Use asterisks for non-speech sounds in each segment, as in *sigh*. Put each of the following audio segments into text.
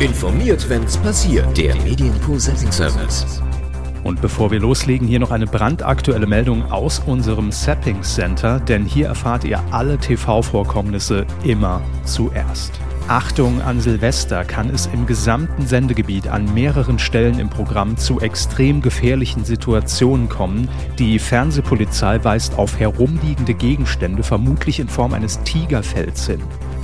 Informiert, wenn's passiert. Der Medienpool Setting Service. Und bevor wir loslegen, hier noch eine brandaktuelle Meldung aus unserem Setting Center, denn hier erfahrt ihr alle TV-Vorkommnisse immer zuerst. Achtung, an Silvester kann es im gesamten Sendegebiet an mehreren Stellen im Programm zu extrem gefährlichen Situationen kommen. Die Fernsehpolizei weist auf herumliegende Gegenstände, vermutlich in Form eines Tigerfells hin.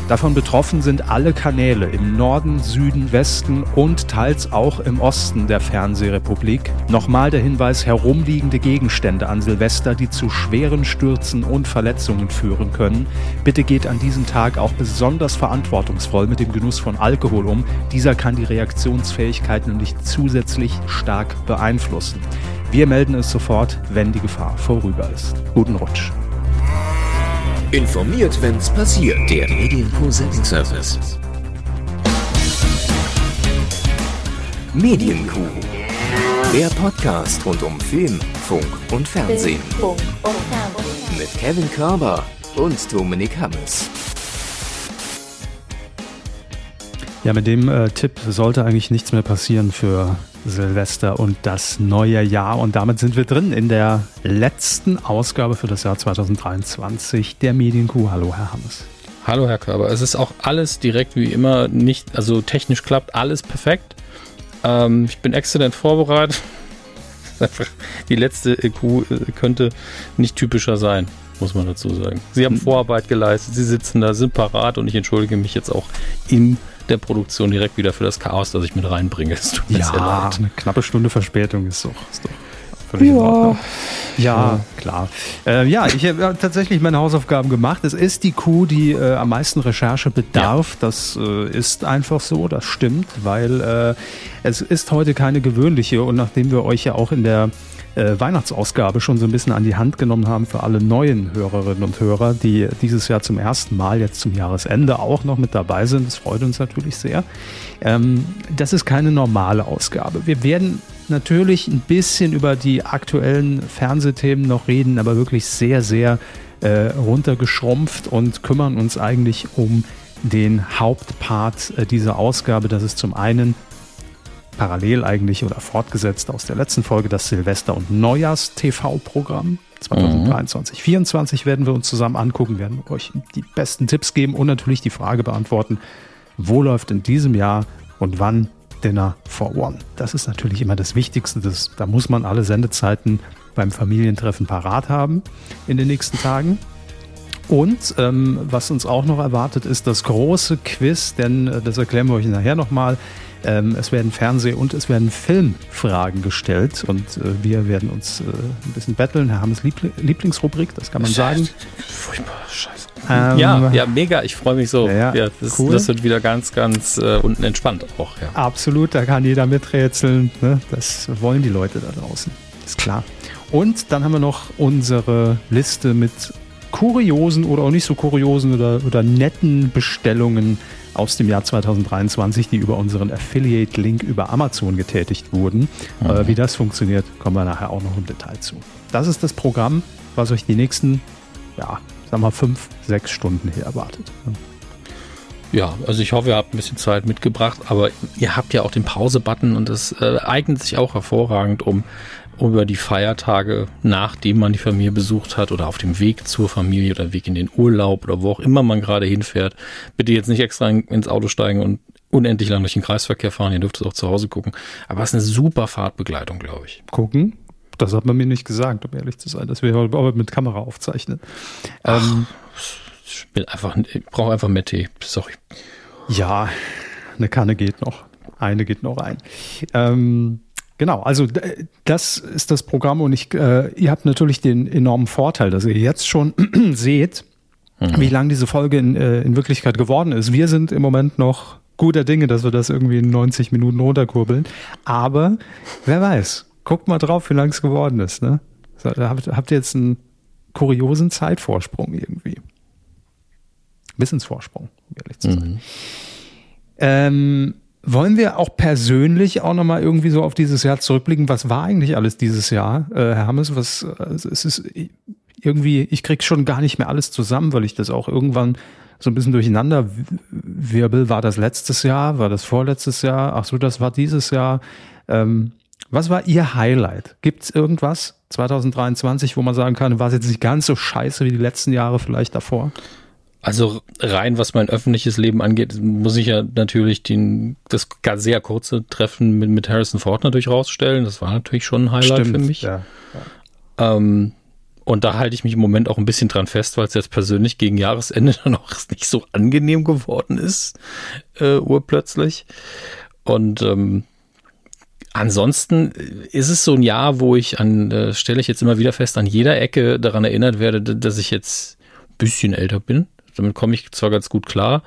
Davon betroffen sind alle Kanäle im Norden, Süden, Westen und teils auch im Osten der Fernsehrepublik. Nochmal der Hinweis, herumliegende Gegenstände an Silvester, die zu schweren Stürzen und Verletzungen führen können. Bitte geht an diesem Tag auch besonders verantwortungsvoll mit dem Genuss von Alkohol um. Dieser kann die Reaktionsfähigkeit nämlich zusätzlich stark beeinflussen. Wir melden es sofort, wenn die Gefahr vorüber ist. Guten Rutsch. Informiert, wenn's passiert. Der Medienpool Setting Service. Medienkuh. Der Podcast rund um Film, Funk und Fernsehen. Mit Kevin Körber und Dominik Hammes. Ja, mit dem äh, Tipp sollte eigentlich nichts mehr passieren für Silvester und das neue Jahr. Und damit sind wir drin in der letzten Ausgabe für das Jahr 2023 der Medienkuh. Hallo, Herr Hammes. Hallo, Herr Körber. Es ist auch alles direkt wie immer nicht, also technisch klappt alles perfekt. Ähm, ich bin exzellent vorbereitet. *laughs* Die letzte Kuh äh, könnte nicht typischer sein, muss man dazu sagen. Sie haben Vorarbeit geleistet, Sie sitzen da, sind parat und ich entschuldige mich jetzt auch im der Produktion direkt wieder für das Chaos, das ich mit reinbringe. Es tut mir ja, sehr leid. eine knappe Stunde Verspätung ist doch, ist doch völlig ja. in Ordnung. Ja, klar. Äh, ja, ich habe tatsächlich meine Hausaufgaben gemacht. Es ist die Kuh, die äh, am meisten Recherche bedarf. Ja. Das äh, ist einfach so, das stimmt, weil äh, es ist heute keine gewöhnliche und nachdem wir euch ja auch in der äh, Weihnachtsausgabe schon so ein bisschen an die Hand genommen haben für alle neuen Hörerinnen und Hörer, die dieses Jahr zum ersten Mal jetzt zum Jahresende auch noch mit dabei sind. Das freut uns natürlich sehr. Ähm, das ist keine normale Ausgabe. Wir werden natürlich ein bisschen über die aktuellen Fernsehthemen noch reden, aber wirklich sehr, sehr äh, runtergeschrumpft und kümmern uns eigentlich um den Hauptpart äh, dieser Ausgabe. Das ist zum einen parallel eigentlich oder fortgesetzt aus der letzten Folge das Silvester- und Neujahrs-TV-Programm. 2023, mhm. 24 werden wir uns zusammen angucken, werden euch die besten Tipps geben und natürlich die Frage beantworten, wo läuft in diesem Jahr und wann Dinner for One. Das ist natürlich immer das Wichtigste. Das, da muss man alle Sendezeiten beim Familientreffen parat haben in den nächsten Tagen. Und ähm, was uns auch noch erwartet, ist das große Quiz, denn äh, das erklären wir euch nachher nochmal. Ähm, es werden Fernseh- und es werden Filmfragen gestellt und äh, wir werden uns äh, ein bisschen betteln. Herr Hammes Liebl Lieblingsrubrik, das kann man sagen. Furchtbar, scheiße. Ähm, ja, ja, mega, ich freue mich so. Ja, ja das, cool. das, wird wieder ganz, ganz äh, unten entspannt auch. Ja. Absolut, da kann jeder miträtseln. Ne? Das wollen die Leute da draußen, ist klar. Und dann haben wir noch unsere Liste mit kuriosen oder auch nicht so kuriosen oder, oder netten Bestellungen aus dem Jahr 2023, die über unseren Affiliate-Link über Amazon getätigt wurden. Mhm. Äh, wie das funktioniert, kommen wir nachher auch noch im Detail zu. Das ist das Programm, was euch die nächsten, ja, sagen wir fünf, sechs Stunden hier erwartet. Ja, also ich hoffe, ihr habt ein bisschen Zeit mitgebracht, aber ihr habt ja auch den Pause-Button und das äh, eignet sich auch hervorragend, um über die Feiertage, nachdem man die Familie besucht hat oder auf dem Weg zur Familie oder Weg in den Urlaub oder wo auch immer man gerade hinfährt, bitte jetzt nicht extra ins Auto steigen und unendlich lang durch den Kreisverkehr fahren. Ihr dürft es auch zu Hause gucken. Aber es ist eine super Fahrtbegleitung, glaube ich. Gucken? Das hat man mir nicht gesagt, um ehrlich zu sein, dass wir heute mit Kamera aufzeichnen. Ach, ähm, ich will einfach, ich brauche einfach mehr Tee. Sorry. Ja, eine Kanne geht noch. Eine geht noch rein. Ähm, Genau, also das ist das Programm und ich, äh, ihr habt natürlich den enormen Vorteil, dass ihr jetzt schon *clears throat* seht, mhm. wie lang diese Folge in, äh, in Wirklichkeit geworden ist. Wir sind im Moment noch guter Dinge, dass wir das irgendwie in 90 Minuten runterkurbeln. Aber wer weiß, guckt mal drauf, wie lang es geworden ist. Ne? Da habt, habt ihr jetzt einen kuriosen Zeitvorsprung irgendwie. Wissensvorsprung, um ehrlich zu sein. Mhm. Ähm, wollen wir auch persönlich auch nochmal irgendwie so auf dieses Jahr zurückblicken? Was war eigentlich alles dieses Jahr, äh, Herr Hammes? Was, also es ist irgendwie, ich krieg schon gar nicht mehr alles zusammen, weil ich das auch irgendwann so ein bisschen durcheinander wirbel. War das letztes Jahr? War das vorletztes Jahr? Ach so, das war dieses Jahr. Ähm, was war Ihr Highlight? Gibt es irgendwas 2023, wo man sagen kann, war es jetzt nicht ganz so scheiße wie die letzten Jahre vielleicht davor? Also rein, was mein öffentliches Leben angeht, muss ich ja natürlich den, das sehr kurze Treffen mit, mit Harrison Ford natürlich rausstellen. Das war natürlich schon ein Highlight Stimmt, für mich. Ja, ja. Ähm, und da halte ich mich im Moment auch ein bisschen dran fest, weil es jetzt persönlich gegen Jahresende *laughs* dann auch nicht so angenehm geworden ist, äh, urplötzlich. Und ähm, ansonsten ist es so ein Jahr, wo ich an, äh, stelle ich jetzt immer wieder fest, an jeder Ecke daran erinnert werde, dass ich jetzt ein bisschen älter bin. Damit komme ich zwar ganz gut klar,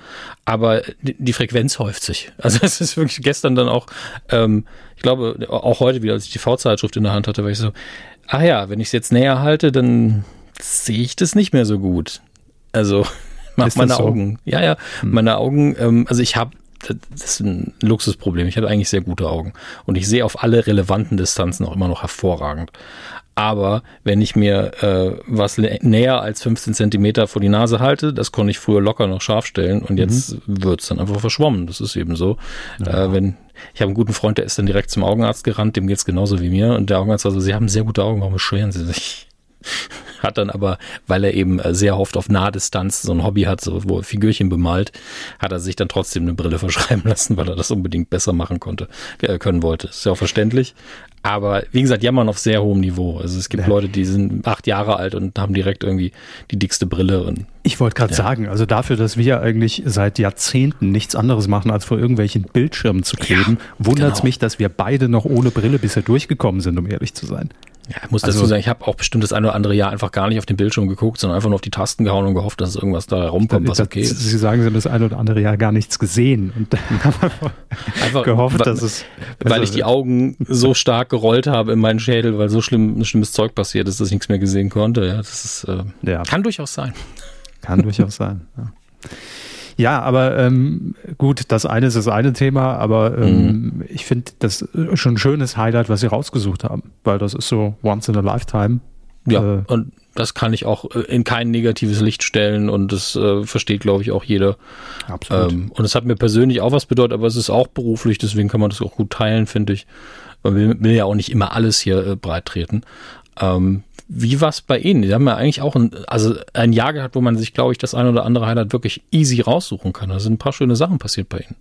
aber die Frequenz häuft sich. *laughs* Also es ist wirklich gestern dann auch, ähm, ich glaube, auch heute wieder, als ich die V-Zeitschrift in der Hand hatte, war ich so, ach ja, wenn ich es jetzt näher halte, dann sehe ich das nicht mehr so gut. Also *laughs* meine so? Augen. Ja, ja, hm. meine Augen, ähm, also ich habe das ist ein Luxusproblem. Ich habe eigentlich sehr gute Augen und ich sehe auf alle relevanten Distanzen auch immer noch hervorragend. Aber wenn ich mir äh, was näher als 15 Zentimeter vor die Nase halte, das konnte ich früher locker noch scharf stellen und jetzt mhm. wird es dann einfach verschwommen. Das ist eben so. Ja. Äh, wenn ich habe einen guten Freund, der ist dann direkt zum Augenarzt gerannt, dem geht's genauso wie mir. Und der Augenarzt war so, Sie haben sehr gute Augen, warum beschweren Sie sich? Hat dann aber, weil er eben äh, sehr oft auf Nahdistanz so ein Hobby hat, so, wo er Figürchen bemalt, hat er sich dann trotzdem eine Brille *laughs* verschreiben lassen, weil er das unbedingt besser machen konnte, äh, können wollte. Ist ja auch verständlich. Aber wie gesagt, jammern auf sehr hohem Niveau. Also es gibt ja. Leute, die sind acht Jahre alt und haben direkt irgendwie die dickste Brille. Und, ich wollte gerade ja. sagen, also dafür, dass wir eigentlich seit Jahrzehnten nichts anderes machen, als vor irgendwelchen Bildschirmen zu kleben, ja, wundert es genau. mich, dass wir beide noch ohne Brille bisher durchgekommen sind, um ehrlich zu sein. Ja, ich muss dazu also, sagen, ich habe auch bestimmt das eine oder andere Jahr einfach gar nicht auf den Bildschirm geguckt, sondern einfach nur auf die Tasten gehauen und gehofft, dass irgendwas da rumkommt, was okay ist. Sie sagen, Sie haben das eine oder andere Jahr gar nichts gesehen und *laughs* einfach gehofft, dass es weil ich die Augen so stark gerollt habe in meinen Schädel, weil so schlimm schlimmes Zeug passiert ist, dass ich nichts mehr gesehen konnte. Ja, das ist äh, ja. kann durchaus sein. Kann durchaus sein. Ja. Ja, aber ähm, gut, das eine ist das eine Thema, aber ähm, mhm. ich finde das schon ein schönes Highlight, was sie rausgesucht haben, weil das ist so once in a lifetime. Ja, äh, und das kann ich auch äh, in kein negatives Licht stellen und das äh, versteht, glaube ich, auch jeder. Absolut. Ähm, und es hat mir persönlich auch was bedeutet, aber es ist auch beruflich, deswegen kann man das auch gut teilen, finde ich. Man will, will, ja auch nicht immer alles hier äh, breit treten. Ähm, wie war es bei Ihnen? Die haben ja eigentlich auch ein, also ein Jahr gehabt, wo man sich, glaube ich, das ein oder andere Highlight wirklich easy raussuchen kann. Da sind ein paar schöne Sachen passiert bei Ihnen.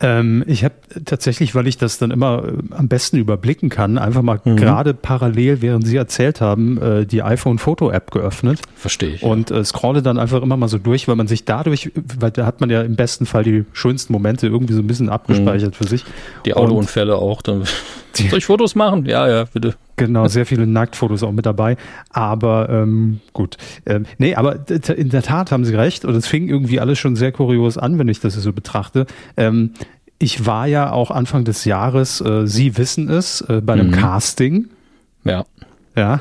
Ähm, ich habe tatsächlich, weil ich das dann immer äh, am besten überblicken kann, einfach mal mhm. gerade parallel, während Sie erzählt haben, äh, die iPhone-Foto-App geöffnet. Verstehe ich. Und äh, scrolle dann einfach immer mal so durch, weil man sich dadurch, weil da hat man ja im besten Fall die schönsten Momente irgendwie so ein bisschen abgespeichert mhm. für sich. Die Autounfälle auch. Dann *laughs* soll ich Fotos machen? Ja, ja, bitte. Genau, sehr viele Nacktfotos auch mit dabei. Aber ähm, gut. Ähm, nee, aber in der Tat haben Sie recht. Und es fing irgendwie alles schon sehr kurios an, wenn ich das so betrachte. Ähm, ich war ja auch Anfang des Jahres, äh, Sie wissen es, äh, bei einem mhm. Casting. Ja. Ja.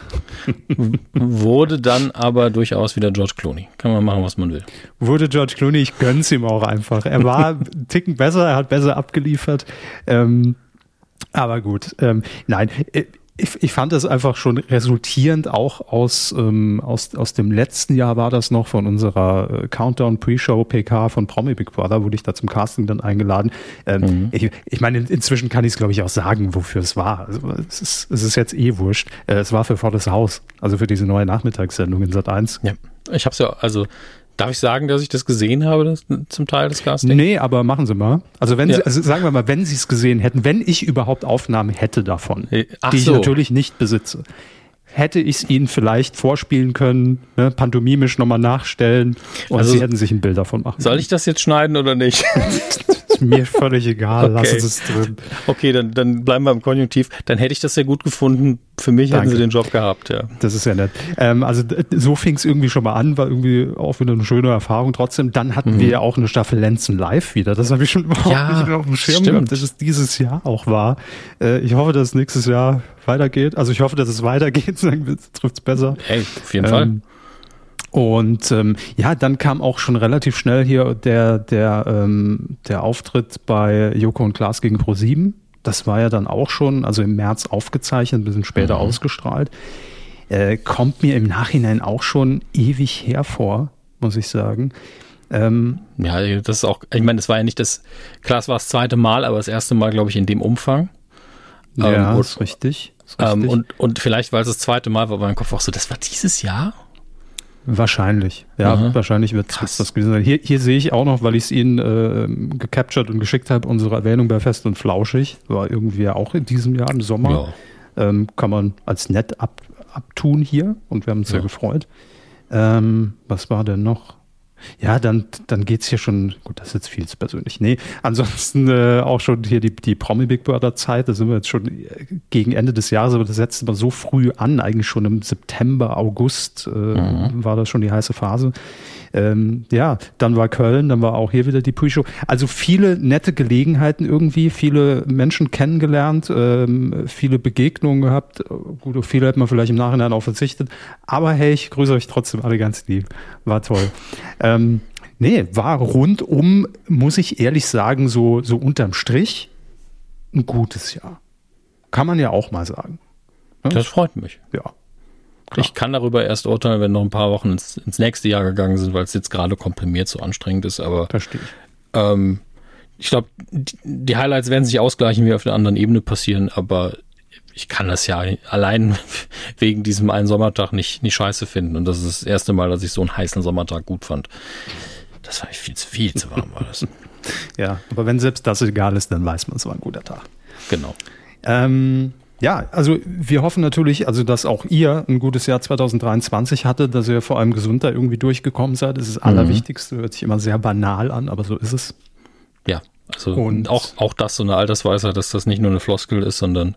Wurde dann aber durchaus wieder George Clooney. Kann man machen, was man will. Wurde George Clooney, ich gönn's ihm auch einfach. Er war *laughs* einen Ticken besser, er hat besser abgeliefert. Ähm, aber gut, ähm, nein, äh, ich, ich fand es einfach schon resultierend auch aus, ähm, aus, aus dem letzten Jahr war das noch von unserer äh, Countdown Pre-Show PK von Promi Big Brother, wurde ich da zum Casting dann eingeladen. Ähm, mhm. ich, ich meine, inzwischen kann ich es, glaube ich, auch sagen, wofür es war. Also, es, ist, es ist jetzt eh wurscht. Äh, es war für Volles Haus, also für diese neue Nachmittagssendung in Sat 1. Ja. Ich habe es ja, also Darf ich sagen, dass ich das gesehen habe, das, zum Teil des Castings? Nee, aber machen Sie mal. Also wenn ja. Sie, also sagen wir mal, wenn Sie es gesehen hätten, wenn ich überhaupt Aufnahmen hätte davon, Ach die so. ich natürlich nicht besitze, hätte ich es Ihnen vielleicht vorspielen können, ne, pantomimisch nochmal nachstellen und also, Sie hätten sich ein Bild davon machen. Soll ich das jetzt schneiden oder nicht? *laughs* mir völlig egal, okay. Sie es drin. Okay, dann, dann bleiben wir im Konjunktiv. Dann hätte ich das sehr gut gefunden. Für mich Danke. hätten Sie den Job gehabt, ja. Das ist ja nett. Ähm, also so fing es irgendwie schon mal an, war irgendwie auch wieder eine schöne Erfahrung trotzdem. Dann hatten mhm. wir ja auch eine Staffel Lenzen live wieder. Das habe ich schon überhaupt ja, nicht mehr auf dem Schirm stimmt. gehabt, dass es dieses Jahr auch war. Äh, ich hoffe, dass es nächstes Jahr weitergeht. Also ich hoffe, dass es weitergeht, *laughs* trifft es besser. Hey, auf jeden ähm, Fall. Und ähm, ja, dann kam auch schon relativ schnell hier der, der, ähm, der Auftritt bei Joko und Klaas gegen Pro7. Das war ja dann auch schon, also im März aufgezeichnet, ein bisschen später mhm. ausgestrahlt. Äh, kommt mir im Nachhinein auch schon ewig hervor, muss ich sagen. Ähm, ja, das ist auch, ich meine, das war ja nicht das, klar, es war das zweite Mal, aber das erste Mal, glaube ich, in dem Umfang. Ja, ähm, und, ist richtig. Ist richtig. Ähm, und, und vielleicht, weil es das zweite Mal war, war mein Kopf auch so, das war dieses Jahr? Wahrscheinlich, ja, Aha. wahrscheinlich wird es das gewesen sein. Hier, hier sehe ich auch noch, weil ich es Ihnen äh, gecaptured und geschickt habe, unsere Erwähnung bei Fest und Flauschig, war irgendwie auch in diesem Jahr im Sommer. Ja. Ähm, kann man als nett ab, abtun hier und wir haben uns ja. sehr gefreut. Ähm, was war denn noch? Ja, dann, dann es hier schon, gut, das ist jetzt viel zu persönlich. Nee, ansonsten äh, auch schon hier die, die Promi-Big Brother-Zeit, da sind wir jetzt schon äh, gegen Ende des Jahres, aber das setzte mal so früh an, eigentlich schon im September, August äh, mhm. war das schon die heiße Phase. Ähm, ja, dann war Köln, dann war auch hier wieder die Pre-Show. Also viele nette Gelegenheiten irgendwie, viele Menschen kennengelernt, ähm, viele Begegnungen gehabt. Gut, viele hätte man vielleicht im Nachhinein auch verzichtet. Aber hey, ich grüße euch trotzdem alle ganz lieb. War toll. Ähm, *laughs* nee, war rundum, muss ich ehrlich sagen, so, so unterm Strich ein gutes Jahr. Kann man ja auch mal sagen. Ne? Das freut mich. Ja. Klar. Ich kann darüber erst urteilen, wenn noch ein paar Wochen ins, ins nächste Jahr gegangen sind, weil es jetzt gerade komprimiert so anstrengend ist. Aber Verstehe ich. Ähm, ich glaube, die, die, Highlights werden sich ausgleichen, wie auf der anderen Ebene passieren, aber ich kann das ja allein *laughs* wegen diesem einen Sommertag nicht, nicht scheiße finden. Und das ist das erste Mal, dass ich so einen heißen Sommertag gut fand. Das war viel zu viel zu warm war das. *laughs* ja, aber wenn selbst das egal ist, dann weiß man, es war ein guter Tag. Genau. Ähm, ja, also wir hoffen natürlich, also dass auch ihr ein gutes Jahr 2023 hattet, dass ihr vor allem gesund da irgendwie durchgekommen seid. Das ist das mhm. Allerwichtigste, hört sich immer sehr banal an, aber so ist es. Ja, also und auch, auch das so eine Altersweisheit, dass das nicht nur eine Floskel ist, sondern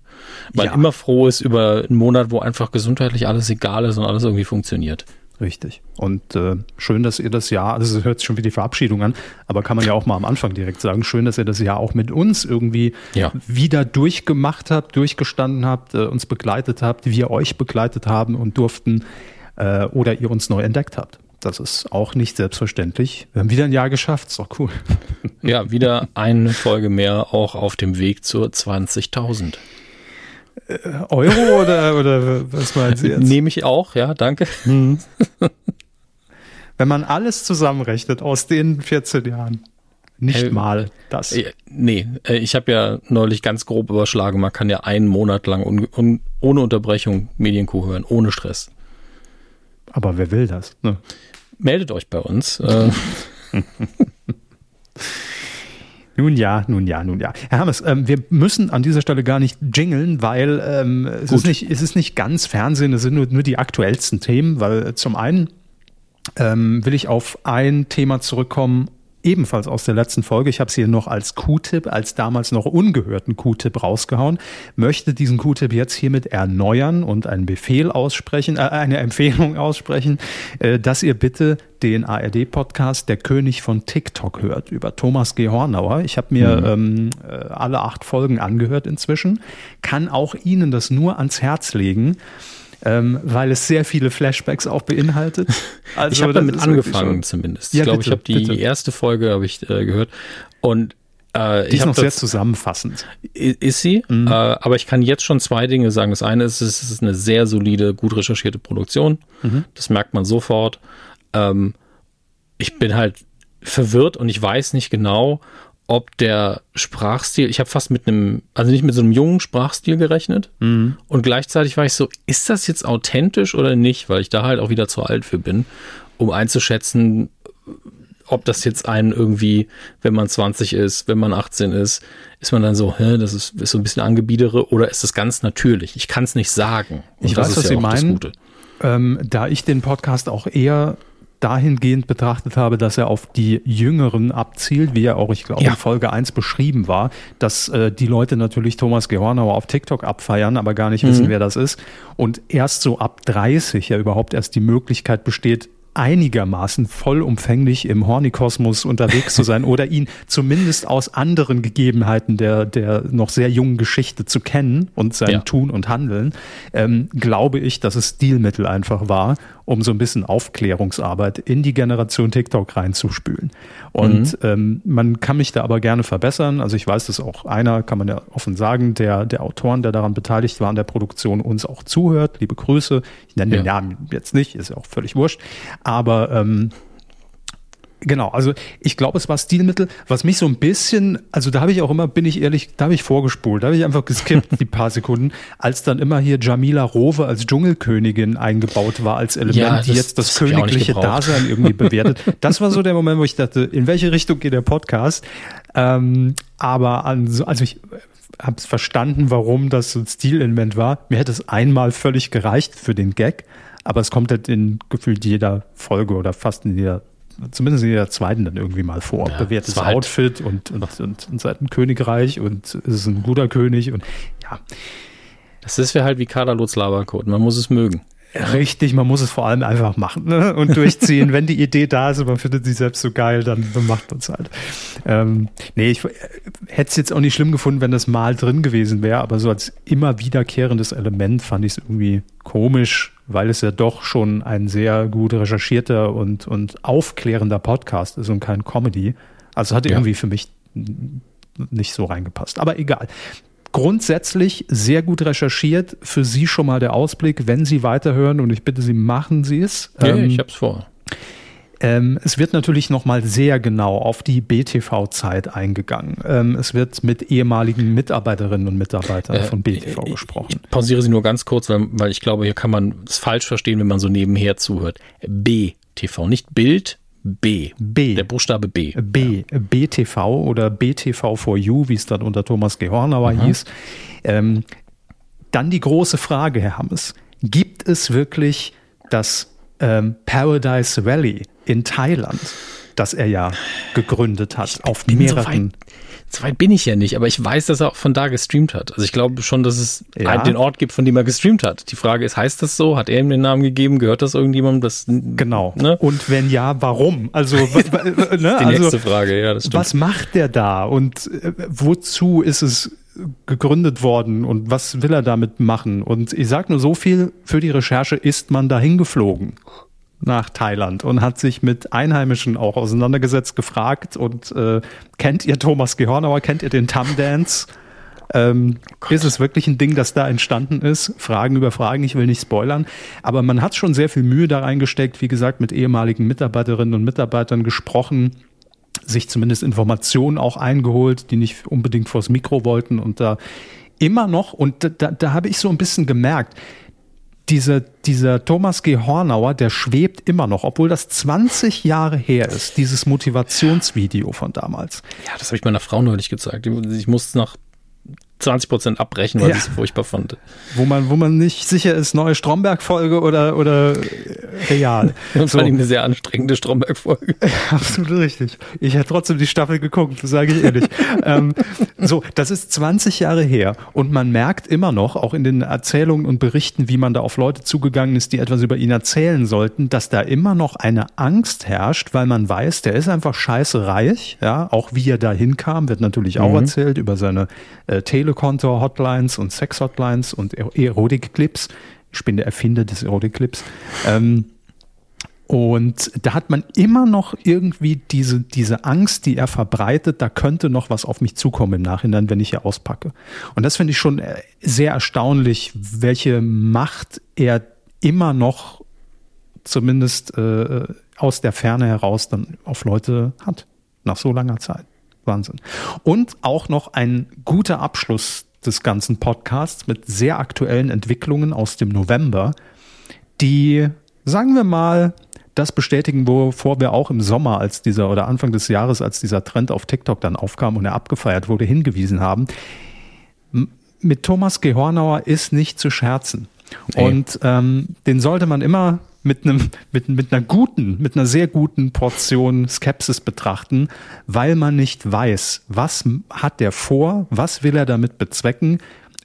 man ja. immer froh ist über einen Monat, wo einfach gesundheitlich alles egal ist und alles irgendwie funktioniert. Richtig. Und äh, schön, dass ihr das Jahr, also es hört sich schon wie die Verabschiedung an, aber kann man ja auch mal am Anfang direkt sagen, schön, dass ihr das Jahr auch mit uns irgendwie ja. wieder durchgemacht habt, durchgestanden habt, äh, uns begleitet habt, wir euch begleitet haben und durften äh, oder ihr uns neu entdeckt habt. Das ist auch nicht selbstverständlich. Wir haben wieder ein Jahr geschafft, ist doch cool. *laughs* Ja, wieder eine Folge mehr auch auf dem Weg zur 20.000. Äh, Euro oder, oder was meinen Sie jetzt? Nehme ich auch, ja, danke. Mhm. *laughs* Wenn man alles zusammenrechnet aus den 14 Jahren. Nicht äh, mal das. Äh, nee, äh, ich habe ja neulich ganz grob überschlagen, man kann ja einen Monat lang un, un, ohne Unterbrechung Medienkuh hören, ohne Stress. Aber wer will das? Ne? Meldet euch bei uns. Äh. *laughs* Nun ja, nun ja, nun ja. Herr Hammes, ähm, wir müssen an dieser Stelle gar nicht jingeln, weil ähm, es, ist nicht, es ist nicht ganz Fernsehen, es sind nur, nur die aktuellsten Themen, weil zum einen ähm, will ich auf ein Thema zurückkommen, ebenfalls aus der letzten Folge. Ich habe es hier noch als Q-Tipp, als damals noch ungehörten Q-Tipp rausgehauen. Möchte diesen Q-Tipp jetzt hiermit erneuern und einen Befehl aussprechen, äh, eine Empfehlung aussprechen, äh, dass ihr bitte den ARD-Podcast Der König von TikTok hört über Thomas G. Hornauer. Ich habe mir mhm. ähm, äh, alle acht Folgen angehört inzwischen, kann auch Ihnen das nur ans Herz legen ähm, weil es sehr viele Flashbacks auch beinhaltet. *laughs* Also, ich habe damit angefangen zumindest. Ja, ich glaube, ich habe die bitte. erste Folge habe ich äh, gehört und äh, die ist noch sehr zusammenfassend. Ist sie, mhm. äh, aber ich kann jetzt schon zwei Dinge sagen. Das eine ist, es ist eine sehr solide, gut recherchierte Produktion. Mhm. Das merkt man sofort. Ähm, ich bin halt verwirrt und ich weiß nicht genau, ob der Sprachstil, ich habe fast mit einem, also nicht mit so einem jungen Sprachstil gerechnet mhm. und gleichzeitig war ich so, ist das jetzt authentisch oder nicht, weil ich da halt auch wieder zu alt für bin, um einzuschätzen, ob das jetzt einen irgendwie, wenn man 20 ist, wenn man 18 ist, ist man dann so, hä, das ist, ist so ein bisschen angebiedere oder ist das ganz natürlich? Ich kann es nicht sagen. Und ich weiß, was ja Sie meinen. Ähm, da ich den Podcast auch eher dahingehend betrachtet habe, dass er auf die Jüngeren abzielt, wie er auch, ich glaube, ja. in Folge 1 beschrieben war, dass äh, die Leute natürlich Thomas Gehornauer auf TikTok abfeiern, aber gar nicht mhm. wissen, wer das ist. Und erst so ab 30 ja überhaupt erst die Möglichkeit besteht, einigermaßen vollumfänglich im Hornikosmos unterwegs zu sein oder ihn zumindest aus anderen Gegebenheiten der, der noch sehr jungen Geschichte zu kennen und sein ja. Tun und Handeln, ähm, glaube ich, dass es Stilmittel einfach war, um so ein bisschen Aufklärungsarbeit in die Generation TikTok reinzuspülen. Und mhm. ähm, man kann mich da aber gerne verbessern. Also ich weiß, dass auch einer, kann man ja offen sagen, der, der Autoren, der daran beteiligt war an der Produktion, uns auch zuhört. Liebe Grüße. Ich nenne ja. den Namen jetzt nicht, ist ja auch völlig wurscht. Aber ähm, Genau, also ich glaube, es war Stilmittel, was mich so ein bisschen, also da habe ich auch immer, bin ich ehrlich, da habe ich vorgespult, da habe ich einfach geskippt, die paar Sekunden, als dann immer hier Jamila Rowe als Dschungelkönigin eingebaut war als Element, ja, das, die jetzt das, das königliche Dasein irgendwie *laughs* bewertet. Das war so der Moment, wo ich dachte, in welche Richtung geht der Podcast? Ähm, aber an, also ich habe verstanden, warum das so ein Stilelement war. Mir hätte es einmal völlig gereicht für den Gag, aber es kommt halt in gefühlt jeder Folge oder fast in jeder zumindest in der zweiten dann irgendwie mal vor. Ja, Bewährtes halt Outfit und, und, und, und seit ein Königreich und es ist ein guter König und ja. Das ist ja halt wie Kader Lutz Labercode. Man muss es mögen. Richtig, man muss es vor allem einfach machen ne? und durchziehen. Wenn die Idee da ist und man findet sie selbst so geil, dann, dann macht man es halt. Ähm, nee, ich hätte es jetzt auch nicht schlimm gefunden, wenn das mal drin gewesen wäre, aber so als immer wiederkehrendes Element fand ich es irgendwie komisch, weil es ja doch schon ein sehr gut recherchierter und, und aufklärender Podcast ist und kein Comedy. Also hat ja. irgendwie für mich nicht so reingepasst. Aber egal. Grundsätzlich sehr gut recherchiert. Für Sie schon mal der Ausblick, wenn Sie weiterhören und ich bitte Sie, machen Sie es. Ja, ähm, ich habe es vor. Ähm, es wird natürlich nochmal sehr genau auf die BTV-Zeit eingegangen. Ähm, es wird mit ehemaligen Mitarbeiterinnen und Mitarbeitern äh, von BTV äh, gesprochen. Ich pausiere Sie nur ganz kurz, weil, weil ich glaube, hier kann man es falsch verstehen, wenn man so nebenher zuhört. BTV, nicht Bild, B. B. Der Buchstabe B. B. Ja. BTV oder BTV for You, wie es dann unter Thomas Gehornauer mhm. hieß. Ähm, dann die große Frage, Herr Hammes. Gibt es wirklich das ähm, Paradise Valley in Thailand, das er ja gegründet hat, auf mehreren. So so weit bin ich ja nicht, aber ich weiß, dass er auch von da gestreamt hat. Also ich glaube schon, dass es ja. den Ort gibt, von dem er gestreamt hat. Die Frage ist, heißt das so? Hat er ihm den Namen gegeben? Gehört das irgendjemandem? Das, genau. Ne? Und wenn ja, warum? Also, *laughs* ne? die also, nächste Frage, ja, das stimmt. Was macht der da und äh, wozu ist es gegründet worden und was will er damit machen? Und ich sage nur so viel, für die Recherche ist man dahin geflogen nach Thailand und hat sich mit Einheimischen auch auseinandergesetzt, gefragt und äh, kennt ihr Thomas Gehornauer, kennt ihr den Tam Dance? Ähm, oh ist es wirklich ein Ding, das da entstanden ist? Fragen über Fragen, ich will nicht spoilern. Aber man hat schon sehr viel Mühe da reingesteckt, wie gesagt, mit ehemaligen Mitarbeiterinnen und Mitarbeitern gesprochen, sich zumindest Informationen auch eingeholt, die nicht unbedingt vors Mikro wollten und da immer noch, und da, da, da habe ich so ein bisschen gemerkt, dieser, dieser Thomas G. Hornauer, der schwebt immer noch, obwohl das 20 Jahre her ist, dieses Motivationsvideo von damals. Ja, das habe ich meiner Frau neulich gezeigt. Ich musste nach 20 Prozent abbrechen, weil ja. ich es furchtbar fand. Wo man, wo man nicht sicher ist, neue Stromberg-Folge oder, oder real. *laughs* Das so. war eine sehr anstrengende Stromberg-Folge. *laughs* Absolut richtig. Ich hätte trotzdem die Staffel geguckt, sage ich ehrlich. *laughs* ähm, so, das ist 20 Jahre her und man merkt immer noch, auch in den Erzählungen und Berichten, wie man da auf Leute zugegangen ist, die etwas über ihn erzählen sollten, dass da immer noch eine Angst herrscht, weil man weiß, der ist einfach scheiße reich, ja, auch wie er da hinkam, wird natürlich auch mhm. erzählt über seine äh, Telekonto-Hotlines und Sex-Hotlines und Erotik-Clips. Ich bin der Erfinder des Erotik-Clips. Ähm, und da hat man immer noch irgendwie diese, diese Angst, die er verbreitet, da könnte noch was auf mich zukommen im Nachhinein, wenn ich hier auspacke. Und das finde ich schon äh, sehr erstaunlich, welche Macht er immer noch zumindest äh, aus der Ferne heraus dann auf Leute hat, nach so langer Zeit. Wahnsinn. Und auch noch ein guter Abschluss des ganzen Podcasts mit sehr aktuellen Entwicklungen aus dem November, die, sagen wir mal, das bestätigen, wovor wir auch im Sommer als dieser oder Anfang des Jahres, als dieser Trend auf TikTok dann aufkam und er abgefeiert wurde, hingewiesen haben. Mit Thomas Gehornauer ist nicht zu scherzen. Nee. Und ähm, den sollte man immer mit einem, mit, mit einer guten, mit einer sehr guten Portion Skepsis betrachten, weil man nicht weiß, was hat der vor, was will er damit bezwecken,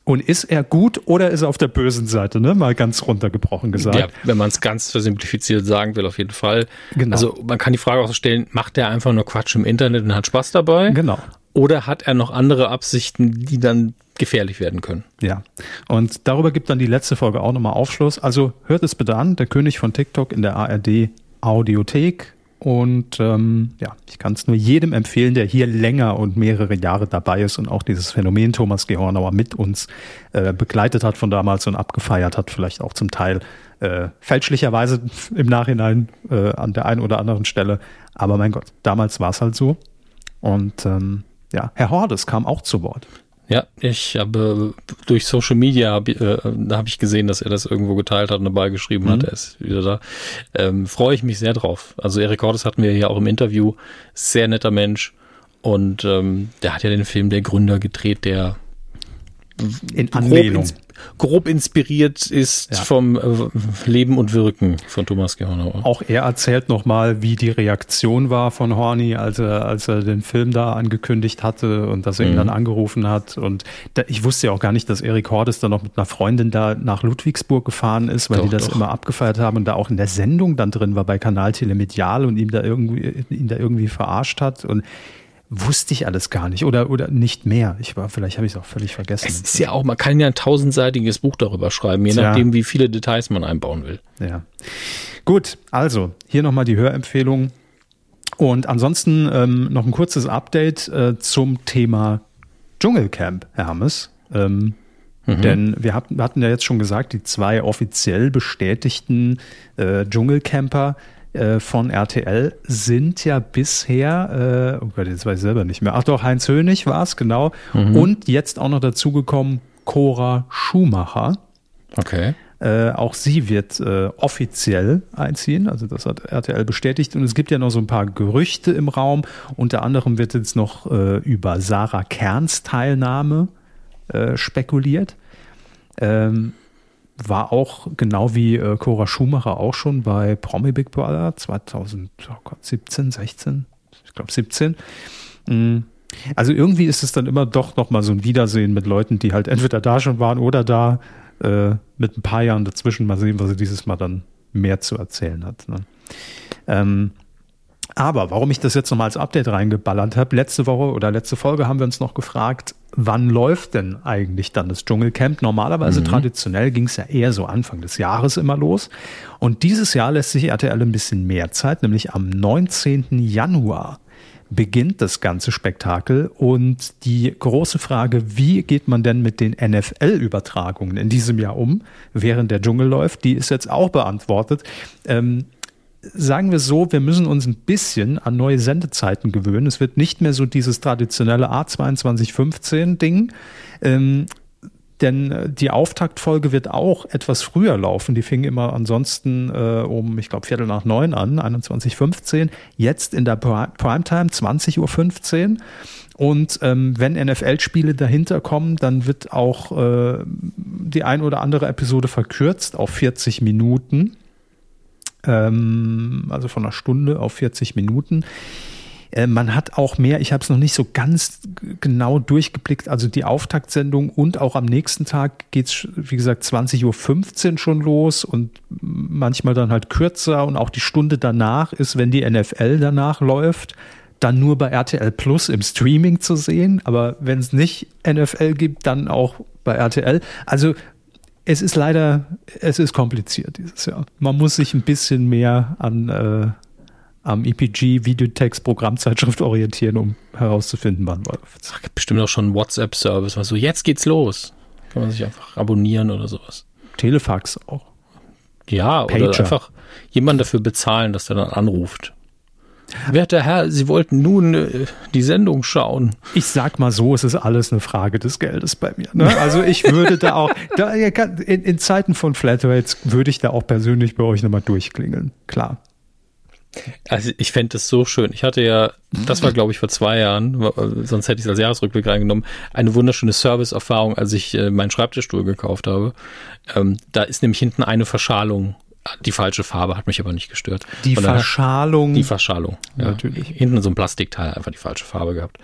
und ist er gut oder ist er auf der bösen Seite, ne? Mal ganz runtergebrochen gesagt. Ja, wenn man es ganz versimplifiziert sagen will, auf jeden Fall. Genau. Also man kann die Frage auch so stellen, macht er einfach nur Quatsch im Internet und hat Spaß dabei? Genau. Oder hat er noch andere Absichten, die dann gefährlich werden können? Ja. Und darüber gibt dann die letzte Folge auch nochmal Aufschluss. Also hört es bitte an, der König von TikTok in der ARD Audiothek Und ähm, ja, ich kann es nur jedem empfehlen, der hier länger und mehrere Jahre dabei ist und auch dieses Phänomen Thomas Gehornauer mit uns äh, begleitet hat von damals und abgefeiert hat, vielleicht auch zum Teil äh, fälschlicherweise im Nachhinein äh, an der einen oder anderen Stelle. Aber mein Gott, damals war es halt so. Und ähm, ja, Herr Hordes kam auch zu Wort. Ja, ich habe durch Social Media hab, äh, da habe ich gesehen, dass er das irgendwo geteilt hat und dabei geschrieben mhm. hat, er ist wieder da. Ähm, Freue ich mich sehr drauf. Also Erik Hordes hatten wir hier auch im Interview, sehr netter Mensch und ähm, der hat ja den Film Der Gründer gedreht, der in Anlehnung grob inspiriert ist ja. vom äh, Leben und Wirken von Thomas Gehornauer. Auch er erzählt nochmal, wie die Reaktion war von Horny, als er, als er den Film da angekündigt hatte und dass er mhm. ihn dann angerufen hat. Und da, ich wusste ja auch gar nicht, dass Erik Hordes dann noch mit einer Freundin da nach Ludwigsburg gefahren ist, weil doch, die das doch. immer abgefeiert haben und da auch in der Sendung dann drin war bei Kanal Telemedial und ihm da irgendwie, ihn da irgendwie verarscht hat. Und wusste ich alles gar nicht oder, oder nicht mehr. Ich war, vielleicht habe ich es auch völlig vergessen. Es ist ja auch, man kann ja ein tausendseitiges Buch darüber schreiben, je nachdem, wie viele Details man einbauen will. Ja. Gut, also hier nochmal die Hörempfehlung. Und ansonsten ähm, noch ein kurzes Update äh, zum Thema Dschungelcamp, Hermes. Ähm, mhm. Denn wir hatten, wir hatten ja jetzt schon gesagt, die zwei offiziell bestätigten äh, Dschungelcamper äh, von RTL sind ja bisher, äh, oh Gott, jetzt weiß ich selber nicht mehr. Ach doch, Heinz Hönig war es, genau. Mhm. Und jetzt auch noch dazugekommen Cora Schumacher. Okay. Äh, auch sie wird äh, offiziell einziehen, also das hat RTL bestätigt. Und es gibt ja noch so ein paar Gerüchte im Raum. Unter anderem wird jetzt noch äh, über Sarah Kerns Teilnahme äh, spekuliert. Ähm, war auch genau wie äh, Cora Schumacher auch schon bei Promi Big Brother 2017, 16, ich glaube 17. Mhm. Also irgendwie ist es dann immer doch nochmal so ein Wiedersehen mit Leuten, die halt entweder da schon waren oder da äh, mit ein paar Jahren dazwischen. Mal sehen, was sie dieses Mal dann mehr zu erzählen hat. Ne? Ähm, aber warum ich das jetzt nochmal als Update reingeballert habe, letzte Woche oder letzte Folge haben wir uns noch gefragt, wann läuft denn eigentlich dann das Dschungelcamp? Normalerweise mhm. traditionell ging es ja eher so Anfang des Jahres immer los. Und dieses Jahr lässt sich RTL ein bisschen mehr Zeit, nämlich am 19. Januar beginnt das ganze Spektakel und die große Frage, wie geht man denn mit den NFL-Übertragungen in diesem Jahr um, während der Dschungel läuft, die ist jetzt auch beantwortet. Ähm, sagen wir so, wir müssen uns ein bisschen an neue Sendezeiten gewöhnen. Es wird nicht mehr so dieses traditionelle A2215-Ding. Ähm, denn äh, die Auftaktfolge wird auch etwas früher laufen. Die fing immer ansonsten äh, um, ich glaube, Viertel nach neun an, 21.15 Jetzt in der Primetime 20.15 Uhr. Und ähm, wenn NFL-Spiele dahinter kommen, dann wird auch äh, die ein oder andere Episode verkürzt auf 40 Minuten ähm, also von einer Stunde auf 40 Minuten. Äh, man hat auch mehr, ich habe es noch nicht so ganz genau durchgeblickt, also die Auftaktsendung und auch am nächsten Tag geht's wie gesagt, 20.15 Uhr schon los und manchmal dann halt kürzer und auch die Stunde danach ist, wenn die NFL danach läuft, dann nur bei RTL Plus im Streaming zu sehen, aber wenn es nicht NFL gibt, dann auch bei RTL. Also es ist leider, es ist kompliziert dieses Jahr. Man muss sich ein bisschen mehr an äh, am EPG Videotext Programmzeitschrift orientieren, um herauszufinden, wann läuft. Es gibt bestimmt auch schon einen WhatsApp-Service, was so jetzt geht's los. Kann man sich einfach abonnieren oder sowas. Telefax auch. Ja, Pager. oder einfach jemanden dafür bezahlen, dass der dann anruft. Werter Herr, Sie wollten nun äh, die Sendung schauen. Ich sag mal so, es ist alles eine Frage des Geldes bei mir. Ne? Also ich würde da auch, *laughs* da, in, in Zeiten von Flatrates würde ich da auch persönlich bei euch nochmal durchklingeln. Klar. Also ich fände es so schön. Ich hatte ja, das war glaube ich vor zwei Jahren, sonst hätte ich es als Jahresrückblick reingenommen, eine wunderschöne Service-Erfahrung, als ich äh, meinen Schreibtischstuhl gekauft habe. Ähm, da ist nämlich hinten eine Verschalung die falsche Farbe hat mich aber nicht gestört. Die Verschalung. Die Verschalung. Ja, natürlich. Hinten so ein Plastikteil, einfach die falsche Farbe gehabt.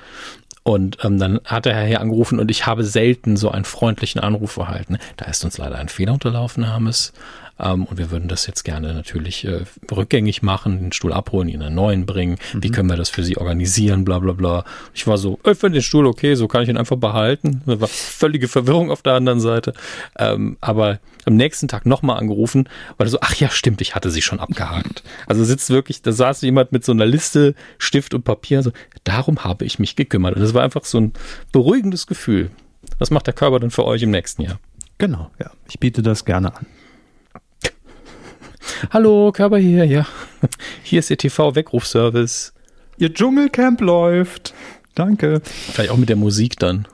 Und ähm, dann hat der Herr hier angerufen und ich habe selten so einen freundlichen Anruf erhalten. Da ist uns leider ein Fehler unterlaufen, Hermes. Ähm, und wir würden das jetzt gerne natürlich äh, rückgängig machen, den Stuhl abholen, ihn einen neuen bringen. Mhm. Wie können wir das für Sie organisieren, bla bla bla. Ich war so, ich finde den Stuhl okay, so kann ich ihn einfach behalten. Da war völlige Verwirrung auf der anderen Seite. Ähm, aber am nächsten Tag nochmal angerufen, weil so, ach ja, stimmt, ich hatte sie schon abgehakt. Also sitzt wirklich, da saß jemand mit so einer Liste, Stift und Papier, so, darum habe ich mich gekümmert. Und das war einfach so ein beruhigendes Gefühl. Was macht der Körper dann für euch im nächsten Jahr? Genau, ja. Ich biete das gerne an. Hallo, Körper hier, ja. Hier ist Ihr TV-Weckrufservice. Ihr Dschungelcamp läuft. Danke. Vielleicht auch mit der Musik dann.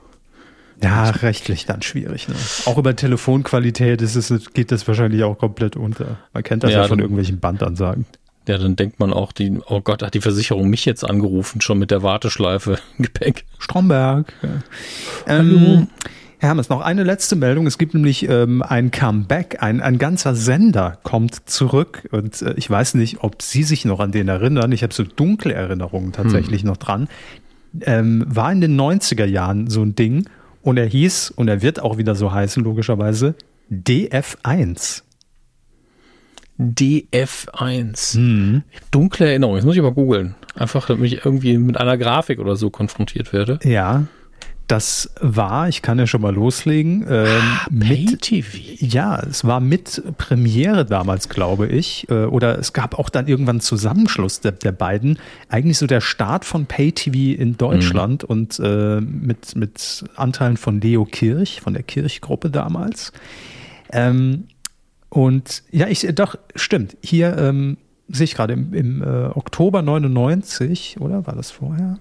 Ja, rechtlich dann schwierig. Ne? Auch über Telefonqualität ist es, geht das wahrscheinlich auch komplett unter. Man kennt das ja, ja von dann, irgendwelchen Bandansagen. Ja, dann denkt man auch, die, oh Gott, hat die Versicherung mich jetzt angerufen, schon mit der Warteschleife Gepäck. Stromberg. Ja. Ähm, Hallo. Herr Hermes, noch eine letzte Meldung. Es gibt nämlich ähm, ein Comeback, ein, ein ganzer Sender kommt zurück und äh, ich weiß nicht, ob Sie sich noch an den erinnern. Ich habe so dunkle Erinnerungen tatsächlich hm. noch dran. Ähm, war in den 90er Jahren so ein Ding und er hieß, und er wird auch wieder so heißen, logischerweise, DF1. DF1. Hm. Dunkle Erinnerung. Jetzt muss ich aber googeln. Einfach, damit ich irgendwie mit einer Grafik oder so konfrontiert werde. Ja. Das war, ich kann ja schon mal loslegen, ähm, ah, mit. Ja, es war mit Premiere damals, glaube ich, äh, oder es gab auch dann irgendwann Zusammenschluss der, der beiden. Eigentlich so der Start von Pay TV in Deutschland mhm. und äh, mit mit Anteilen von Leo Kirch, von der Kirchgruppe damals. Ähm, und ja, ich doch stimmt. Hier ähm, sehe ich gerade im, im äh, Oktober 99, oder war das vorher?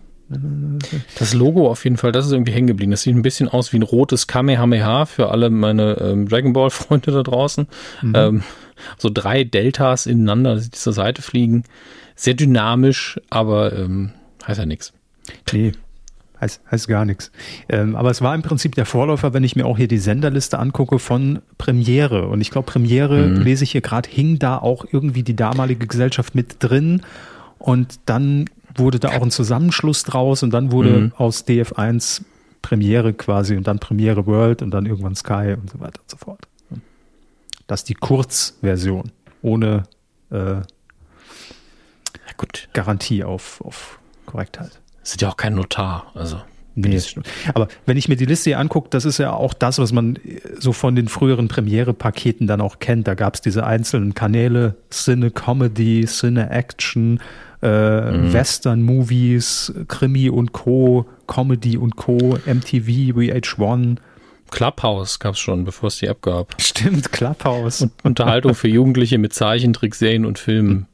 Das Logo auf jeden Fall, das ist irgendwie hängen geblieben. Das sieht ein bisschen aus wie ein rotes Kamehameha für alle meine ähm, Dragon Ball *laughs* Freunde da draußen. Mhm. Ähm, so drei Deltas ineinander, die zur Seite fliegen. Sehr dynamisch, aber ähm, heißt ja nichts. Nee, heißt, heißt gar nichts. Ähm, aber es war im Prinzip der Vorläufer, wenn ich mir auch hier die Senderliste angucke von Premiere. Und ich glaube, Premiere, mhm. lese ich hier gerade, hing da auch irgendwie die damalige Gesellschaft mit drin. Und dann wurde da auch ein Zusammenschluss draus und dann wurde mhm. aus DF1 Premiere quasi und dann Premiere World und dann irgendwann Sky und so weiter und so fort. Das ist die Kurzversion ohne äh, gut. Garantie auf, auf Korrektheit. Sind ja auch kein Notar, also. Nee, aber wenn ich mir die Liste hier angucke, das ist ja auch das, was man so von den früheren Premiere-Paketen dann auch kennt. Da gab es diese einzelnen Kanäle, Cine Comedy, Cine Action, äh, mhm. Western-Movies, Krimi und Co., Comedy und Co., MTV, VH1. Clubhouse gab es schon, bevor es die App gab. Stimmt, Clubhouse. Und Unterhaltung für Jugendliche mit Zeichentrickserien und Filmen.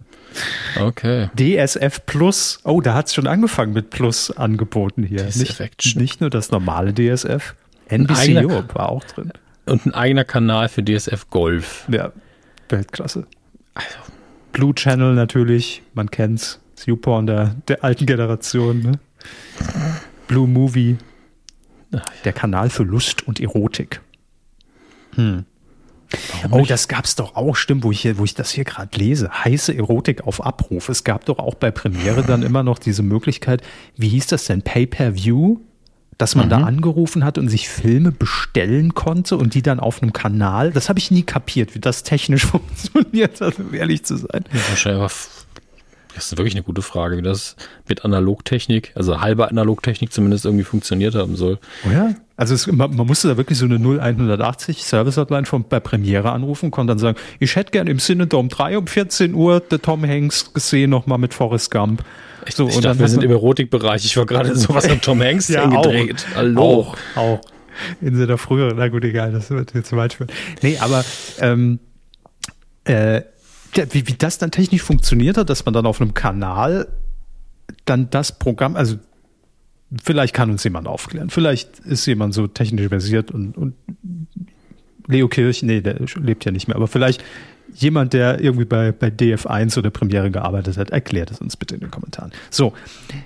Okay. DSF Plus. Oh, da hat es schon angefangen mit Plus angeboten hier. DSF nicht, nicht nur das normale DSF. NBC Europe war auch drin. Und ein eigener Kanal für DSF Golf. Ja, Weltklasse. Also, Blue Channel natürlich, man kennt's. Super der, der alten Generation. Ne? Blue Movie. Der Kanal für Lust und Erotik. Hm. oh, das gab's doch auch, stimmt, wo ich, hier, wo ich das hier gerade lese. Heiße Erotik auf Abruf. Es gab doch auch bei Premiere dann immer noch diese Möglichkeit, wie hieß das denn? Pay-per-View? Dass man mhm. da angerufen hat und sich Filme bestellen konnte und die dann auf einem Kanal. Das habe ich nie kapiert, wie das technisch *laughs* funktioniert, also um ehrlich zu sein. Ja, wahrscheinlich das ist wirklich eine gute Frage, wie das mit Analogtechnik, also halber Analogtechnik zumindest irgendwie funktioniert haben soll. Oh ja? Also es, man, man, musste da wirklich so eine 0180 Service-Hotline von bei Premiere anrufen, konnte dann sagen, ich hätte gern im Cinedome 3 um 14 Uhr der Tom Hanks gesehen, nochmal mit Forrest Gump. So, ich und dachte, wir sind im Erotikbereich. Ich war gerade *laughs* sowas an Tom Hanks ja, gedreht. Auch, Hallo. Auch, auch. In seiner früheren, na gut, egal, das wird jetzt weit führen. Nee, aber ähm, äh, wie, wie das dann technisch funktioniert hat, dass man dann auf einem Kanal dann das Programm, also vielleicht kann uns jemand aufklären. Vielleicht ist jemand so technisch versiert und, und Leo Kirch, nee, der lebt ja nicht mehr, aber vielleicht jemand, der irgendwie bei, bei DF1 oder Premiere gearbeitet hat, erklärt es uns bitte in den Kommentaren. So,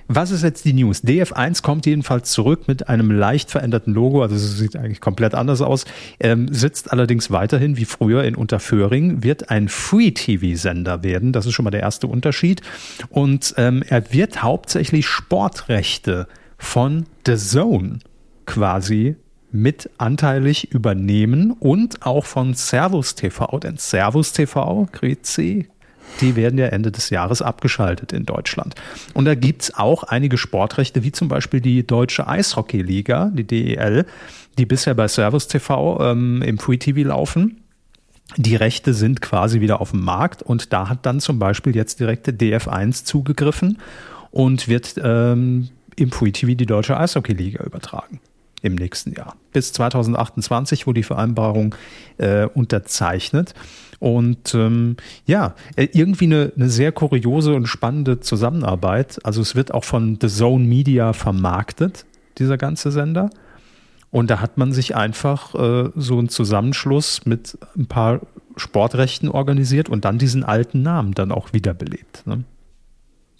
was ist jetzt die News? DF1 kommt jedenfalls zurück mit einem leicht veränderten Logo, also es sieht eigentlich komplett anders aus, ähm, sitzt allerdings weiterhin wie früher in Unterföhring, wird ein Free-TV-Sender werden, das ist schon mal der erste Unterschied und ähm, er wird hauptsächlich Sportrechte von The Zone quasi mit anteilig übernehmen und auch von Servus TV, denn Servus TV, Grüezi, die werden ja Ende des Jahres abgeschaltet in Deutschland. Und da gibt es auch einige Sportrechte, wie zum Beispiel die Deutsche Eishockey-Liga, die DEL, die bisher bei Servus TV ähm, im Free TV laufen. Die Rechte sind quasi wieder auf dem Markt und da hat dann zum Beispiel jetzt direkte DF1 zugegriffen und wird ähm, im Free TV die Deutsche Eishockey-Liga übertragen im nächsten Jahr. Bis 2028 wurde die Vereinbarung äh, unterzeichnet. Und ähm, ja, äh, irgendwie eine, eine sehr kuriose und spannende Zusammenarbeit. Also es wird auch von The Zone Media vermarktet, dieser ganze Sender. Und da hat man sich einfach äh, so einen Zusammenschluss mit ein paar Sportrechten organisiert und dann diesen alten Namen dann auch wiederbelebt. Ne?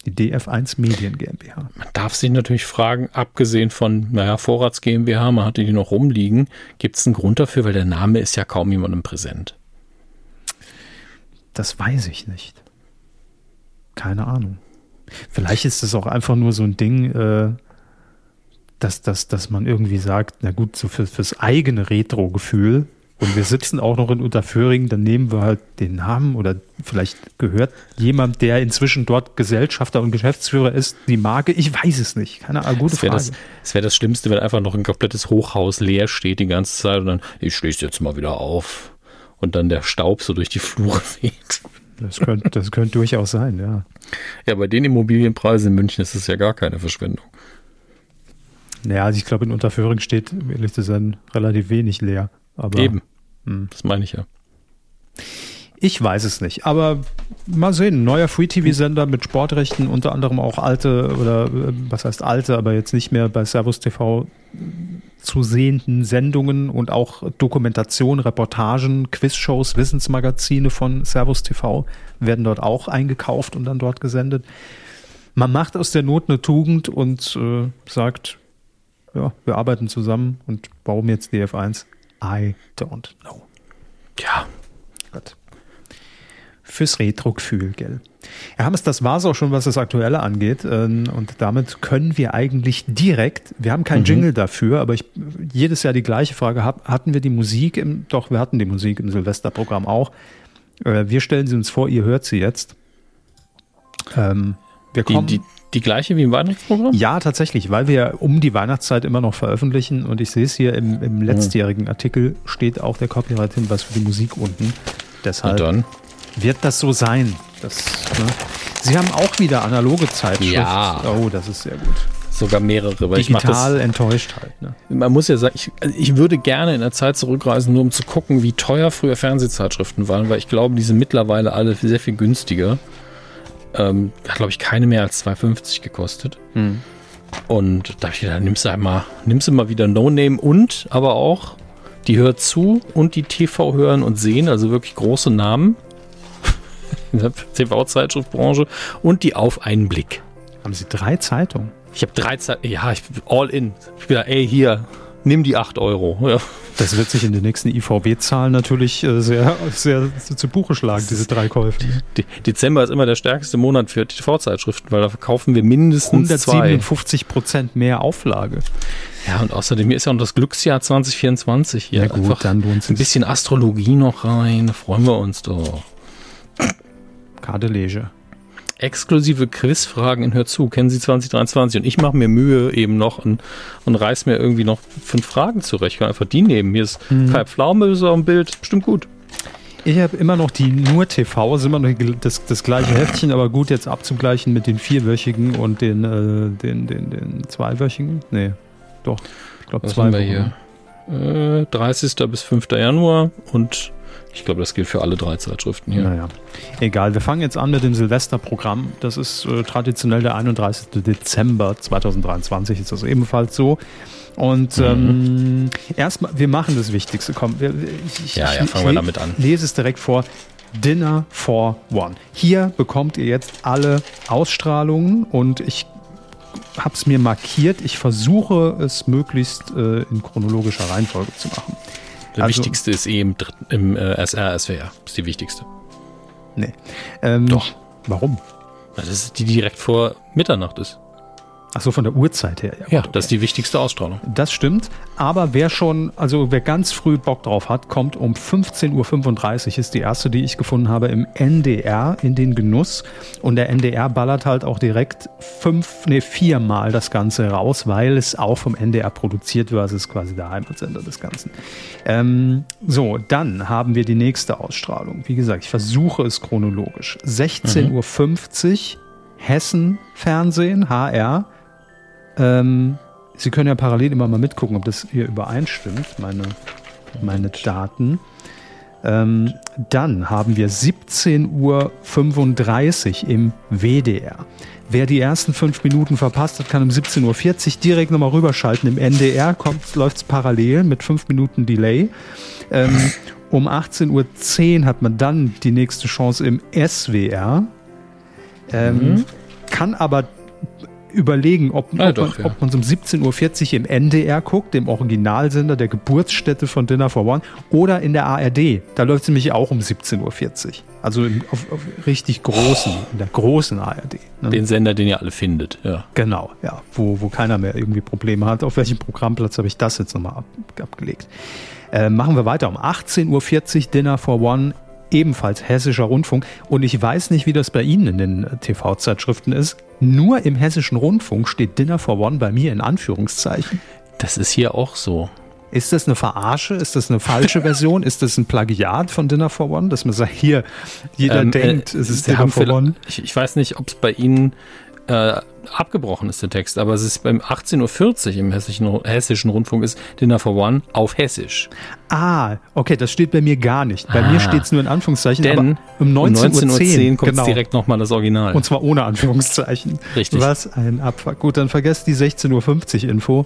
Die DF1 Medien GmbH. Man darf sich natürlich fragen, abgesehen von, naja, Vorrats GmbH, man hatte die noch rumliegen, gibt es einen Grund dafür, weil der Name ist ja kaum jemandem präsent. Das weiß ich nicht. Keine Ahnung. Vielleicht ist es auch einfach nur so ein Ding, äh, dass, dass, dass man irgendwie sagt, na gut, so für, fürs eigene Retro-Gefühl und wir sitzen auch noch in Unterföhring, dann nehmen wir halt den Namen oder vielleicht gehört jemand, der inzwischen dort Gesellschafter und Geschäftsführer ist, die Marke. Ich weiß es nicht. Keine Ahnung, gute das Frage. Das, das wäre das Schlimmste, wenn einfach noch ein komplettes Hochhaus leer steht die ganze Zeit und dann, ich schließe jetzt mal wieder auf und dann der Staub so durch die Flure *laughs* weht. Das könnte, das könnte durchaus sein, ja. Ja, bei den Immobilienpreisen in München ist es ja gar keine Verschwendung. Naja, also ich glaube, in Unterföhring steht, ehrlich zu sein, relativ wenig leer. Aber, Eben. Hm. Das meine ich ja. Ich weiß es nicht, aber mal sehen. Neuer Free-TV-Sender mit Sportrechten, unter anderem auch alte oder äh, was heißt alte, aber jetzt nicht mehr bei Servus TV zu sehenden Sendungen und auch Dokumentation, Reportagen, Quizshows, Wissensmagazine von Servus TV werden dort auch eingekauft und dann dort gesendet. Man macht aus der Not eine Tugend und äh, sagt, ja, wir arbeiten zusammen und warum jetzt DF1? I don't know. Ja. Gut. Fürs Retro-Gefühl, gell? Ja, Hammes, das war es auch schon, was das Aktuelle angeht. Ähm, und damit können wir eigentlich direkt, wir haben keinen mhm. Jingle dafür, aber ich jedes Jahr die gleiche Frage hatten wir die Musik im, doch, wir hatten die Musik im Silvesterprogramm auch. Äh, wir stellen sie uns vor, ihr hört sie jetzt. Ähm, wir kommen. Die, die, die gleiche wie im Weihnachtsprogramm? Ja, tatsächlich, weil wir um die Weihnachtszeit immer noch veröffentlichen und ich sehe es hier im, im letztjährigen Artikel steht auch der Copyright-Hinweis für die Musik unten. Deshalb wird das so sein. Das, ne? Sie haben auch wieder analoge Zeitschrift. Ja. Oh, das ist sehr gut. Sogar mehrere. Weil Digital ich enttäuscht halt. Ne? Man muss ja sagen, ich, also ich würde gerne in der Zeit zurückreisen, nur um zu gucken, wie teuer früher Fernsehzeitschriften waren, weil ich glaube, die sind mittlerweile alle sehr viel günstiger. Ähm, hat, glaube ich, keine mehr als 2,50 gekostet. Hm. Und da ich gedacht, nimmst du einmal, nimmst du mal wieder No Name und aber auch die hört zu und die TV hören und sehen, also wirklich große Namen *laughs* in der TV-Zeitschriftbranche und die Auf einen Blick. Haben Sie drei Zeitungen? Ich habe drei Zeitungen, ja, ich all in. Ich bin da, ey, hier, nimm die 8 Euro. Ja. Das wird sich in den nächsten IVB-Zahlen natürlich äh, sehr, sehr zu Buche schlagen, diese drei Käufe. De Dezember ist immer der stärkste Monat für TV-Zeitschriften, weil da verkaufen wir mindestens 157 Prozent mehr Auflage. Ja, und außerdem ist ja auch das Glücksjahr 2024 hier. Ja gut, Einfach dann lohnt Ein bisschen Astrologie noch rein, freuen wir uns doch. Karte Leger exklusive Quizfragen in Hör zu, kennen Sie 2023 und ich mache mir Mühe eben noch und, und reiß mir irgendwie noch fünf Fragen zurecht. Ich kann einfach die nehmen. Hier ist mhm. Kai Pflaume auf dem Bild, bestimmt gut. Ich habe immer noch die nur TV, ist immer noch das, das gleiche Heftchen, aber gut jetzt abzugleichen mit den vierwöchigen und den, äh, den, den, den zweiwöchigen. Nee, doch. Ich glaube zwei. Haben wir hier? Äh, 30. bis 5. Januar und ich glaube, das gilt für alle drei Zeitschriften hier. Naja. Egal, wir fangen jetzt an mit dem Silvesterprogramm. Das ist äh, traditionell der 31. Dezember 2023, ist das ebenfalls so. Und mhm. ähm, erstmal, wir machen das Wichtigste. Komm, wir, ich, ja, ja, fangen wir damit an. Lese es direkt vor. Dinner for One. Hier bekommt ihr jetzt alle Ausstrahlungen und ich habe es mir markiert. Ich versuche es möglichst äh, in chronologischer Reihenfolge zu machen. Der also, wichtigste ist eh im, im äh, SR, SWR. Das ist die wichtigste. Nee. Ähm, Doch. Warum? Das ist die direkt vor Mitternacht ist. Ach so, von der Uhrzeit her. Ja, ja gut, das ist die wichtigste Ausstrahlung. Das stimmt. Aber wer schon, also wer ganz früh Bock drauf hat, kommt um 15.35 Uhr, ist die erste, die ich gefunden habe, im NDR in den Genuss. Und der NDR ballert halt auch direkt fünf, nee, viermal das Ganze raus, weil es auch vom NDR produziert wird. Also es ist quasi der Heimatsender des Ganzen. Ähm, so, dann haben wir die nächste Ausstrahlung. Wie gesagt, ich versuche es chronologisch. 16.50 Uhr, Hessen Fernsehen, HR. Ähm, Sie können ja parallel immer mal mitgucken, ob das hier übereinstimmt, meine, meine Daten. Ähm, dann haben wir 17.35 Uhr im WDR. Wer die ersten fünf Minuten verpasst hat, kann um 17.40 Uhr direkt nochmal rüberschalten. Im NDR läuft es parallel mit fünf Minuten Delay. Ähm, um 18.10 Uhr hat man dann die nächste Chance im SWR. Ähm, mhm. Kann aber überlegen, ob, ah, ob, doch, man, ja. ob man um 17.40 Uhr im NDR guckt, dem Originalsender der Geburtsstätte von Dinner for One, oder in der ARD. Da läuft es nämlich auch um 17.40 Uhr. Also auf, auf, richtig großen, in der großen ARD. Ne? Den Sender, den ihr alle findet, ja. Genau, ja. Wo, wo keiner mehr irgendwie Probleme hat. Auf welchem Programmplatz habe ich das jetzt nochmal ab, abgelegt? Äh, machen wir weiter. Um 18.40 Uhr Dinner for One ebenfalls hessischer Rundfunk. Und ich weiß nicht, wie das bei Ihnen in den äh, TV-Zeitschriften ist. Nur im hessischen Rundfunk steht Dinner for One bei mir in Anführungszeichen. Das ist hier auch so. Ist das eine Verarsche? Ist das eine falsche *laughs* Version? ist das ein Plagiat von Dinner for One? Dass man sagt, hier, jeder ähm, denkt, äh, es ist Dinner for One. Ich, ich, weiß nicht, ob es bei Ihnen äh, abgebrochen ist der Text, aber es ist beim 18.40 Uhr im hessischen, hessischen Rundfunk ist Dinner for One auf Hessisch. Ah, okay, das steht bei mir gar nicht. Bei ah, mir steht es nur in Anführungszeichen, denn um 19.10 Uhr 19 kommt genau. direkt nochmal das Original. Und zwar ohne Anführungszeichen. Richtig. Was ein Abfuck. Gut, dann vergesst die 16.50 Uhr Info.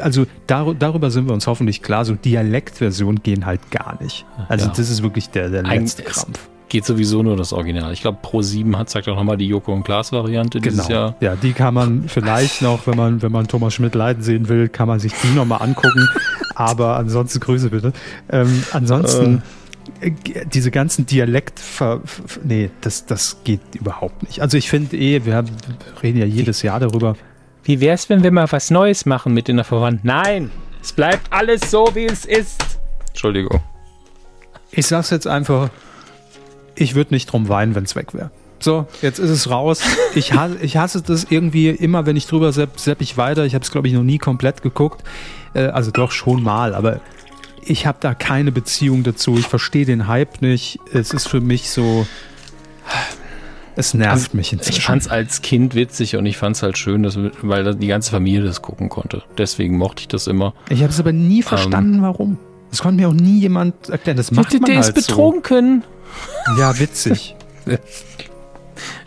Also dar darüber sind wir uns hoffentlich klar, so Dialektversionen gehen halt gar nicht. Also ja. das ist wirklich der, der letzte Krampf geht sowieso nur das Original. Ich glaube, Pro 7 hat zeigt auch nochmal die Joko und Klaas Variante genau. dieses Jahr. Ja, die kann man *laughs* vielleicht noch, wenn man, wenn man Thomas Schmidt leiden sehen will, kann man sich die nochmal angucken. *laughs* Aber ansonsten Grüße bitte. Ähm, ansonsten. Äh. Diese ganzen Dialekt, nee, das, das geht überhaupt nicht. Also ich finde eh, wir haben, reden ja jedes Jahr darüber. Wie wäre es, wenn wir mal was Neues machen mit in der Verwandten? Nein, es bleibt alles so, wie es ist. Entschuldigung. Ich sag's jetzt einfach, ich würde nicht drum weinen, wenn es weg wäre. So, jetzt ist es raus. *laughs* Ich hasse, ich hasse das irgendwie immer, wenn ich drüber sepp, sepp ich weiter. Ich habe es, glaube ich, noch nie komplett geguckt. Äh, also doch schon mal, aber ich habe da keine Beziehung dazu. Ich verstehe den Hype nicht. Es ist für mich so. Es nervt mich inzwischen. Ich fand es als Kind witzig und ich fand es halt schön, dass, weil die ganze Familie das gucken konnte. Deswegen mochte ich das immer. Ich habe es aber nie verstanden, ähm, warum. Das konnte mir auch nie jemand erklären. Das macht man halt ist betrunken. So. Ja, witzig.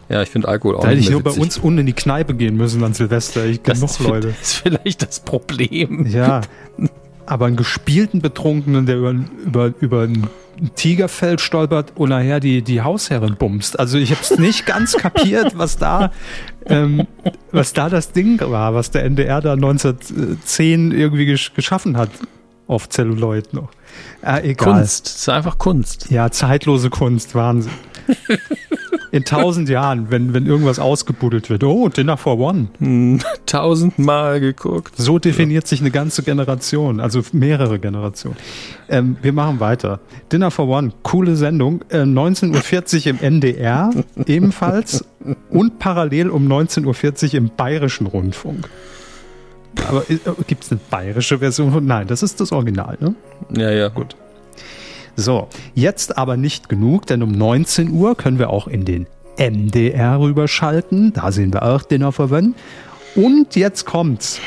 Ja, ich finde Alkohol auch Da hätte ich nur witzig. bei uns unten in die Kneipe gehen müssen an Silvester. Ich kenne noch Leute. Das *laughs* ist vielleicht das Problem. Ja. Aber einen gespielten Betrunkenen, der über, über, über ein Tigerfell stolpert und nachher die, die Hausherrin bumst. Also ich habe es nicht ganz kapiert, was da, ähm, was da das Ding war, was der NDR da 1910 irgendwie gesch geschaffen hat auf Celluloid noch. Äh. Kunst, es ist einfach Kunst. Ja, zeitlose Kunst, Wahnsinn. *laughs* In tausend Jahren, wenn, wenn irgendwas ausgebuddelt wird. Oh, Dinner for One. Hm, tausendmal geguckt. So definiert ja. sich eine ganze Generation, also mehrere Generationen. Ähm, wir machen weiter. Dinner for One, coole Sendung. Äh, 19.40 Uhr im NDR ebenfalls *laughs* und parallel um 19.40 Uhr im Bayerischen Rundfunk. Aber äh, gibt es eine bayerische Version? Nein, das ist das Original, ne? Ja, ja. Gut. So, jetzt aber nicht genug, denn um 19 Uhr können wir auch in den MDR rüberschalten. Da sehen wir auch Dinner for One. Und jetzt kommt's.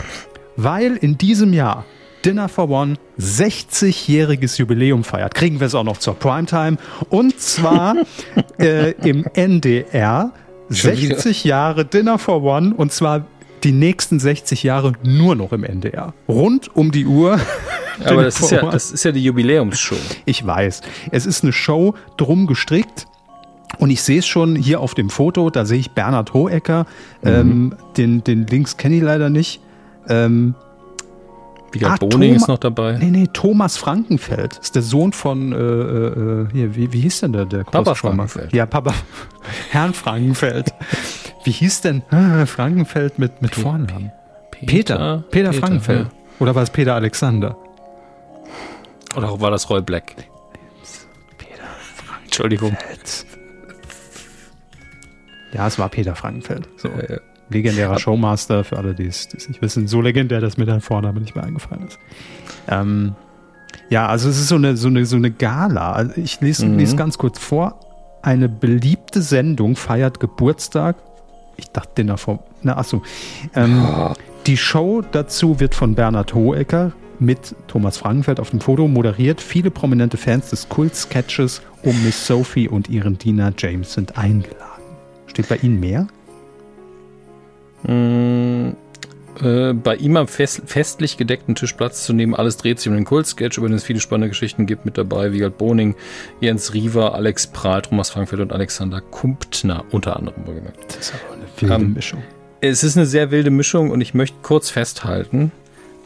Weil in diesem Jahr Dinner for One 60-jähriges Jubiläum feiert, kriegen wir es auch noch zur Primetime. Und zwar *laughs* äh, im NDR 60 Jahre Dinner for One und zwar die nächsten 60 Jahre nur noch im NDR. Rund um die Uhr. *laughs* Aber das ist, ja, das ist ja die Jubiläumsshow. Ich weiß. Es ist eine Show drum gestrickt. Und ich sehe es schon hier auf dem Foto, da sehe ich Bernhard Hohecker. Mhm. Ähm, den, den Links kenne ich leider nicht. Ähm, Wiegald ah, Boning ist noch dabei. Nee, nee, Thomas Frankenfeld ist der Sohn von, äh, äh, hier, wie, wie hieß denn der, der Papa Frankenfeld. Ja, Papa, *laughs* Herrn Frankenfeld. *laughs* Wie hieß denn äh, Frankenfeld mit, mit Vornamen? Peter. Peter, Peter, Peter Frankenfeld. Ja. Oder war es Peter Alexander? Oder war das Roy Black? Peter Frankenfeld. Entschuldigung. Ja, es war Peter Frankenfeld. So. Äh, legendärer Showmaster, für alle, die es nicht wissen. So legendär, dass mir dein Vorname nicht mehr eingefallen ist. Ähm, ja, also es ist so eine, so eine, so eine Gala. Also ich lese, mhm. lese ganz kurz vor. Eine beliebte Sendung feiert Geburtstag. Ich dachte Dinner vor. Na, achso. Ähm, ja. Die Show dazu wird von Bernhard Hohecker mit Thomas Frankenfeld auf dem Foto moderiert. Viele prominente Fans des Kult-Sketches um Miss Sophie und ihren Diener James sind eingeladen. Steht bei Ihnen mehr? Mmh, äh, bei ihm am fest, festlich gedeckten Tisch Platz zu nehmen. Alles dreht sich um den Kult-Sketch, über den es viele spannende Geschichten gibt mit dabei. Wiegald Boning, Jens Riewer, Alex Prahl, Thomas Frankfeld und Alexander Kumptner unter anderem. Das ist aber wilde ähm, Mischung. Es ist eine sehr wilde Mischung und ich möchte kurz festhalten,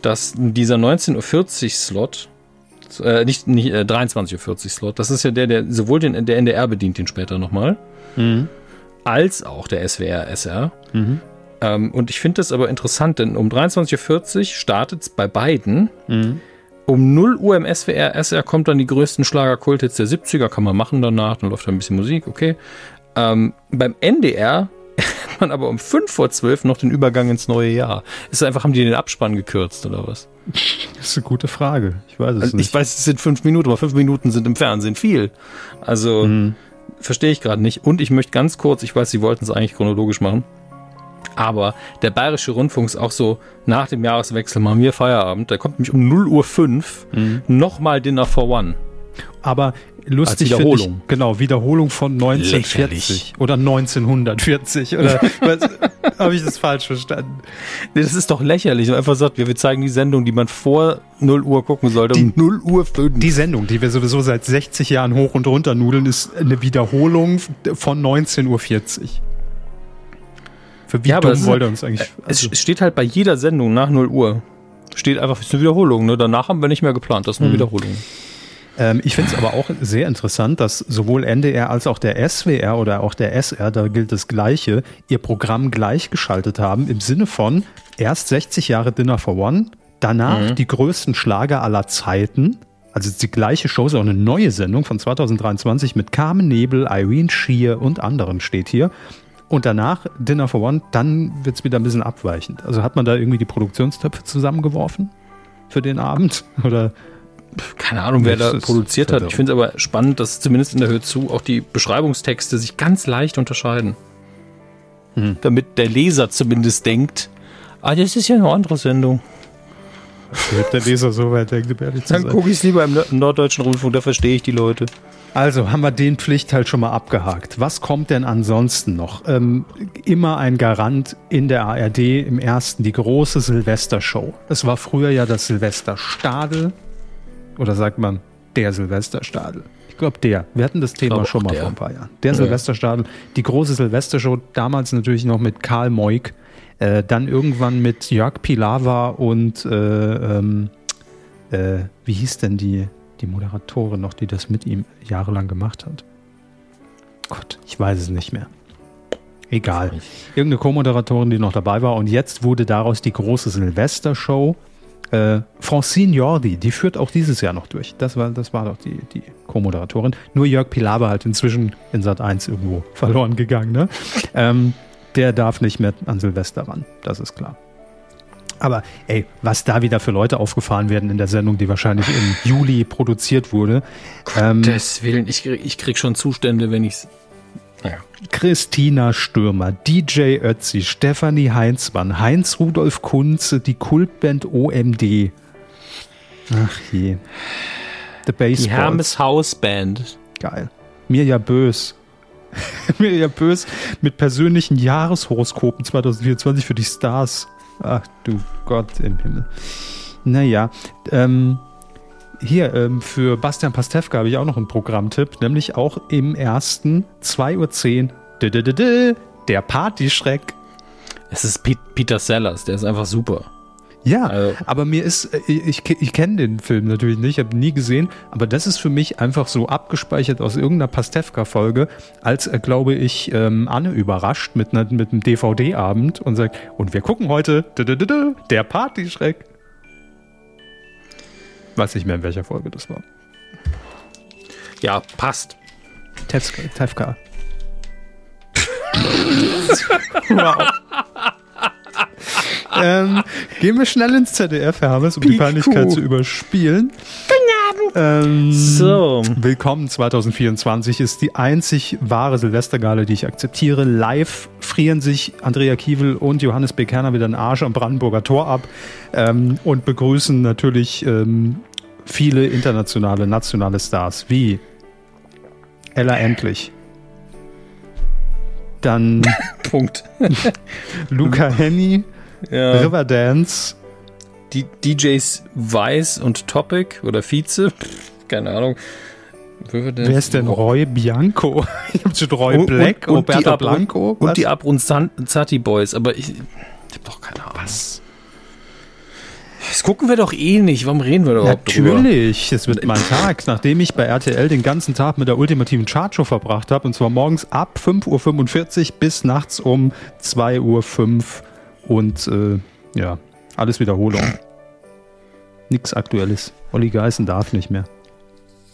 dass dieser 19.40 Uhr Slot, äh, nicht, nicht äh, 23.40 Uhr Slot, das ist ja der, der sowohl den, der NDR bedient, den später nochmal, mhm. als auch der SWR, SR. Mhm. Ähm, und ich finde das aber interessant, denn um 23.40 Uhr startet es bei beiden. Mhm. Um 0 Uhr im SWR, SR kommt dann die größten Schlagerkulthits der 70er, kann man machen danach, dann läuft da ein bisschen Musik, okay. Ähm, beim NDR *laughs* hat man aber um 5 vor 12 noch den Übergang ins neue Jahr. Ist einfach, haben die den Abspann gekürzt oder was? Das ist eine gute Frage. Ich weiß es also, nicht. Ich weiß, es sind fünf Minuten, aber fünf Minuten sind im Fernsehen viel. Also mhm. verstehe ich gerade nicht. Und ich möchte ganz kurz, ich weiß, Sie wollten es eigentlich chronologisch machen. Aber der Bayerische Rundfunk ist auch so, nach dem Jahreswechsel machen wir Feierabend. Da kommt nämlich um 0 Uhr 5 mhm. nochmal Dinner for One. Aber lustig Als Wiederholung. Ich, genau, Wiederholung von 1940 Lächerlich. oder 1940 oder *laughs* habe ich das falsch verstanden? Nee, das ist doch lächerlich. Einfach sagt, wir, wir zeigen die Sendung, die man vor 0 Uhr gucken sollte, die, um 0 Uhr 5. Die Sendung, die wir sowieso seit 60 Jahren hoch und runter nudeln, ist eine Wiederholung von 19.40 Uhr. Für wie ja, dumm wollte uns eigentlich. Also es steht halt bei jeder Sendung nach 0 Uhr. Steht einfach, es ist eine Wiederholung. Ne? Danach haben wir nicht mehr geplant, das ist eine mhm. Wiederholung. Ähm, ich finde es aber auch sehr interessant, dass sowohl NDR als auch der SWR oder auch der SR, da gilt das Gleiche, ihr Programm gleichgeschaltet haben im Sinne von erst 60 Jahre Dinner for One, danach mhm. die größten Schlager aller Zeiten. Also die gleiche Show, ist auch eine neue Sendung von 2023 mit Carmen Nebel, Irene Shear und anderen steht hier. Und danach Dinner for One, dann wird es wieder ein bisschen abweichend. Also hat man da irgendwie die Produktionstöpfe zusammengeworfen für den Abend? *laughs* Oder keine Ahnung, wer da produziert hat. Ich finde es aber spannend, dass zumindest in der Höhe zu auch die Beschreibungstexte sich ganz leicht unterscheiden. Hm. Damit der Leser zumindest denkt, ah, das ist ja eine andere Sendung. Der Leser so weit denkt, ehrlich zu Dann gucke ich es lieber im Norddeutschen Rundfunk, da verstehe ich die Leute. Also haben wir den Pflichtteil schon mal abgehakt. Was kommt denn ansonsten noch? Ähm, immer ein Garant in der ARD im ersten, die große Silvestershow. Es war früher ja das Silvesterstadel. Oder sagt man der Silvesterstadel? Ich glaube der. Wir hatten das Thema schon mal der. vor ein paar Jahren. Der ja. Silvesterstadel. Die große Silvestershow, damals natürlich noch mit Karl Moik. Äh, dann irgendwann mit Jörg Pilawa und äh, ähm, äh, wie hieß denn die? die Moderatorin noch, die das mit ihm jahrelang gemacht hat. Gott, ich weiß es nicht mehr. Egal. Irgendeine Co-Moderatorin, die noch dabei war. Und jetzt wurde daraus die große Silvester-Show. Äh, Francine Jordi, die führt auch dieses Jahr noch durch. Das war, das war doch die, die Co-Moderatorin. Nur Jörg Pilawa halt inzwischen in Sat 1 irgendwo *laughs* verloren gegangen. Ne? Ähm, der darf nicht mehr an Silvester ran. Das ist klar. Aber ey, was da wieder für Leute aufgefahren werden in der Sendung, die wahrscheinlich im Juli produziert wurde. Ähm, Gottes Willen, ich, ich krieg schon Zustände, wenn ich's. Naja. Christina Stürmer, DJ Ötzi, Stefanie Heinzmann, Heinz Rudolf Kunze, die Kultband OMD. Ach je. The Baseballs. Die Hermes House Band. Geil. Mirja Bös. *laughs* Mirja Bös mit persönlichen Jahreshoroskopen 2024 für die Stars. Ach du Gott im Himmel. Naja, ähm, hier, ähm, für Bastian Pastewka habe ich auch noch einen Programmtipp, nämlich auch im ersten 2.10 Uhr der Partyschreck. Es ist Peter Sellers, der ist einfach super. Ja, also. aber mir ist, äh, ich, ich kenne den Film natürlich nicht, habe nie gesehen, aber das ist für mich einfach so abgespeichert aus irgendeiner Pastewka-Folge, als, äh, glaube ich, ähm, Anne überrascht mit, einer, mit einem DVD-Abend und sagt, und wir gucken heute der Partyschreck. Weiß nicht mehr, in welcher Folge das war. Ja, passt. Tefka. *laughs* wow. ähm, gehen wir schnell ins ZDF, Hermes, um Piku. die Peinlichkeit zu überspielen. Ähm, so. Willkommen 2024 ist die einzig wahre Silvestergale, die ich akzeptiere. Live frieren sich Andrea Kiewel und Johannes B. Kerner wieder den Arsch am Brandenburger Tor ab ähm, und begrüßen natürlich ähm, viele internationale, nationale Stars wie Ella Endlich. Dann *laughs* Punkt. *laughs* Luca Henny, ja. Riverdance. Die DJs Weiß und Topic oder Vize, keine Ahnung. Wer ist denn Roy Bianco? *laughs* Ich habe schon Roy Black, und, und, Roberta Blanco. Und die Abrunzati Boys, aber ich, ich habe doch keine Ahnung. Was? Das gucken wir doch eh nicht. Warum reden wir überhaupt Natürlich, drüber? Natürlich, es wird mein Tag. Nachdem ich bei RTL den ganzen Tag mit der ultimativen Chartshow verbracht habe, und zwar morgens ab 5.45 Uhr bis nachts um 2.05 Uhr und äh, ja, alles Wiederholung. Nichts Aktuelles. Olli Geißen darf nicht mehr.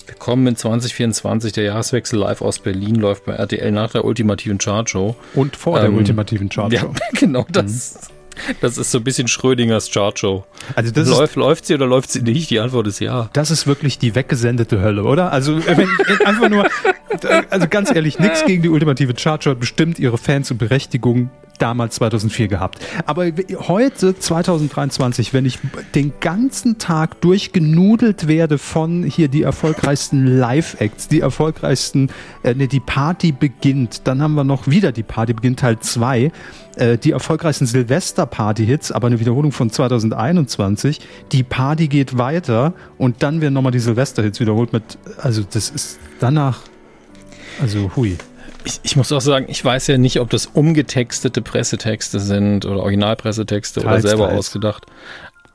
Wir kommen in 2024, der Jahreswechsel live aus Berlin läuft bei RTL nach der ultimativen Chartshow. Und vor ähm, der ultimativen Chartshow. *laughs* Ja, genau das. Mhm. Das ist so ein bisschen Schrödingers Chartshow. Also das läuft, läuft sie oder läuft sie nicht? Die Antwort ist ja. Das ist wirklich die weggesendete Hölle, oder? Also wenn, einfach nur, also ganz ehrlich, nichts gegen die ultimative Chartshow bestimmt ihre Fans und Berechtigung damals 2004 gehabt. Aber heute, 2023, wenn ich den ganzen Tag durchgenudelt werde von hier die erfolgreichsten Live-Acts, die erfolgreichsten, äh, ne, die Party beginnt, dann haben wir noch wieder die Party beginnt Teil 2, äh, die erfolgreichsten Silvester-Party-Hits, aber eine Wiederholung von 2021, die Party geht weiter und dann werden nochmal die Silvester-Hits wiederholt mit, also das ist danach, also hui. Ich, ich, muss auch sagen, ich weiß ja nicht, ob das umgetextete Pressetexte sind oder Originalpressetexte teils, oder selber teils. ausgedacht.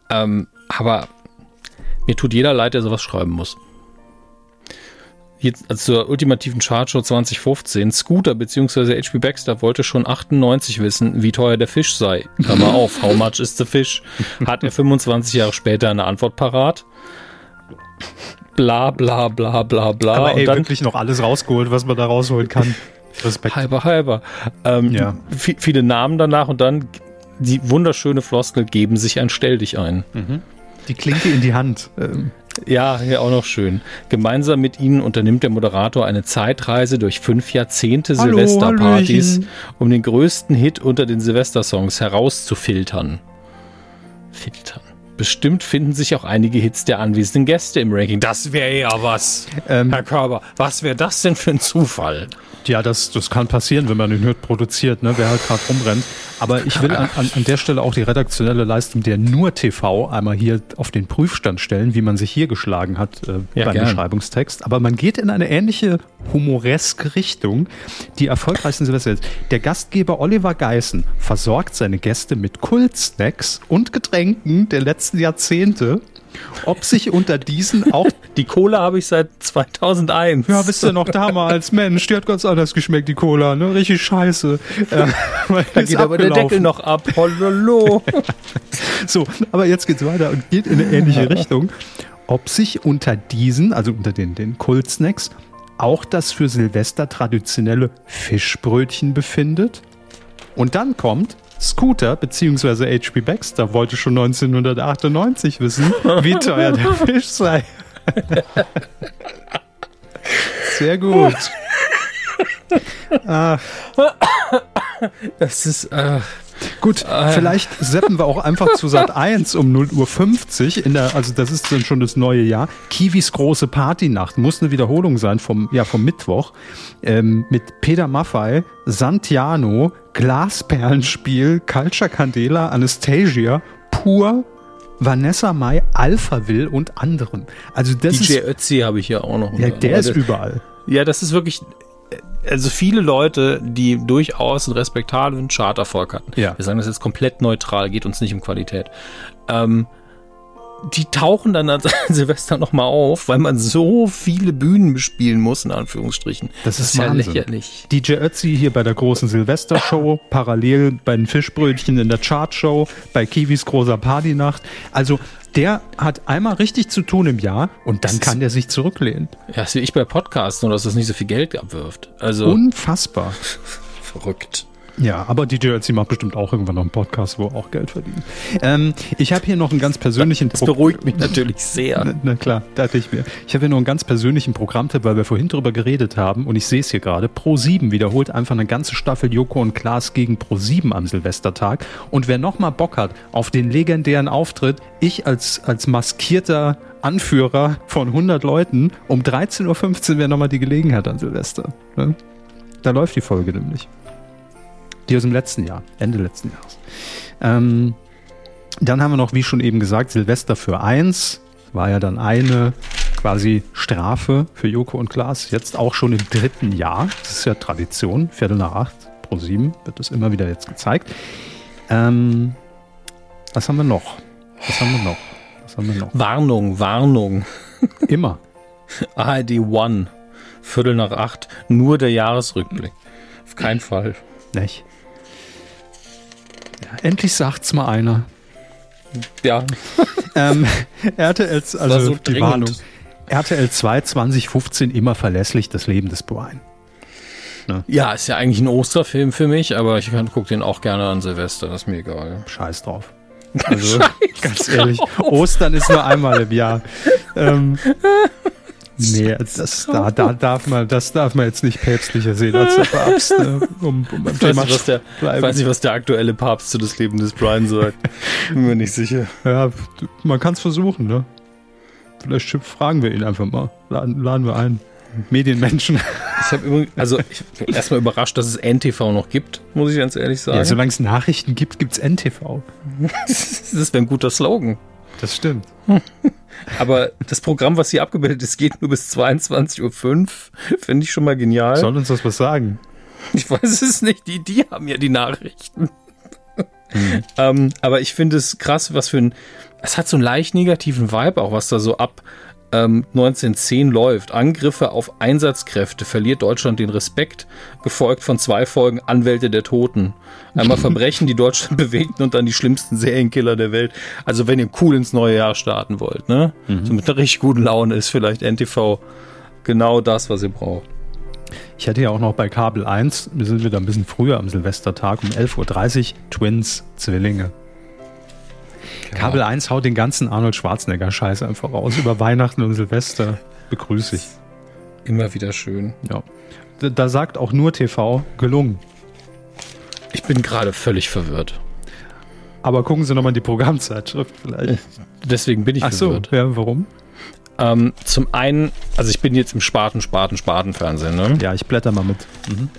Ähm, aber mir tut jeder leid, der sowas schreiben muss. Jetzt, also zur ultimativen Chartshow 2015, Scooter bzw. HB Baxter wollte schon 98 wissen, wie teuer der Fisch sei. Klammer auf, how much is the fish? Hat er 25 Jahre später eine Antwort parat? Bla bla bla bla bla. Aber ey, und dann, wirklich noch alles rausgeholt, was man da rausholen kann. Respekt. Halber, halber. Ähm, ja. Viele Namen danach und dann die wunderschöne Floskel geben sich ein Stell dich ein. Mhm. Die Klinke in die Hand. Ähm. Ja, ja, auch noch schön. Gemeinsam mit ihnen unternimmt der Moderator eine Zeitreise durch fünf Jahrzehnte Silvesterpartys, um den größten Hit unter den Silvestersongs herauszufiltern. Filtern. Bestimmt finden sich auch einige Hits der anwesenden Gäste im Ranking. Das wäre ja was, ähm, Herr Körber. Was wäre das denn für ein Zufall? Ja, das, das kann passieren, wenn man den Hört produziert, ne? wer halt gerade rumrennt. Aber ich will an, an, an der Stelle auch die redaktionelle Leistung der Nur TV einmal hier auf den Prüfstand stellen, wie man sich hier geschlagen hat äh, ja, beim gern. Beschreibungstext. Aber man geht in eine ähnliche humoreske Richtung. Die erfolgreichsten Silvester. Der Gastgeber Oliver Geißen versorgt seine Gäste mit Kultsnacks und Getränken der letzten Jahrzehnte ob sich unter diesen auch. *laughs* Die Cola habe ich seit 2001. Ja, wisst ihr noch damals, Mensch, die hat ganz anders geschmeckt, die Cola, ne? Richtig scheiße. *laughs* Äh, da *laughs* geht aber der Deckel noch ab. Hollolo. so, aber jetzt geht's weiter und geht in eine ähnliche Richtung. Ob sich unter diesen, also unter den, den Kult-Snacks, auch das für Silvester traditionelle Fischbrötchen befindet. Und dann kommt Scooter bzw. H.P. Baxter wollte schon 1998 wissen, *laughs* wie teuer der Fisch sei. Sehr gut. Ach. Das ist. Äh, Gut, äh, vielleicht seppen wir auch einfach zu Sat *laughs* 1 um 0 Uhr 50 in der, also das ist dann schon das neue Jahr. Kiwis große Partynacht muss eine Wiederholung sein vom, ja, vom Mittwoch. Ähm, mit Peter Maffei, Santiano, Glasperlenspiel, Culture Candela, Anastasia, Pur, Vanessa Mai, Will und anderen. Also das DJ ist, Ötzi habe ich ja auch noch. Ja, der ist überall. Ja, das ist wirklich also viele Leute, die durchaus einen respektablen Charterfolg hatten. Ja. Wir sagen das jetzt komplett neutral, geht uns nicht um Qualität. Ähm, die tauchen dann an *laughs* Silvester nochmal auf, weil man so viele Bühnen bespielen muss, in Anführungsstrichen. Das ist ja Wahnsinn. lächerlich. DJ Ötzi hier bei der großen Silvestershow, *laughs* parallel bei den Fischbrötchen in der Chartshow, bei Kiwis großer Partynacht. Also der hat einmal richtig zu tun im Jahr und dann Das kann der sich zurücklehnen. Ja, das sehe ich bei Podcasts, nur dass das nicht so viel Geld abwirft. Also Unfassbar. *laughs* verrückt. Ja, aber DJ Ötzi macht bestimmt auch irgendwann noch einen Podcast, wo er auch Geld verdient. Ähm, ich habe hier noch einen ganz persönlichen Das beruhigt mich natürlich sehr. Na, na klar, dachte ich mir. Ich habe hier noch einen ganz persönlichen Programmtipp, weil wir vorhin drüber geredet haben und ich sehe es hier gerade. Pro 7 wiederholt einfach eine ganze Staffel Joko und Klaas gegen Pro 7 am Silvestertag. Und wer nochmal Bock hat auf den legendären Auftritt, ich als, als maskierter Anführer von 100 Leuten, um 13.15 Uhr wäre nochmal die Gelegenheit an Silvester. Ne? Da läuft die Folge nämlich. Die aus dem letzten Jahr, Ende letzten Jahres. Ähm, dann haben wir noch, wie schon eben gesagt, Silvester für eins. War ja dann eine quasi Strafe für Joko und Klaas. Jetzt auch schon im dritten Jahr. Das ist ja Tradition. Viertel nach acht pro sieben wird das immer wieder jetzt gezeigt. Ähm, was haben wir noch? Was haben wir noch? Was haben wir noch? Warnung, Warnung. *laughs* Immer. ARD One. Viertel nach acht. Nur der Jahresrückblick. Auf keinen Fall. Nicht? Endlich sagt's mal einer. Ja, *laughs* Ähm, RTL, also so die dringend. Warnung. RTL 2 2015 immer verlässlich das Leben des Brian. ja, ist ja eigentlich ein Osterfilm für mich, aber ich gucke den auch gerne an Silvester, das ist mir egal. Scheiß drauf. *laughs* Also ganz ehrlich, Ostern ist nur einmal im Jahr. Ähm, *laughs* nee, das, da, da darf man, das darf man jetzt nicht päpstlicher sehen als der Papst, ne? um, um Ich weiß, nicht, was der, bleiben. weiß nicht, was der aktuelle Papst zu das Leben des Brian sagt. *laughs* Bin mir nicht sicher. Ja, man kann es versuchen, ne? Vielleicht fragen wir ihn einfach mal. Laden, laden wir ein. Medienmenschen. Ich habe übrigens, also ich *laughs* bin erstmal überrascht, dass es NTV noch gibt, muss ich ganz ehrlich sagen. Ja, solange es Nachrichten gibt, gibt's NTV. *laughs* das wäre ein guter Slogan. Das stimmt. Aber das Programm, was hier abgebildet ist, geht nur bis 22.05 Uhr. Finde ich schon mal genial. Soll uns das was sagen? Ich weiß es nicht, die, die haben ja die Nachrichten. ähm, aber ich finde es krass, was für ein. Es hat so einen leicht negativen Vibe, auch was da so ab ähm, 1910 läuft. Angriffe auf Einsatzkräfte verliert Deutschland den Respekt, gefolgt von zwei Folgen Anwälte der Toten. Einmal *laughs* Verbrechen, die Deutschland *laughs* bewegten und dann die schlimmsten Serienkiller der Welt. Also wenn ihr cool ins neue Jahr starten wollt, ne? So mit einer richtig guten Laune ist vielleicht NTV genau das, was ihr braucht. Ich hatte ja auch noch bei Kabel 1, wir sind wieder ein bisschen früher am Silvestertag, um 11.30 Uhr, Twins, Zwillinge. Kabel 1 haut den ganzen Arnold Schwarzenegger-Scheiß einfach raus. Über Weihnachten und Silvester begrüße ich. Immer wieder schön. Ja. Da, da sagt auch nur TV gelungen. Ich bin gerade völlig verwirrt. Aber gucken Sie nochmal die Programmzeitschrift vielleicht. Deswegen bin ich Ach so, verwirrt. ja, warum? Ähm, zum einen, also ich bin jetzt im Spaten, Spaten, Spaten-Fernsehen, ne? Ja, ich blätter mal mit.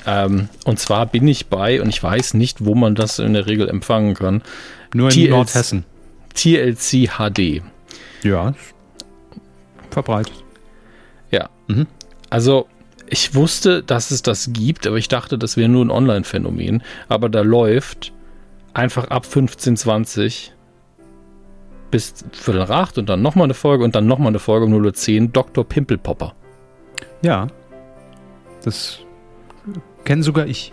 Ähm, und zwar bin ich bei, und ich weiß nicht, wo man das in der Regel empfangen kann, Nur in TLC. Nordhessen. TLC HD. Ja. Verbreitet. Ja. Mhm. Also, ich wusste, dass es das gibt, aber ich dachte, das wäre nur ein Online-Phänomen. Aber da läuft einfach ab 15.20 bis Viertel nach acht und dann nochmal eine Folge und dann nochmal eine Folge um 0.10 Uhr Dr. Pimpelpopper. Ja. Das kenne sogar ich.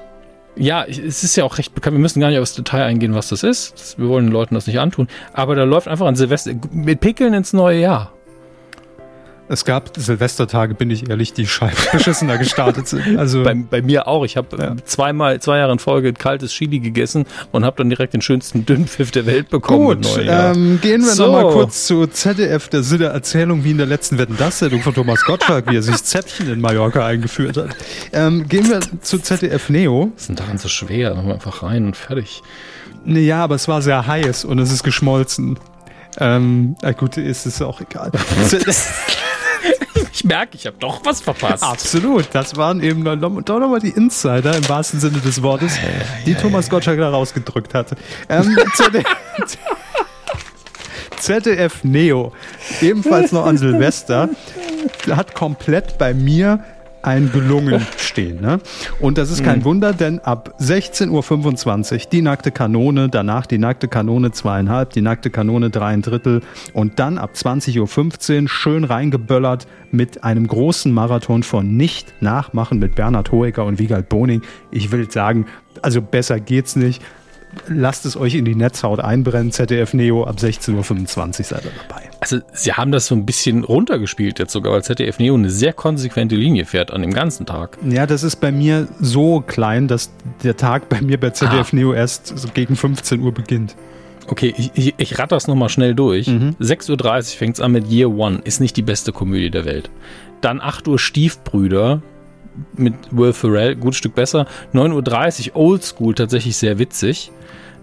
Ja, es ist ja auch recht bekannt. Wir müssen gar nicht aufs Detail eingehen, was das ist. Wir wollen den Leuten das nicht antun. Aber da läuft einfach an Silvester mit Pickeln ins neue Jahr. Es gab Silvestertage, bin ich ehrlich, die scheinbar *laughs* beschissener gestartet sind. Also Bei, bei mir auch. Ich habe Ja. zweimal, zwei Jahre in Folge kaltes Chili gegessen und habe dann direkt den schönsten Dünnpfiff der Welt bekommen. Gut, ähm, gehen wir So. noch mal kurz zu ZDF, der Sinne Erzählung wie in der letzten Wetten das Sendung von Thomas Gottschalk, wie er sich das Zäpfchen in Mallorca eingeführt hat. Ähm, gehen wir zu ZDF Neo. Ist denn daran so schwer? Machen wir einfach rein und fertig. Nee, ja, aber es war sehr heiß und es ist geschmolzen. Ähm, na gut, ist es auch egal. *laughs* *laughs* Ich merke, ich habe doch was verpasst. Absolut, das waren eben doch nochmal die Insider im wahrsten Sinne des Wortes, die Thomas Gottschalk da rausgedrückt hatte. Ähm, ZDF *laughs* Neo, ebenfalls noch an Silvester, hat komplett bei mir ein gelungen stehen. Ne? Und das ist kein mhm. Wunder, denn ab 16.25 Uhr die nackte Kanone, danach die nackte Kanone zweieinhalb, die nackte Kanone drei ein Drittel und dann ab 20.15 Uhr schön reingeböllert mit einem großen Marathon von Nicht nachmachen mit Bernhard Hoeker und Wiegald Boning. Ich will sagen, also besser geht's nicht lasst es euch in die Netzhaut einbrennen. ZDF Neo ab 16.25 Uhr seid ihr dabei. Also sie haben das so ein bisschen runtergespielt jetzt sogar, weil ZDF Neo eine sehr konsequente Linie fährt an dem ganzen Tag. Ja, das ist bei mir so klein, dass der Tag bei mir bei ZDF ah. Neo erst so gegen 15 Uhr beginnt. Okay, ich, ich, ich rate das nochmal schnell durch. Mhm. 6.30 Uhr fängt es an mit Year One, ist nicht die beste Komödie der Welt. Dann 8 Uhr Stiefbrüder, mit Will Ferrell, gut Stück besser. 9.30 Uhr Old School, tatsächlich sehr witzig.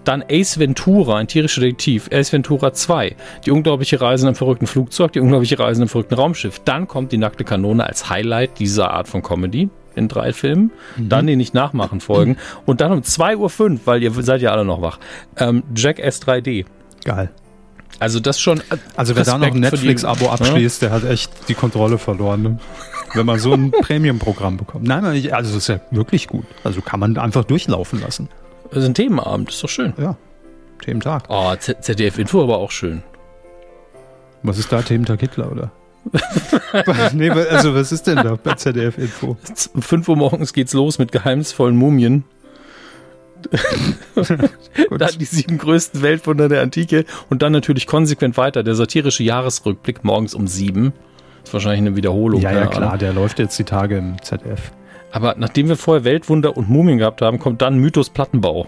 Dann Ace Ventura, ein tierischer Detektiv. Ace Ventura 2, die unglaubliche Reise in einem verrückten Flugzeug, die unglaubliche Reise in einem verrückten Raumschiff. Dann kommt die nackte Kanone als Highlight dieser Art von Comedy in drei Filmen. Mhm. Dann die nicht nachmachen folgen. *laughs* Und dann um 2.05 Uhr, weil ihr seid ja alle noch wach, ähm, Jack S3D. Geil. Also das schon. Äh, also wer Respekt da noch ein Netflix-Abo abschließt, ja? der hat echt die Kontrolle verloren. Ne? Wenn man so ein *laughs* Premium-Programm bekommt. Nein, also das ist ja wirklich gut. Also kann man einfach durchlaufen lassen. Das ist ein Themenabend, ist doch schön. Ja, Thementag. Oh, ZDF Info aber auch schön. Was ist da, Thementag Hitler, oder? *laughs* nee, also was ist denn da bei ZDF Info? Um 5 Uhr morgens geht's los mit geheimnisvollen Mumien. *laughs* dann die sieben größten Weltwunder der Antike und dann natürlich konsequent weiter der satirische Jahresrückblick morgens um sieben. Das ist wahrscheinlich eine Wiederholung. Ja, ja, klar, der läuft jetzt die Tage im ZDF. Aber nachdem wir vorher Weltwunder und Mumien gehabt haben, kommt dann Mythos Plattenbau.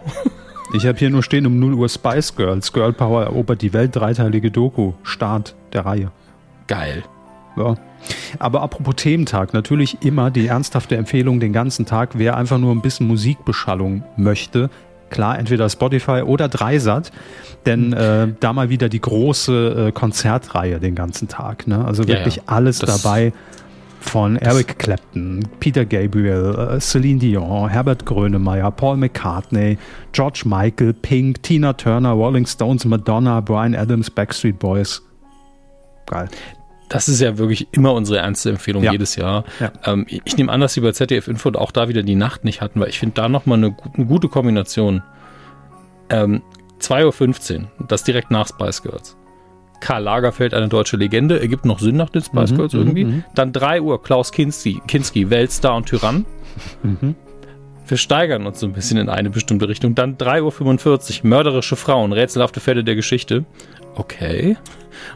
Ich habe hier nur stehen um 0 Uhr Spice Girls. Girl Power erobert die Welt, dreiteilige Doku. Start der Reihe. Geil. Ja. Aber apropos Thementag, natürlich immer die ernsthafte Empfehlung den ganzen Tag, wer einfach nur ein bisschen Musikbeschallung möchte. Klar, entweder Spotify oder Dreisat, denn äh, da mal wieder die große äh, Konzertreihe den ganzen Tag. Ne? Also wirklich ja, ja. alles das dabei von Eric Clapton, Peter Gabriel, äh, Celine Dion, Herbert Grönemeyer, Paul McCartney, George Michael, Pink, Tina Turner, Rolling Stones, Madonna, Brian Adams, Backstreet Boys. Geil. Das ist ja wirklich immer unsere ernste Empfehlung ja. jedes Jahr. Ja. Ähm, ich nehme an, dass sie bei ZDF Info auch da wieder die Nacht nicht hatten, weil ich finde da nochmal eine, eine gute Kombination. Ähm, 2.15 Uhr, das direkt nach Spice Girls. Karl Lagerfeld, eine deutsche Legende, ergibt noch Sinn nach den Spice Girls mhm, irgendwie. Mhm. Dann 3 Uhr Klaus Kinski, Kinski Weltstar und Tyrann. Mhm. Wir steigern uns so ein bisschen in eine bestimmte Richtung. Dann 3.45 Uhr mörderische Frauen, rätselhafte Fälle der Geschichte. Okay.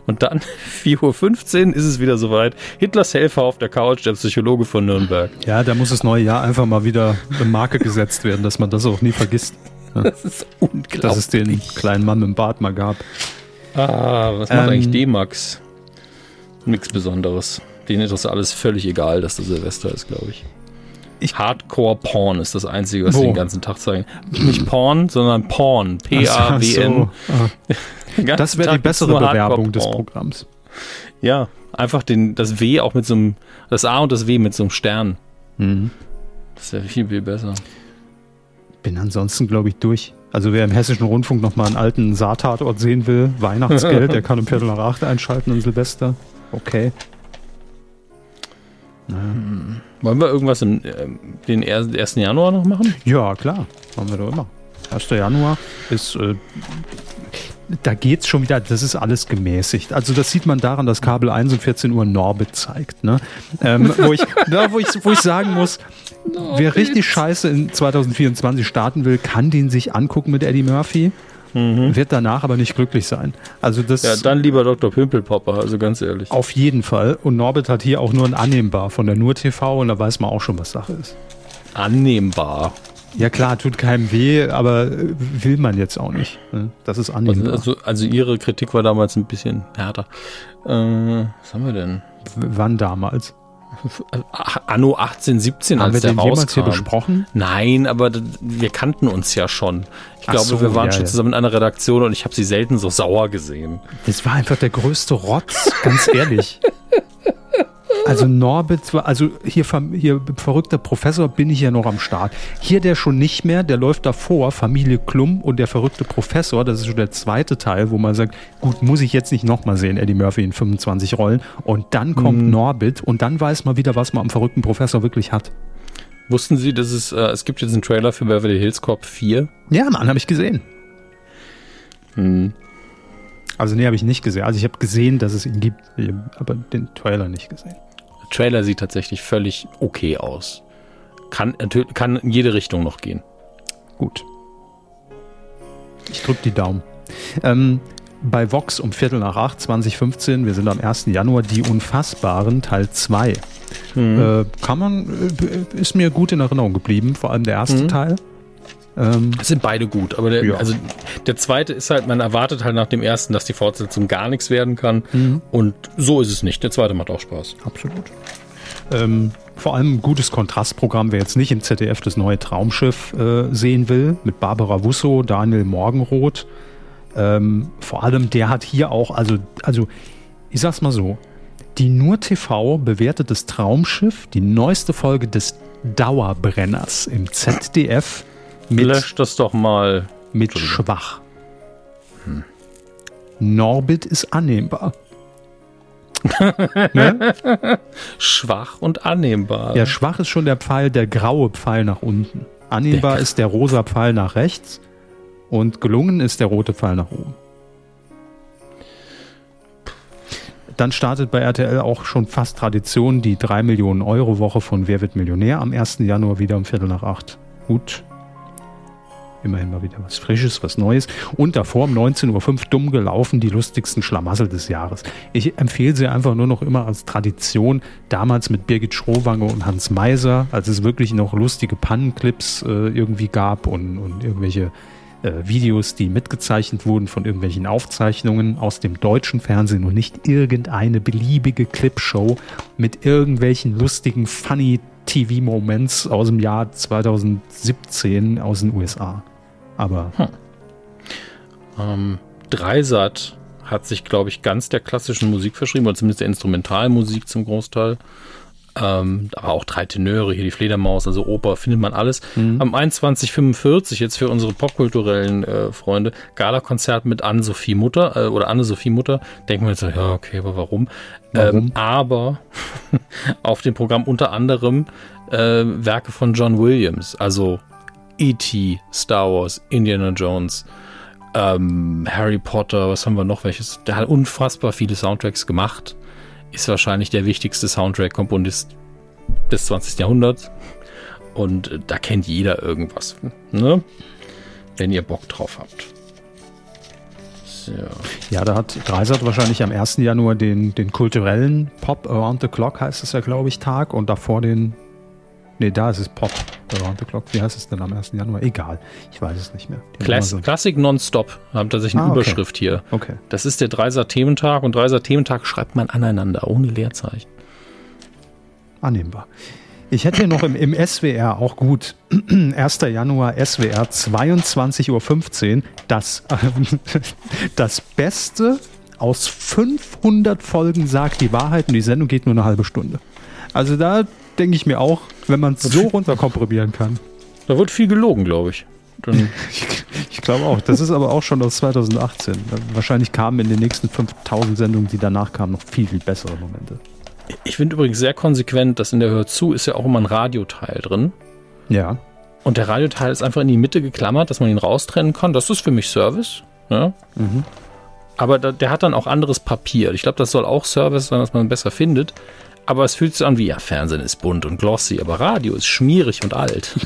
Und dann *laughs* 4.15 Uhr ist es wieder soweit. Hitlers Helfer auf der Couch, der Psychologe von Nürnberg. Ja, da muss das neue Jahr einfach mal wieder eine Marke gesetzt werden, dass man das auch nie vergisst. *laughs* Das ist unglaublich. Dass es den kleinen Mann mit dem Bart mal gab. Ah, was macht ähm, eigentlich D-Max? Nichts Besonderes. Denen ist das alles völlig egal, dass das Silvester ist, glaube ich. ich. Hardcore Porn ist das Einzige, was sie den ganzen Tag zeigen. Nicht Porn, sondern Porn. P-A-W-N. So. Ah. *laughs* Das wäre die bessere Bewerbung des Programms. Ja, einfach den, das W auch mit so einem, das A und das W mit so einem Stern. Mhm. Das wäre viel, viel besser. Bin ansonsten, glaube ich, durch. Also wer im Hessischen Rundfunk nochmal einen alten Saartatort sehen will, Weihnachtsgeld, der kann um Viertel nach acht einschalten an Silvester. Okay. Naja. Hm. Wollen wir irgendwas im äh, den 1. Januar noch machen? Ja, klar. Machen wir doch immer. 1. Januar ist äh, da geht's schon wieder, das ist alles gemäßigt. Also das sieht man daran, dass Kabel 1 um 14 Uhr Norbit zeigt. Ne? Ähm, wo, ich, *laughs* na, wo, ich, wo ich sagen muss, wer richtig scheiße in 2024 starten will, kann den sich angucken mit Eddie Murphy. Mhm. Wird danach aber nicht glücklich sein. Also das. Ja, dann lieber Dr. Pimpelpopper, also ganz ehrlich. Auf jeden Fall. Und Norbit hat hier auch nur ein Annehmbar von der Nur TV und da weiß man auch schon, was Sache ist. Annehmbar. Ja klar, tut keinem weh, aber äh, will man jetzt auch nicht. Ne? Das ist annehmbar. Also, also, ihre Kritik war damals ein bisschen härter. Äh, was haben wir denn? W wann damals? Anno 1817, Haben als wir den rauskam. jemals hier besprochen? Nein, aber wir kannten uns ja schon. Ich Ach glaube, so, wir waren ja, schon zusammen in einer Redaktion und ich habe sie selten so sauer gesehen. Das war einfach der größte Rotz, ganz ehrlich. *laughs* Also Norbit, also hier, hier verrückter Professor bin ich ja noch am Start. Hier der schon nicht mehr, der läuft davor, Familie Klum und der verrückte Professor, das ist schon der zweite Teil, wo man sagt, gut, muss ich jetzt nicht nochmal sehen, Eddie Murphy in 25 Rollen. Und dann kommt mhm. Norbit und dann weiß man wieder, was man am verrückten Professor wirklich hat. Wussten Sie, dass es, äh, es gibt jetzt einen Trailer für Beverly Hills Cop 4? Ja, Mann, habe ich gesehen. Hm. Also nee, habe ich nicht gesehen. Also ich habe gesehen, dass es ihn gibt, aber den Trailer nicht gesehen. Trailer sieht tatsächlich völlig okay aus. Kann, kann in jede Richtung noch gehen. Gut. Ich drücke die Daumen. Ähm, bei Vox um Viertel nach acht, 2015, wir sind am 1. Januar, die Unfassbaren, Teil 2. Mhm. Äh, kann man, äh, ist mir gut in Erinnerung geblieben, vor allem der erste mhm. Teil. Ähm, es sind beide gut, aber der, ja. also der zweite ist halt, man erwartet halt nach dem ersten, dass die Fortsetzung gar nichts werden kann. Mhm. Und so ist es nicht. Der zweite macht auch Spaß. Absolut. Ähm, vor allem ein gutes Kontrastprogramm, wer jetzt nicht im ZDF das neue Traumschiff äh, sehen will, mit Barbara Wusso, Daniel Morgenroth. Ähm, vor allem, der hat hier auch, also, also ich sag's mal so, die Nur TV bewertet das Traumschiff, die neueste Folge des Dauerbrenners im ZDF mit. Löscht das doch mal. Mit schwach. Hm. Norbit ist annehmbar. *laughs* ne? Schwach und annehmbar. Ja, schwach ist schon der Pfeil, der graue Pfeil nach unten. Annehmbar der ist der rosa Pfeil nach rechts und gelungen ist der rote Pfeil nach oben. Dann startet bei RTL auch schon fast Tradition die 3 Millionen Euro Woche von Wer wird Millionär am 1. Januar wieder um Viertel nach acht. Gut, Immerhin mal wieder was Frisches, was Neues. Und davor um 19.05 Uhr dumm gelaufen, die lustigsten Schlamassel des Jahres. Ich empfehle sie einfach nur noch immer als Tradition. Damals mit Birgit Schrowange und Hans Meiser, als es wirklich noch lustige Pannenclips äh, irgendwie gab und, und irgendwelche äh, Videos, die mitgezeichnet wurden von irgendwelchen Aufzeichnungen aus dem deutschen Fernsehen und nicht irgendeine beliebige Clipshow mit irgendwelchen lustigen, funny TV-Moments aus dem Jahr 2017 aus den USA. Aber. Hm. Ähm, Dreisat hat sich, glaube ich, ganz der klassischen Musik verschrieben, oder zumindest der Instrumentalmusik zum Großteil. Ähm, aber auch drei Tenöre, hier die Fledermaus, also Oper, findet man alles. Mhm. Am 21.45 jetzt für unsere popkulturellen äh, Freunde, Gala-Konzert mit Anne-Sophie Mutter äh, oder Anne-Sophie Mutter. Denken wir jetzt, ja, okay, aber warum? warum? Ähm, aber *laughs* auf dem Programm unter anderem äh, Werke von John Williams, also E.T., Star Wars, Indiana Jones, ähm, Harry Potter, was haben wir noch welches? Der hat unfassbar viele Soundtracks gemacht. Ist wahrscheinlich der wichtigste Soundtrack-Komponist des 20. Jahrhunderts. Und äh, da kennt jeder irgendwas. Ne? Wenn ihr Bock drauf habt. Ja, da hat Dreisat wahrscheinlich am 1. Januar den, den kulturellen Pop Around the Clock, heißt es ja, glaube ich, Tag und davor den Nee, da ist es Pop. Around the Clock. Wie heißt es denn am 1. Januar? Egal. Ich weiß es nicht mehr. Class so Classic Nonstop haben tatsächlich eine ah, okay. Überschrift hier. Okay. Das ist der Dreiser Thementag und Dreiser Thementag schreibt man aneinander, ohne Leerzeichen. Annehmbar. Ich hätte hier noch im, im SWR auch gut *clears throat* 1. Januar SWR 22.15 Uhr das, äh, *laughs* das Beste aus 500 Folgen sagt die Wahrheit und die Sendung geht nur eine halbe Stunde. Also da denke ich mir auch, wenn man es so runterkomprimieren kann. Da wird viel gelogen, glaube *laughs* ich. ich, ich glaube auch. Das ist aber auch schon aus 2018. Wahrscheinlich kamen in den nächsten 5000 Sendungen, die danach kamen, noch viel, viel bessere Momente. Ich finde übrigens sehr konsequent, dass in der Hör zu ist ja auch immer ein Radioteil drin. Ja. Und der Radioteil ist einfach in die Mitte geklammert, dass man ihn raustrennen kann. Das ist für mich Service. Ja? Mhm. Aber da, der hat dann auch anderes Papier. Ich glaube, das soll auch Service sein, dass man besser findet aber es fühlt sich an wie, ja, Fernsehen ist bunt und glossy, aber Radio ist schmierig und alt. *laughs*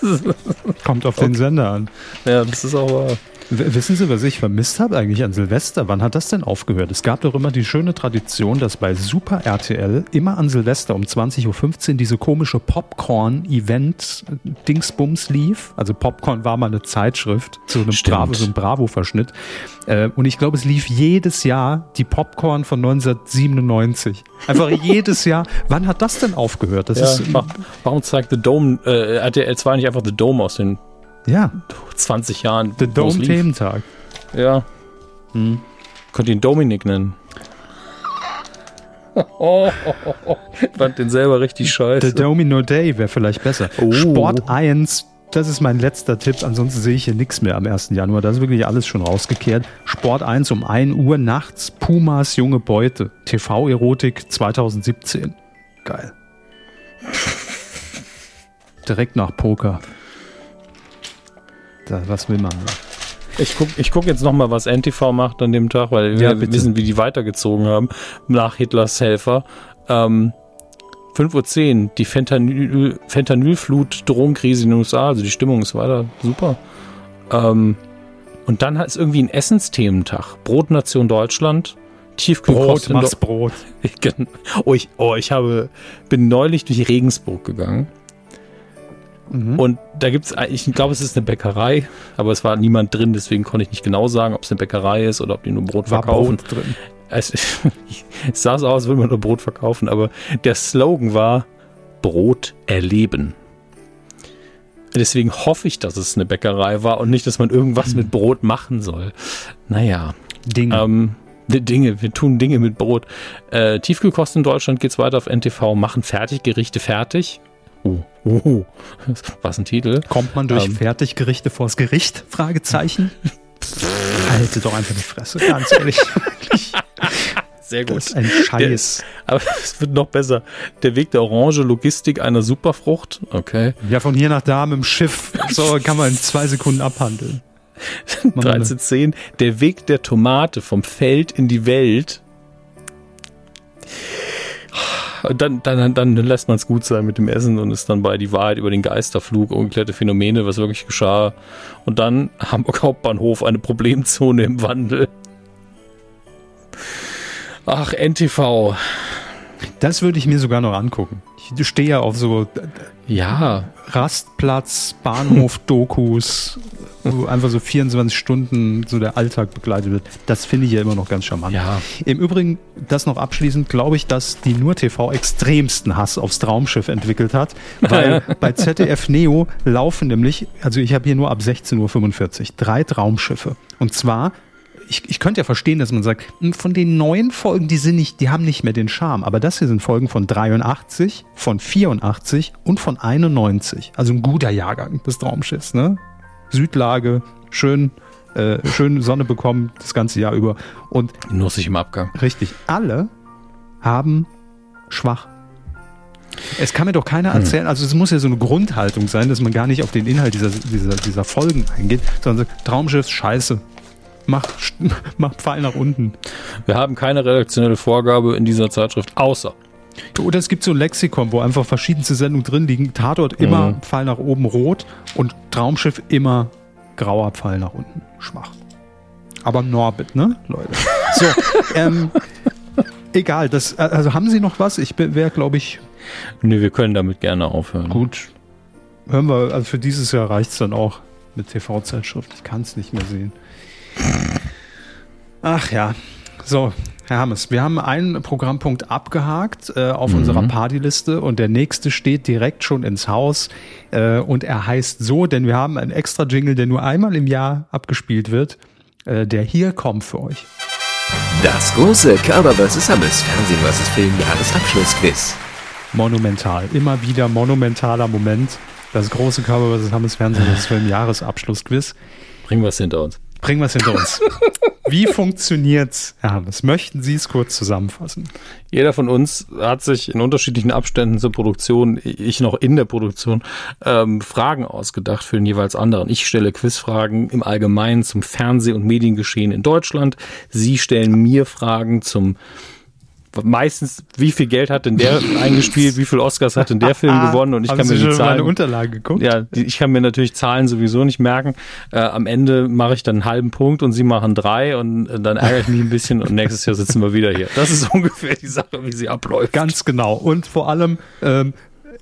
*laughs* Kommt auf okay. den Sender an. Ja, das ist auch Wissen Sie, was ich vermisst habe eigentlich an Silvester? Wann hat das denn aufgehört? Es gab doch immer die schöne Tradition, dass bei Super RTL immer an Silvester um 20.15 Uhr diese komische Popcorn-Event-Dingsbums lief. Also Popcorn war mal eine Zeitschrift, so, einem Bravo, so ein Bravo-Verschnitt. Äh, und ich glaube, es lief jedes Jahr die Popcorn von 1997. Einfach *laughs* jedes Jahr. Wann hat das denn aufgehört? Das ja, ist, warum zeigt The Dome, äh, RTL 2 nicht einfach The Dome aus den ja. 20 Jahren. Der Dome-Thementag. Ja. Hm. Könnt ihn Dominik nennen. Oh, *laughs* ich fand den selber richtig scheiße. The Domino Day wäre vielleicht besser. Oh. Sport 1, das ist mein letzter Tipp. Ansonsten sehe ich hier nichts mehr am 1. Januar. Da ist wirklich alles schon rausgekehrt. Sport 1 um 1 Uhr nachts. Pumas junge Beute. TV-Erotik 2017. Geil. *laughs* Direkt nach Poker. Da, was will man? Ich gucke ich guck jetzt nochmal, was NTV macht an dem Tag, weil wir bitte. wissen, wie die weitergezogen haben nach Hitlers Helfer. Ähm, 5.10 Uhr, die Fentanyl, Fentanylflut, Drogenkrise in den USA, also die Stimmung ist weiter super. Ähm, und dann ist irgendwie ein Essensthementag. Brotnation Deutschland, Tiefkühlkost. Brot, machst Brot. *laughs* Ich, oh, ich, oh, ich habe, bin neulich durch Regensburg gegangen. Mhm. Und da gibt es, ich glaube, es ist eine Bäckerei, aber es war niemand drin, deswegen konnte ich nicht genau sagen, ob es eine Bäckerei ist oder ob die nur Brot war verkaufen. Brot drin. Es, *laughs* es sah so aus, als würde man nur Brot verkaufen, aber der Slogan war Brot erleben. Deswegen hoffe ich, dass es eine Bäckerei war und nicht, dass man irgendwas mit Brot machen soll. Naja. Dinge. Ähm, Dinge, wir tun Dinge mit Brot. Äh, Tiefkühlkosten in Deutschland geht es weiter auf NTV, machen Fertiggerichte fertig. Oh, oh, oh. *laughs* Was ein Titel. Kommt man durch ähm, Fertiggerichte vors Gericht? Fragezeichen. Halte doch einfach die Fresse, ganz ehrlich. *laughs* Sehr gut. Das ist ein Scheiß. Der, aber es wird noch besser. Der Weg der Orange Logistik einer Superfrucht. Okay. Ja, von hier nach da mit dem Schiff. So kann man in zwei Sekunden abhandeln. *laughs* 1310. Der Weg der Tomate vom Feld in die Welt. Dann, dann, dann lässt man es gut sein mit dem Essen und ist dann bei die Wahrheit über den Geisterflug, ungeklärte Phänomene, was wirklich geschah. Und dann Hamburg Hauptbahnhof, eine Problemzone im Wandel. Ach, NTV. Das würde ich mir sogar noch angucken. Ich stehe ja auf so ja. Rastplatz, Bahnhof, *laughs* Dokus, wo einfach so 24 Stunden so der Alltag begleitet wird. Das finde ich ja immer noch ganz charmant. Ja. Im Übrigen, das noch abschließend, glaube ich, dass die Nur TV extremsten Hass aufs Traumschiff entwickelt hat, *laughs* weil bei ZDF Neo laufen nämlich, also ich habe hier nur ab 16.45 Uhr, drei Traumschiffe. Und zwar ich, ich könnte ja verstehen, dass man sagt, hm, von den neuen Folgen, die sind nicht, die haben nicht mehr den Charme. Aber das hier sind Folgen von 83, von 84 und von 91. Also ein guter Jahrgang des Traumschiffs, ne? Südlage, schön, äh, schön Sonne bekommen das ganze Jahr über. Und nussig im Abgang. Richtig. Alle haben schwach. Es kann mir doch keiner hm. erzählen, also es muss ja so eine Grundhaltung sein, dass man gar nicht auf den Inhalt dieser, dieser, dieser Folgen eingeht, sondern sagt, Traumschiff, scheiße, mach, *laughs* mach Pfeil nach unten. Wir haben keine redaktionelle Vorgabe in dieser Zeitschrift, außer. Oder es gibt so ein Lexikon, wo einfach verschiedenste Sendungen drin liegen. Tatort immer mhm. Pfeil nach oben rot und Traumschiff immer grauer Pfeil nach unten schwach. Aber Norbit, ne, Leute? So, *laughs* ähm, egal, das, also haben Sie noch was? Ich wäre, glaube ich. Nee, wir können damit gerne aufhören. Gut. Hören wir, also für dieses Jahr reicht es dann auch mit TV-Zeitschrift. Ich kann es nicht mehr sehen. Ach ja. So, Herr Hammes, wir haben einen Programmpunkt abgehakt äh, auf mhm. unserer Partyliste und der nächste steht direkt schon ins Haus äh, und er heißt so, denn wir haben einen extra Jingle, der nur einmal im Jahr abgespielt wird, äh, der hier kommt für euch. Das große Körper vs. Hammes Fernsehen vs. Film Jahresabschlussquiz. Monumental, immer wieder monumentaler Moment. Das große Körper vs. Hammes Fernsehen vs. Film Jahresabschlussquiz. Bringen wir es hinter uns bringen wir es hinter uns. *laughs* Wie funktioniert's, Herr Hannes? Möchten Sie es kurz zusammenfassen? Jeder von uns hat sich in unterschiedlichen Abständen zur Produktion, ich noch in der Produktion, ähm, Fragen ausgedacht für den jeweils anderen. Ich stelle Quizfragen im Allgemeinen zum Fernseh- und Mediengeschehen in Deutschland. Sie stellen mir Fragen zum meistens, wie viel Geld hat denn der eingespielt, wie viel Oscars hat denn der Film *laughs* gewonnen und ich Haben kann Sie mir schon die Zahlen, meine Unterlage geguckt? Ja, die, ich kann mir natürlich Zahlen sowieso nicht merken. Äh, am Ende mache ich dann einen halben Punkt und Sie machen drei und äh, dann ärgere ich mich ein bisschen und nächstes Jahr sitzen wir wieder hier. Das ist *laughs* ungefähr die Sache, wie sie abläuft. Ganz genau. Und vor allem, ähm,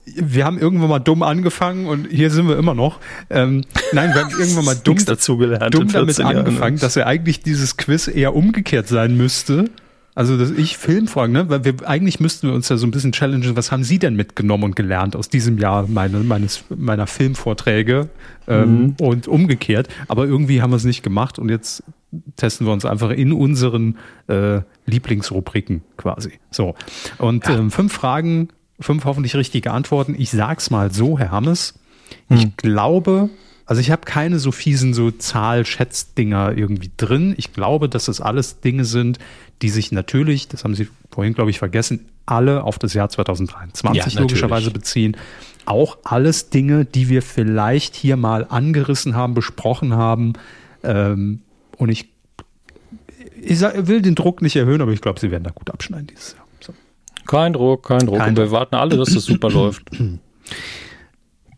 wir haben irgendwann mal dumm angefangen und hier sind wir immer noch. Ähm, nein, wir haben *laughs* irgendwann mal dumm, dazu gelernt dumm damit angefangen, dass ja eigentlich dieses Quiz eher umgekehrt sein müsste. Also, dass ich Filmfragen, ne? Weil wir eigentlich müssten wir uns ja so ein bisschen challengen, was haben Sie denn mitgenommen und gelernt aus diesem Jahr meine, meines, meiner Filmvorträge ähm, mhm. und umgekehrt. Aber irgendwie haben wir es nicht gemacht und jetzt testen wir uns einfach in unseren äh, Lieblingsrubriken quasi. So. Und ja. ähm, fünf Fragen, fünf hoffentlich richtige Antworten. Ich sag's mal so, Herr Hammes. Mhm. Ich glaube, Also ich habe keine so fiesen so Zahl-Schätz-Dinger irgendwie drin. Ich glaube, dass das alles Dinge sind, die sich natürlich, das haben Sie vorhin, glaube ich, vergessen, alle auf das Jahr 2023 ja, logischerweise beziehen. Auch alles Dinge, die wir vielleicht hier mal angerissen haben, besprochen haben. Ähm, und ich, ich will den Druck nicht erhöhen, aber ich glaube, sie werden da gut abschneiden dieses Jahr. So. Kein Druck, kein Druck. Kein und wir Druck. warten alle, dass das super *clears throat* läuft.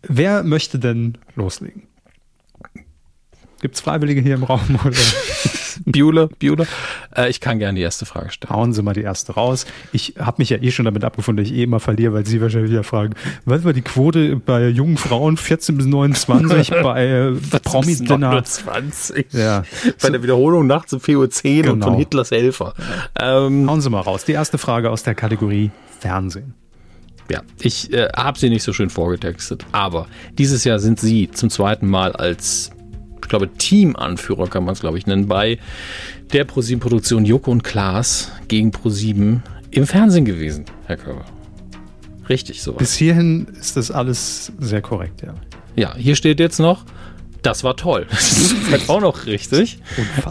Wer möchte denn loslegen? Gibt es Freiwillige hier im Raum? Oder? *laughs* Bueller, Bueller. Äh, ich kann gerne die erste Frage stellen. Hauen Sie mal die erste raus. Ich habe mich ja eh schon damit abgefunden, dass ich eh immer verliere, weil Sie wahrscheinlich wieder fragen, was war die Quote bei jungen Frauen 14 bis 29 *laughs* bei äh, Promi-Dinner? 29. Ja. Bei der Wiederholung nachts im VO10 genau. und von Hitlers Helfer. Ähm, Hauen Sie mal raus. Die erste Frage aus der Kategorie Fernsehen. Ja, ich äh, habe sie nicht so schön vorgetextet, aber dieses Jahr sind sie zum zweiten Mal als ich glaube, Teamanführer kann man es, glaube ich, nennen, bei der ProSieben-Produktion Joko und Klaas gegen ProSieben im Fernsehen gewesen, Herr Körber. Richtig so. Bis hierhin ist das alles sehr korrekt, ja. Ja, hier steht jetzt noch, das war toll. *laughs* Das ist halt auch noch richtig.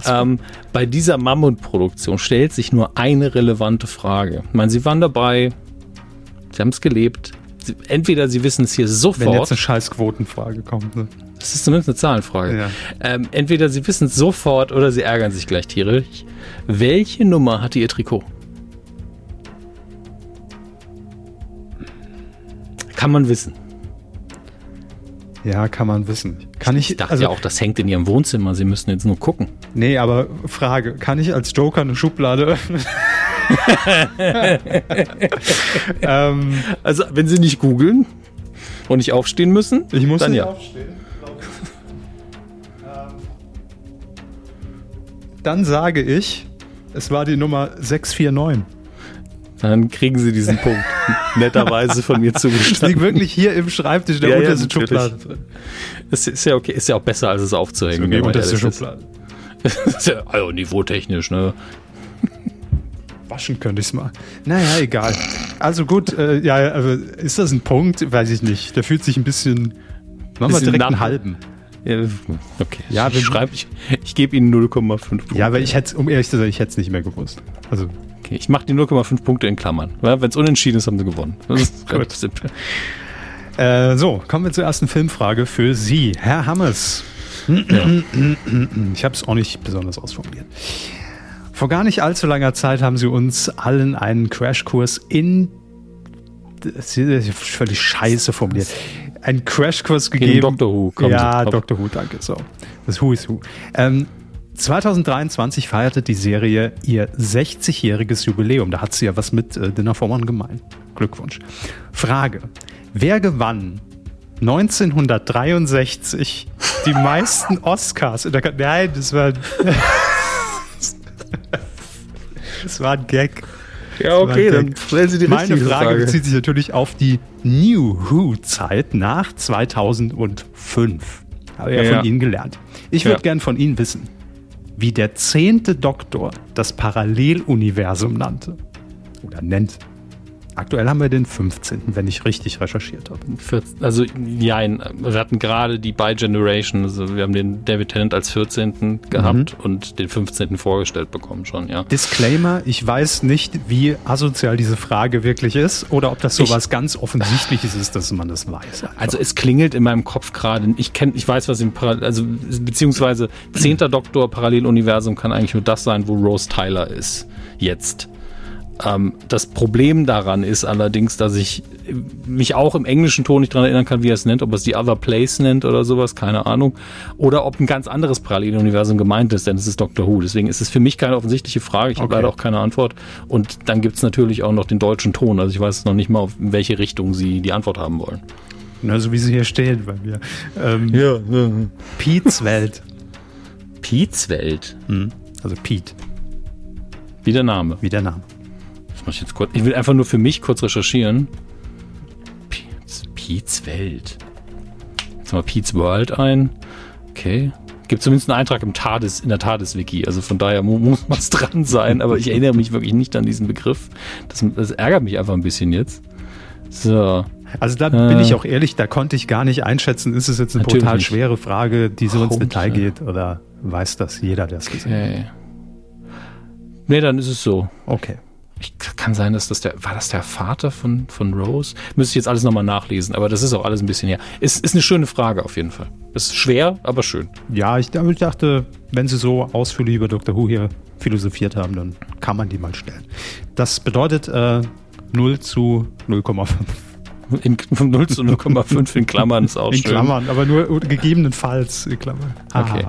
Ähm, bei dieser Mammutproduktion stellt sich nur eine relevante Frage. Ich meine, Sie waren dabei, Sie haben es gelebt. Entweder Sie wissen es hier sofort. Wenn jetzt eine scheiß Quotenfrage kommt. Ne? Das ist zumindest eine Zahlenfrage. Ja. Ähm, entweder Sie wissen es sofort oder Sie ärgern sich gleich tierisch. Welche Nummer hatte Ihr Trikot? Kann man wissen. Ja, kann man wissen. Kann ich, ich dachte also, ja auch, das hängt in Ihrem Wohnzimmer. Sie müssen jetzt nur gucken. Nee, aber Frage, kann ich als Joker eine Schublade öffnen? *laughs* ähm, also, wenn Sie nicht googeln und nicht aufstehen müssen, ich muss dann nicht ja. aufstehen. Dann sage ich, es war die Nummer 649. Dann kriegen Sie diesen Punkt *laughs* netterweise von mir zugestanden. Das liegt wirklich hier im Schreibtisch der ja, unterste ja, Schublade drin. Das ist ja okay, ist ja auch besser, als es aufzuhängen. Die unterste Schublade. ist ja, *laughs* also niveautechnisch, ne? Waschen könnte ich es mal. Naja, egal. Also gut, äh, ja, also ist das ein Punkt? Weiß ich nicht. Der fühlt sich ein bisschen. Machen wir direkt einen halben. Ja, okay. Ja, ich schreibe, ich, ich gebe Ihnen 0,5 Punkte. Ja, aber ich hätte um ehrlich zu sein, ich hätte es nicht mehr gewusst. Also. Okay, ich mache die 0,5 Punkte in Klammern. Wenn es unentschieden ist, haben sie gewonnen. Das ist *laughs* Gut. simpel. Äh, so, kommen wir zur ersten Filmfrage für Sie, Herr Hammers. Ja. Ich habe es auch nicht besonders ausformuliert. Vor gar nicht allzu langer Zeit haben Sie uns allen einen Crashkurs in das ist völlig scheiße formuliert einen Crashkurs gegeben. Doctor Who. Kommt ja, Doctor Who, danke. So, das Who is Who. Ähm, 2023 feierte die Serie ihr 60-jähriges Jubiläum. Da hat sie ja was mit äh, Dinner for One gemeint. Glückwunsch. Frage. Wer gewann 1963 die meisten Oscars? In der Nein, das war... *laughs* *laughs* das war ein Gag. Ja, okay, dann stellen Sie die Meine Frage, Frage bezieht sich natürlich auf die New Who-Zeit nach 2005. Habe ich ja, ja von Ihnen gelernt. Ich würde ja. gern von Ihnen wissen, wie der zehnte Doktor das Paralleluniversum nannte oder nennt. Aktuell haben wir den 15., wenn ich richtig recherchiert habe. Also, ja, wir hatten gerade die Bi-Generation, also wir haben den David Tennant als 14. gehabt mhm. und den 15. vorgestellt bekommen schon, ja. Disclaimer, ich weiß nicht, wie asozial diese Frage wirklich ist oder ob das so was ganz Offensichtliches ist, dass man das weiß. Einfach. Also es klingelt in meinem Kopf gerade, ich kenne, ich weiß, was im Parallel, also beziehungsweise 10. Doktor Paralleluniversum kann eigentlich nur das sein, wo Rose Tyler ist. Jetzt. Ähm, das Problem daran ist allerdings, dass ich mich auch im englischen Ton nicht daran erinnern kann, wie er es nennt, ob es die Other Place nennt oder sowas, keine Ahnung. Oder ob ein ganz anderes Paralleluniversum gemeint ist, denn es ist Doctor Who. Deswegen ist es für mich keine offensichtliche Frage. Ich okay. habe leider auch keine Antwort. Und dann gibt es natürlich auch noch den deutschen Ton. Also ich weiß noch nicht mal, in welche Richtung Sie die Antwort haben wollen. Na, so wie sie hier steht bei mir. Ähm, ja, ja. Pete's Welt. Pete's Welt? Hm. Also Pete. Wie der Name. Wie der Name mach ich jetzt kurz. Ich will einfach nur für mich kurz recherchieren. Pete's, Welt. Jetzt mal Pete's World ein. Okay. Gibt zumindest einen Eintrag im TARDIS, in der TARDIS-Wiki. Also von daher muss *laughs* was dran sein, aber ich erinnere mich wirklich nicht an diesen Begriff. Das, das ärgert mich einfach ein bisschen jetzt. So. Also da äh, bin ich auch ehrlich, da konnte ich gar nicht einschätzen, ist es jetzt eine brutal nicht. schwere Frage, die so ins Detail geht oder weiß das jeder, der es gesehen hat? Nee, dann ist es so. Okay. Ich, kann sein, dass das der, war das der Vater von, von Rose? Müsste ich jetzt alles nochmal nachlesen, aber das ist auch alles ein bisschen her. Ist, ist eine schöne Frage auf jeden Fall. Ist schwer, aber schön. Ja, ich, ich dachte, wenn Sie so ausführlich über Dr. Who hier philosophiert haben, dann kann man die mal stellen. Das bedeutet äh, 0 zu 0,5. In, von 0 zu 0,5 in Klammern ist auch in schön. In Klammern, aber nur gegebenenfalls in Klammern. Okay.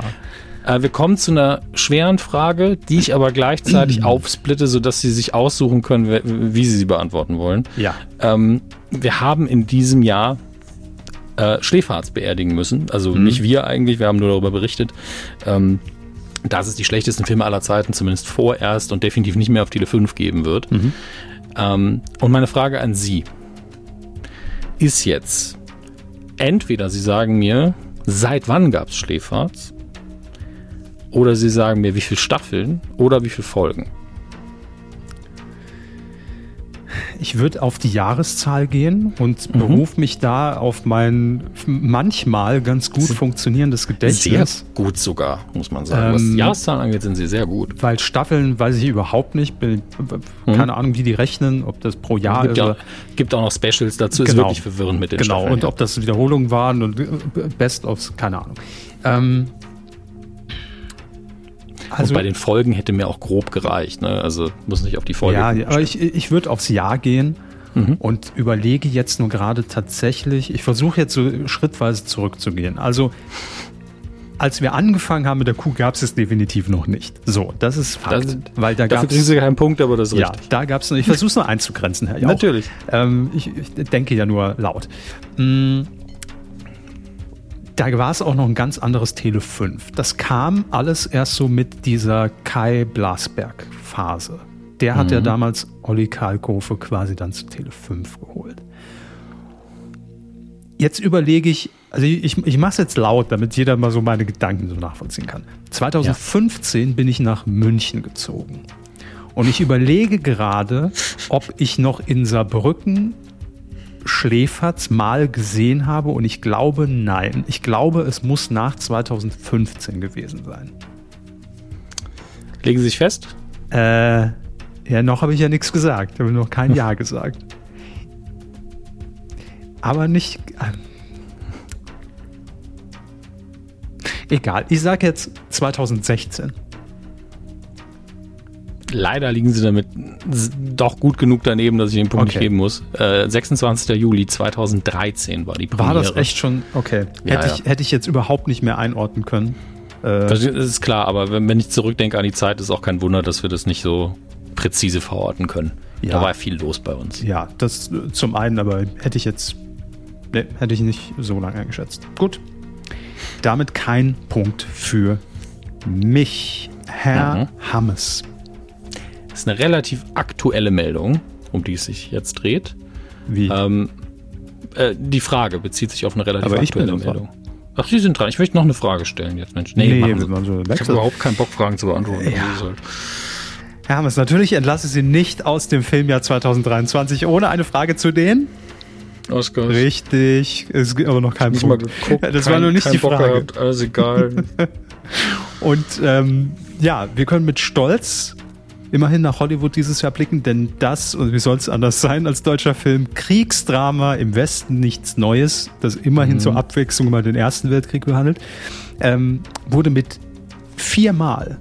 Äh, wir kommen zu einer schweren Frage, die ich aber gleichzeitig *clears throat* aufsplitte, sodass Sie sich aussuchen können, wie Sie sie beantworten wollen. Ja. Ähm, wir haben in diesem Jahr äh, Schläferz beerdigen müssen. Also mhm. nicht wir eigentlich, wir haben nur darüber berichtet. Ähm, dass es die schlechtesten Filme aller Zeiten zumindest vorerst und definitiv nicht mehr auf Tele 5 geben wird. Mhm. Ähm, und meine Frage an Sie ist jetzt, entweder Sie sagen mir, seit wann gab es Schläferz? Oder Sie sagen mir, wie viele Staffeln oder wie viele Folgen? Ich würde auf die Jahreszahl gehen und mhm. beruf mich da auf mein manchmal ganz gut funktionierendes Gedächtnis. Sehr gut sogar, muss man sagen. Ähm, Was die Jahreszahlen angeht, sind sie sehr gut. Weil Staffeln weiß ich überhaupt nicht. Bin, keine mhm. Ahnung, wie die rechnen, ob das pro Jahr gibt ist. Ja, gibt auch noch Specials dazu, genau. ist wirklich verwirrend mit den genau. Staffeln. Genau, und ja. ob das Wiederholungen waren und äh, Best-ofs, keine Ahnung. Ähm, also, und bei den Folgen hätte mir auch grob gereicht. Ne? Also muss nicht auf die Folge. Ja, aber ich, ich würde aufs Jahr gehen mhm. und überlege jetzt nur gerade tatsächlich, ich versuche jetzt so schrittweise zurückzugehen. Also als wir angefangen haben mit der Kuh, gab es es definitiv noch nicht. So, das ist Fakt. Das, weil da dafür kriegen Sie keinen Punkt, aber das ist ja, richtig. da gab es noch, ich versuche es nur einzugrenzen, Herr Jauch. Natürlich. Ähm, ich, ich, denke ja nur laut. Da war es auch noch ein ganz anderes Tele 5. Das kam alles erst so mit dieser Kai Blasberg Phase. Der hat mhm. ja damals Olli Kalkofe quasi dann zu Tele 5 geholt. Jetzt überlege ich, also ich, ich mache es jetzt laut, damit jeder mal so meine Gedanken so nachvollziehen kann. 2015 ja. bin ich nach München gezogen. Und ich überlege gerade, ob ich noch in Saarbrücken Schläferz mal gesehen habe und ich glaube nein. Ich glaube, es muss nach 2015 gewesen sein. Legen Sie sich fest? Äh, ja, noch habe ich ja nichts gesagt. Ich habe noch kein Ja gesagt. Aber nicht. Äh, egal, ich sage jetzt 2016 leider liegen sie damit doch gut genug daneben, dass ich den Punkt okay. nicht geben muss. Äh, 26. Juli 2013 war die Premiere. War das echt schon? Okay. Ja, hätte, ja. Ich, hätte ich jetzt überhaupt nicht mehr einordnen können. Äh, das ist klar, aber wenn, wenn ich zurückdenke an die Zeit, ist auch kein Wunder, dass wir das nicht so präzise verorten können. Ja. Da war viel los bei uns. Ja, das zum einen, aber hätte ich jetzt nee, hätte ich nicht so lange eingeschätzt. Gut. Damit kein Punkt für mich. Herr mhm. Hammes. Das ist eine relativ aktuelle Meldung, um die es sich jetzt dreht. Wie? Ähm, äh, die Frage bezieht sich auf eine relativ Aber aktuelle Meldung. Ach, Sie sind dran. Ich möchte noch eine Frage stellen jetzt, Mensch. Nee, nee wir so ich habe überhaupt keinen Bock, Fragen zu beantworten. Ja. Herr Hammes, natürlich entlasse Sie nicht aus dem Filmjahr 2023 ohne eine Frage zu den Oscars. Richtig, es gibt aber noch *laughs* kein Punkt. Mal geguckt, das kein, war nur nicht die Frage. Gehabt, alles egal. *laughs* Und ähm, ja, wir können mit Stolz immerhin nach Hollywood dieses Jahr blicken, denn das, und wie soll es anders sein als deutscher Film, Kriegsdrama im Westen nichts Neues, das immerhin mhm. zur Abwechslung mal den Ersten Weltkrieg behandelt, ähm, wurde mit viermal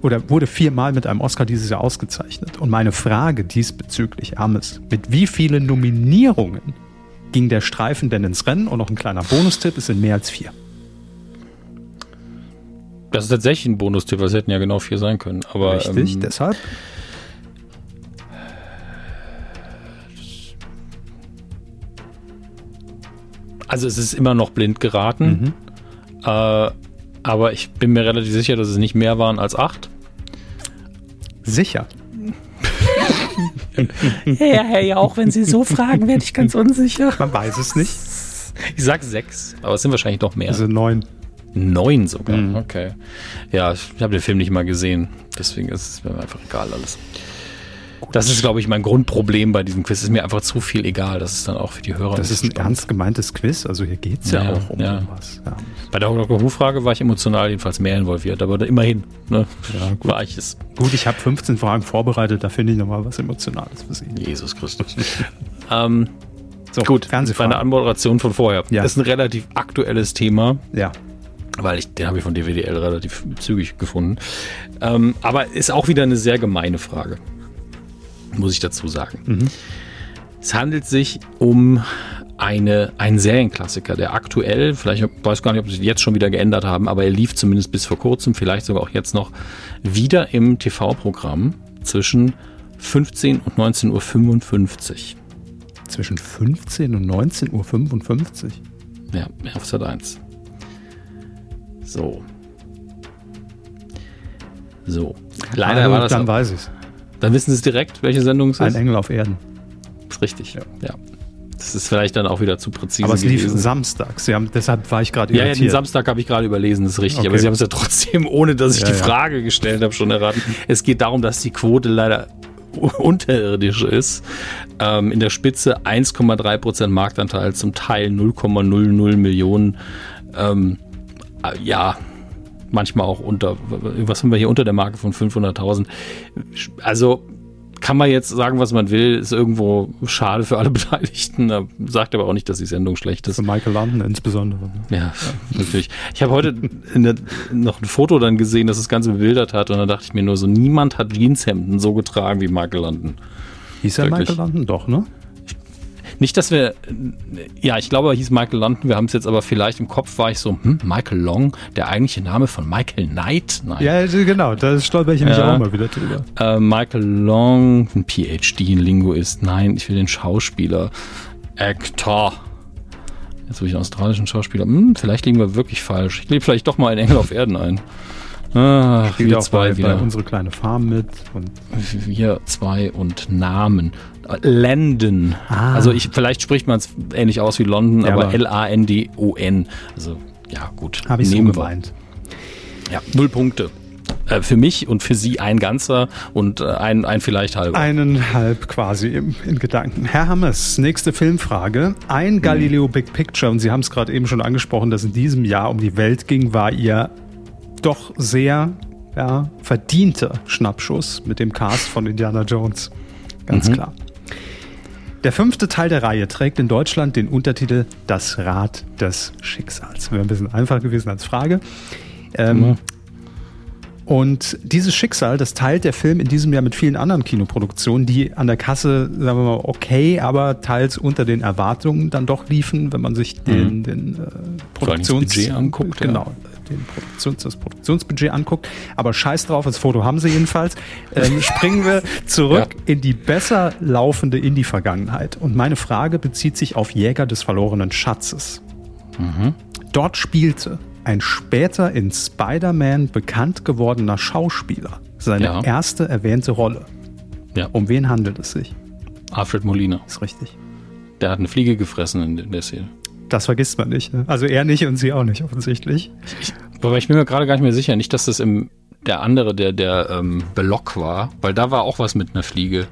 oder wurde viermal mit einem Oscar dieses Jahr ausgezeichnet. Und meine Frage diesbezüglich, Ames, mit wie vielen Nominierungen ging der Streifen denn ins Rennen? Und noch ein kleiner Bonustipp, es sind mehr als vier. Das ist tatsächlich ein Bonustipp, weil es hätten ja genau vier sein können. Aber, Richtig, ähm, deshalb. Also es ist immer noch blind geraten. Mhm. Äh, aber ich bin mir relativ sicher, dass es nicht mehr waren als acht. Sicher. ja, ja, ja, auch wenn Sie so fragen, werde ich ganz unsicher. Man weiß es nicht. Ich sag sechs, aber es sind wahrscheinlich noch mehr. Also neun. Neun sogar. Mhm. Okay. Ja, ich habe den Film nicht mal gesehen. Deswegen ist es mir einfach egal alles. Das ist, glaube ich, mein Grundproblem bei diesem Quiz. Es ist mir einfach zu viel egal. Das ist dann auch für die Hörer. Das ist ein spannend. ernst gemeintes Quiz. Also hier geht es ja, ja, auch um ja. was. Ja. Bei der Dr. Who-Frage war ich emotional jedenfalls mehr involviert, aber immerhin ne, war ich es. Gut, ich habe 15 Fragen vorbereitet. Da finde ich nochmal was Emotionales für Sie. Jesus Christus. *laughs* ähm, so, gut, meine Anmoderation von vorher. Ja. Das ist ein relativ aktuelles Thema. Ja weil ich, den habe ich von DWDL relativ zügig gefunden. Ähm, aber ist auch wieder eine sehr gemeine Frage, muss ich dazu sagen. Mhm. Es handelt sich um eine, einen Serienklassiker, der aktuell, vielleicht ich weiß gar nicht, ob sie jetzt schon wieder geändert haben, aber er lief zumindest bis vor kurzem, vielleicht sogar auch jetzt noch, wieder im TV-Programm zwischen 15 und 19.55 Uhr. Zwischen 15 und 19.55 Uhr? Ja, auf Sat 1. So. So. Leider also, war das. Dann auch. weiß ich es. Dann wissen Sie es direkt, welche Sendung es ist. Ein Engel auf Erden. Ist richtig, ja. ja. Das ist vielleicht dann auch wieder zu präzise. Aber es lief gewesen. samstags. Sie haben, deshalb war ich gerade Ja, ja, den Samstag habe ich gerade überlesen, das ist richtig. Okay. Aber Sie haben es ja trotzdem, ohne dass ich ja, die. Frage gestellt habe, schon erraten. Es geht darum, dass die Quote leider *laughs* unterirdisch ist. Ähm, in der Spitze 1,3% Marktanteil, zum Teil 0,00 Millionen ähm, äh, ja, manchmal auch unter, was haben wir hier unter der Marke von 500.000? Also kann man jetzt sagen, was man will, ist irgendwo schade für alle *laughs* Beteiligten, sagt aber auch nicht, dass die Sendung schlecht ist. Für Michael London insbesondere. Ja, ja. *laughs* natürlich. Ich habe heute der, noch ein Foto dann gesehen, das das Ganze bebildert hat und dann dachte ich mir nur so, niemand hat Jeanshemden so getragen wie Michael London. Hieß er Michael London? Doch, ne? Nicht, dass wir, ja, ich glaube, er hieß Michael London. Wir haben es jetzt aber vielleicht im Kopf, war ich so, hm, Michael Long, der eigentliche Name von Michael Knight? Nein. Ja, also genau, da stolper ich nämlich ja, auch mal wieder drüber. Äh, Michael Long, ein PhD in Linguist. Nein, ich will den Schauspieler. Actor. Jetzt will ich einen australischen Schauspieler. Hm, vielleicht liegen wir wirklich falsch. Ich lebe vielleicht doch mal in Engel auf Erden ein. Ach, wir zwei bei, wieder. Bei unsere kleine Farm mit. Und wir zwei und Namen. Landon. Ah. Also ich, vielleicht spricht man es ähnlich aus wie London, ja, aber L-A-N-D-O-N. Also ja, gut. Habe ich so gemeint. Ja, null Punkte. Äh, für mich und für Sie ein ganzer und äh, ein, ein vielleicht halber. Eineinhalb quasi im, in Gedanken. Herr Hammers, nächste Filmfrage. Ein hm. Galileo Big Picture, und Sie haben es gerade eben schon angesprochen, dass in diesem Jahr um die Welt ging, war Ihr doch sehr ja, verdienter Schnappschuss mit dem Cast von Indiana Jones. Ganz mhm. klar. Der fünfte Teil der Reihe trägt in Deutschland den Untertitel Das Rad des Schicksals. Wäre ein bisschen einfach gewesen als Frage. Ähm, mhm. Und dieses Schicksal, das teilt der Film in diesem Jahr mit vielen anderen Kinoproduktionen, die an der Kasse, sagen wir mal, okay, aber teils unter den Erwartungen dann doch liefen, wenn man sich den, mhm. den äh, Produktionsbudget anguckt. Genau. Den Produktions, das Produktionsbudget anguckt. Aber scheiß drauf, das Foto haben sie jedenfalls. Ähm, *laughs* springen wir zurück ja. in die besser laufende Indie-Vergangenheit. Und meine Frage bezieht sich auf Jäger des verlorenen Schatzes. Mhm. Dort spielte ein später in Spider-Man bekannt gewordener Schauspieler seine ja. erste erwähnte Rolle. Ja. Um wen handelt es sich? Alfred Molina. Ist richtig. Der hat eine Fliege gefressen in der Szene. Das vergisst man nicht. Ne? Also er nicht und sie auch nicht, offensichtlich. Ich, aber ich bin mir gerade gar nicht mehr sicher. Nicht, dass das im der andere, der, der ähm, Belock war, weil da war auch was mit einer Fliege.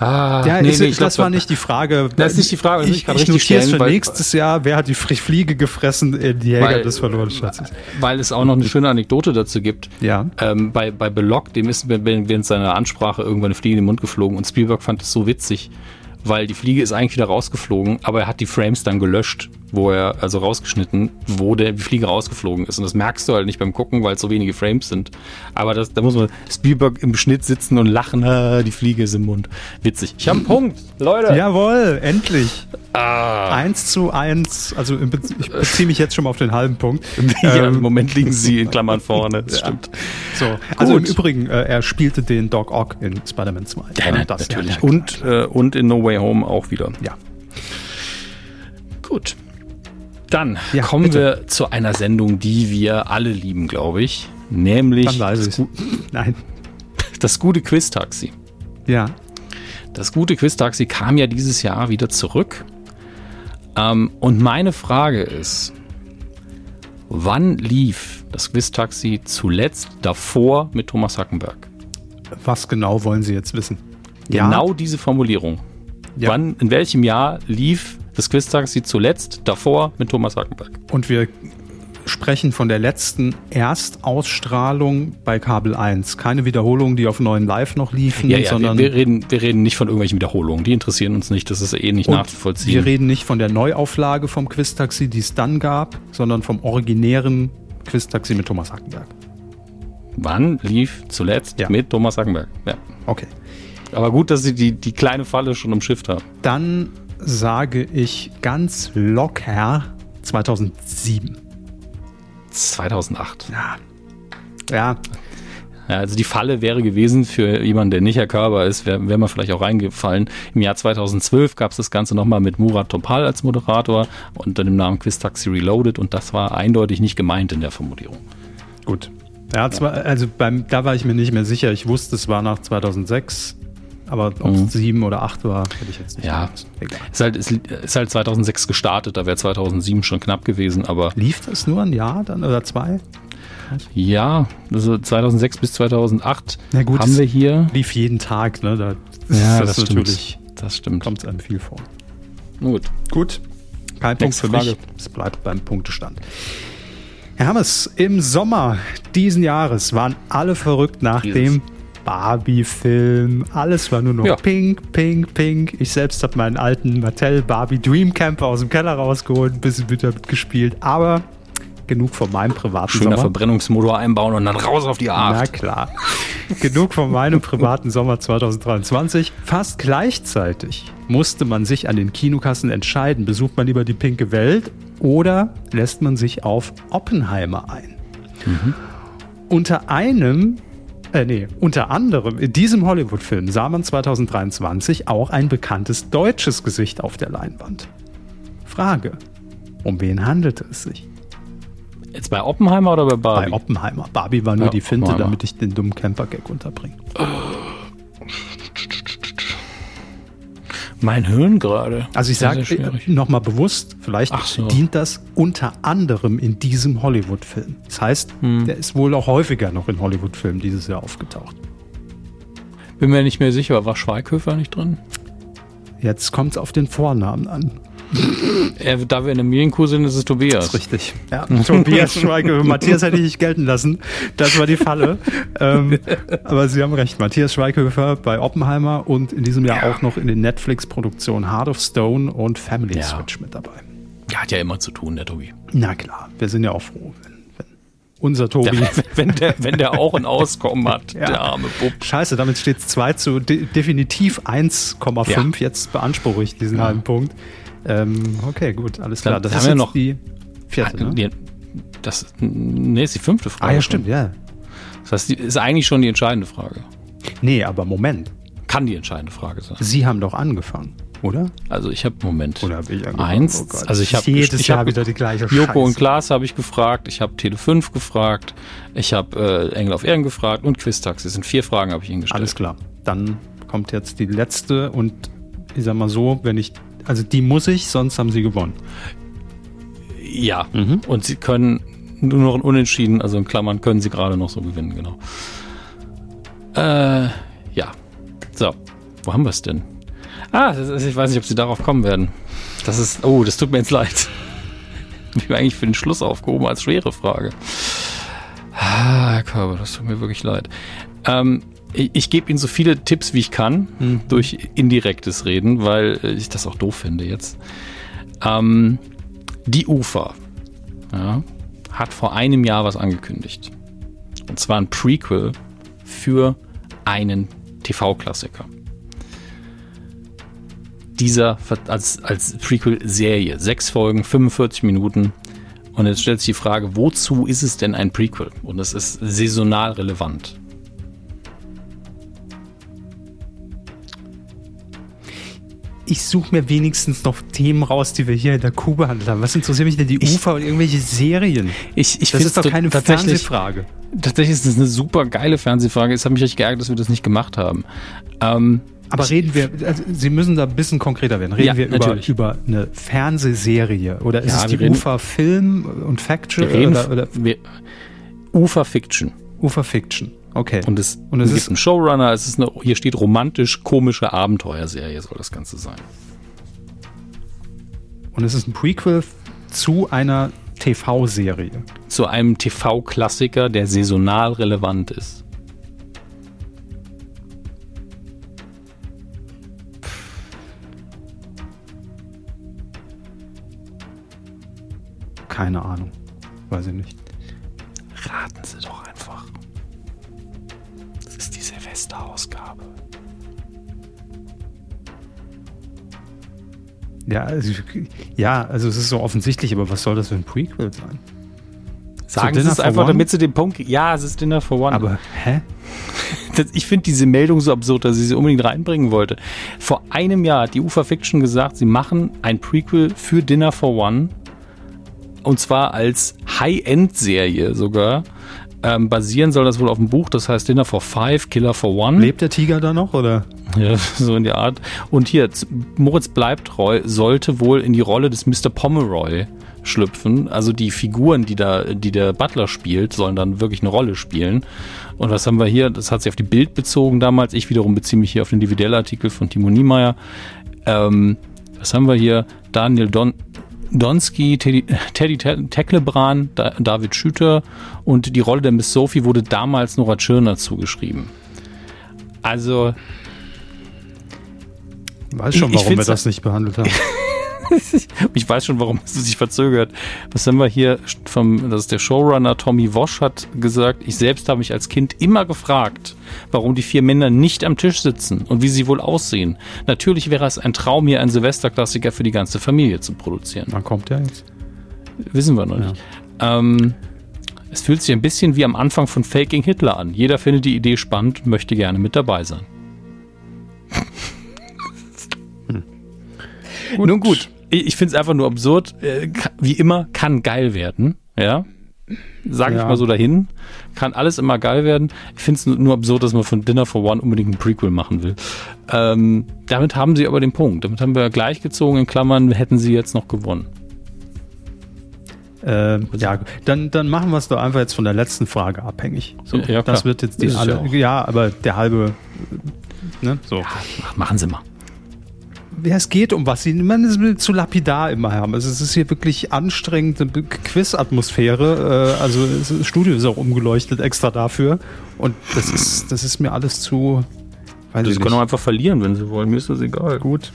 Ah, ja, nee, ist, nee, das glaub, war nicht die Frage. Das ist nicht die Frage, ich, ich, ich notiere es für weil, nächstes Jahr. Wer hat die Fliege gefressen in die Jäger weil, des verlorenen Schatzes? Weil es auch noch eine schöne Anekdote dazu gibt. Ja. Ähm, bei, bei Belock, dem ist während seiner Ansprache irgendwann eine Fliege in den Mund geflogen und Spielberg fand es so witzig, weil die Fliege ist eigentlich wieder rausgeflogen, aber er hat die Frames dann gelöscht, wo er, also rausgeschnitten, wo der, die Fliege rausgeflogen ist. Und das merkst du halt nicht beim Gucken, weil es so wenige Frames sind. Aber das, da muss man Spielberg im Schnitt sitzen und lachen, ah, die Fliege ist im Mund. Witzig. Ich habe einen Punkt, Leute. Jawohl, endlich. Ah. Eins zu eins, also ich beziehe mich jetzt schon mal auf den halben Punkt. *laughs* ja, Im ähm, Moment liegen sie in Klammern vorne, *laughs* das ja. stimmt. So, also im Übrigen, äh, er spielte den Doc Ock in Spider-Man 2. Ja, ja das, natürlich. Ja, und, äh, und in No Way Home auch wieder. Ja. Gut. Dann ja, kommen bitte. wir zu einer Sendung, die wir alle lieben, glaube ich. Nämlich Dann weiß das, *laughs* Nein. das gute Quiz-Taxi. Ja. Das gute Quiz-Taxi kam ja dieses Jahr wieder zurück. Ähm, und meine Frage ist, wann lief das Quiz-Taxi zuletzt davor mit Thomas Hackenberg? Was genau wollen Sie jetzt wissen? Genau ja. diese Formulierung. Ja. Wann, in welchem Jahr lief das Quiz-Taxi zuletzt davor mit Thomas Hackenberg? Und wir sprechen von der letzten Erstausstrahlung bei Kabel 1. Keine Wiederholungen, die auf neuen Live noch liefen, ja, ja, sondern. Wir, wir, reden, wir reden nicht von irgendwelchen Wiederholungen. Die interessieren uns nicht. Das ist eh nicht nachzuvollziehen. Wir reden nicht von der Neuauflage vom Quiz-Taxi, die es dann gab, sondern vom originären Quiz-Taxi mit Thomas Hackenberg. Wann lief zuletzt ja. mit Thomas Hackenberg? Ja. Okay. Aber gut, dass Sie die, die kleine Falle schon umschifft haben. Dann sage ich ganz locker 2007. 2008. Ja. Ja. Ja, also die Falle wäre gewesen für jemanden, der nicht Herr Körber ist, wäre wär man vielleicht auch reingefallen. Im Jahr 2012 gab es das Ganze nochmal mit Murat Topal als Moderator unter dem Namen Quiz Taxi Reloaded und das war eindeutig nicht gemeint in der Formulierung. Gut. Ja, zwar, also beim, da war ich mir nicht mehr sicher. Ich wusste, es war nach 2006. Aber ob es mhm. sieben oder acht war, hätte ich jetzt nicht. Ja. Ist halt, ist, ist halt 2006 gestartet, da wäre 2007 schon knapp gewesen, aber. Lief das nur ein Jahr dann oder zwei? Ja, also 2006 bis 2008 ja, gut, haben wir hier. Lief jeden Tag, ne? Da ja, das, das natürlich. Das stimmt. Kommt es einem viel vor. Gut. Gut. Kein Punkt für Frage. mich. Es bleibt beim Punktestand. Herr Hammes, im Sommer diesen Jahres waren alle verrückt nach Dieses. dem Barbie-Film. Alles war nur noch ja. pink, pink, pink. Ich selbst habe meinen alten Mattel Barbie Dream Camper aus dem Keller rausgeholt, ein bisschen wieder mitgespielt. Aber genug von meinem privaten Schöner Sommer. Verbrennungsmotor einbauen und dann raus auf die Art. Na klar. genug von meinem privaten Sommer 2023. Fast gleichzeitig musste man sich an den Kinokassen entscheiden, besucht man lieber die pinke Welt oder lässt man sich auf Oppenheimer ein. Mhm. Unter einem äh, nee, unter anderem in diesem Hollywood-Film sah man 2023 auch ein bekanntes deutsches Gesicht auf der Leinwand. Frage: Um wen handelte es sich? Jetzt bei Oppenheimer oder bei Barbie? Bei Oppenheimer. Barbie war nur ja, die Finte, damit ich den dummen Camper-Gag unterbringe. Mein Hirn gerade. Also ich sage nochmal bewusst, vielleicht so. dient das unter anderem in diesem Hollywood-Film. Das heißt, hm. der ist wohl auch häufiger noch in Hollywood-Filmen dieses Jahr aufgetaucht. Bin mir nicht mehr sicher, war Schweighöfer nicht drin? Jetzt kommt es auf den Vornamen an. Er, da wir in einem Medienkuh sind, ist es Tobias. Das ist richtig. Ja, Tobias Schweighöfer. Matthias hätte ich nicht gelten lassen. Das war die Falle. ähm, aber Sie haben recht. Matthias Schweighöfer bei Oppenheimer und in diesem Jahr ja. auch noch in den Netflix-Produktionen Heart of Stone und Family ja. Switch mit dabei. Ja, hat ja immer zu tun, der Tobi. Na klar, wir sind ja auch froh, wenn, wenn unser Tobi. Der, wenn, der, wenn der auch ein Auskommen hat, *laughs* ja. der arme Bub. Scheiße, damit steht es 2 zu de definitiv 1,5. Ja. Jetzt beanspruche ich diesen halben Punkt. Ähm, okay, gut, alles klar. Das, das ist noch die vierte, ah, ne? Das, nee, ist die fünfte Frage. Ah, ja, stimmt, ja. Das heißt, ist eigentlich schon die entscheidende Frage. Nee, aber Moment. Kann die entscheidende Frage sein. Sie haben doch angefangen, oder? Also ich habe, Moment. Oder habe ich angefangen? Eins. Oh also ich habe jedes ich Jahr hab, wieder die gleiche Joko Scheiße. und Klaas habe ich gefragt. Ich habe Tele 5 gefragt. Ich habe äh, Engel auf Erden gefragt und Quiztax. Das sind vier Fragen, habe ich Ihnen gestellt. Alles klar. Dann kommt jetzt die letzte und ich sag mal so, wenn ich also die muss ich, sonst haben sie gewonnen. Ja, mhm. und sie können nur noch ein Unentschieden, also in Klammern können sie gerade noch so gewinnen, genau. Äh, ja. So, wo haben wir es denn? Ah, ist, ich weiß nicht, ob sie darauf kommen werden. Das ist, oh, das tut mir jetzt leid. *laughs* Ich habe eigentlich für den Schluss aufgehoben als schwere Frage. Ah, Herr Körber, das tut mir wirklich leid. Ähm, ich, ich gebe Ihnen so viele Tipps, wie ich kann, mhm. durch indirektes Reden, weil ich das auch doof finde jetzt. Ähm, die UFA ja, hat vor einem Jahr was angekündigt. Und zwar ein Prequel für einen TV-Klassiker. Dieser als, als Prequel-Serie, sechs Folgen, 45 Minuten. Und jetzt stellt sich die Frage, wozu ist es denn ein Prequel? Und es ist saisonal relevant. Ich suche mir wenigstens noch Themen raus, die wir hier in der Kuh behandelt haben. Was interessiert mich denn die ich, UFA und irgendwelche Serien? Ich, ich das ist doch keine Fernsehfrage. Tatsächlich ist das eine super geile Fernsehfrage. Es hat mich echt geärgert, dass wir das nicht gemacht haben. Ähm, aber reden wir, also Sie müssen da ein bisschen konkreter werden. Reden ja, wir über, über eine Fernsehserie oder ist ja, es die UFA Film und Faction? Wir reden, oder, oder? Wir, UFA Fiction. UFA Fiction. Okay. Und es, Und es gibt ist- einen Showrunner, es ist eine, hier steht romantisch-komische Abenteuerserie, soll das Ganze sein. Und es ist ein Prequel zu einer TV-Serie. Zu einem TV-Klassiker, der saisonal relevant ist. Keine Ahnung. Weiß ich nicht. Raten Sie doch Ja, also, ja, also es ist so offensichtlich, aber was soll das für ein Prequel sein? Sagen Dinner Sie es einfach, One? damit Sie den Punkt. Ja, es ist Dinner for One. Aber, hä? Das, ich finde diese Meldung so absurd, dass ich sie unbedingt reinbringen wollte. Vor einem Jahr hat die UFA Fiction gesagt, sie machen ein Prequel für Dinner for One. Und zwar als High-End-Serie sogar. Ähm, basieren soll das wohl auf dem Buch, das heißt Dinner for Five, Killer for One. Lebt der Tiger da noch, oder? Ja, *laughs* so in der Art. Und hier, Moritz Bleibtreu sollte wohl in die Rolle des Mr. Pomeroy schlüpfen. Also die Figuren, die da, die der Butler spielt, sollen dann wirklich eine Rolle spielen. Und was haben wir hier? Das hat sich auf die Bild bezogen damals. Ich wiederum beziehe mich hier auf den Dividell-Artikel von Timo Niemeyer. Ähm, was haben wir hier? Daniel Don Donski, Teddy, Teddy Te- Teklebran, da, David Schüter und die Rolle der Miss Sophie wurde damals Nora Tschirner zugeschrieben. Also, Weiß schon, Ich- ich warum wir das nicht behandelt haben. *laughs* *laughs* Ich weiß schon, warum es sich verzögert. Was haben wir hier vom, das ist der Showrunner Tommy Wosch hat gesagt, ich selbst habe mich als Kind immer gefragt, warum die vier Männer nicht am Tisch sitzen und wie sie wohl aussehen. Natürlich wäre es ein Traum, hier einen Silvesterklassiker für die ganze Familie zu produzieren. Wann kommt der jetzt? Wissen wir noch nicht. Ähm, es fühlt sich ein bisschen wie am Anfang von Faking Hitler an. Jeder findet die Idee spannend und möchte gerne mit dabei sein. Nun gut, ich, finde es einfach nur absurd. Äh, wie immer, kann geil werden. Ja. Sage ich Ja. mal so dahin. Kann alles immer geil werden. Ich finde es nur, absurd, dass man von Dinner for One unbedingt ein Prequel machen will. Ähm, damit haben sie aber den Punkt. Damit haben wir gleichgezogen. In Klammern hätten sie jetzt noch gewonnen. Äh, ja, dann, dann machen wir es doch einfach jetzt von der letzten Frage abhängig. So, Ja, das wird jetzt die alle, ja ja, aber der halbe, ne, so. Mach- Machen Sie mal. Es geht um was. Sie man ist zu lapidar immer haben. Also es ist hier wirklich anstrengende Quiz-Atmosphäre. Äh, also das Studio ist auch umgeleuchtet extra dafür. Und das ist, das ist mir alles zu. Weiß Sie können auch einfach verlieren, wenn Sie wollen. Mir ist das egal. Gut.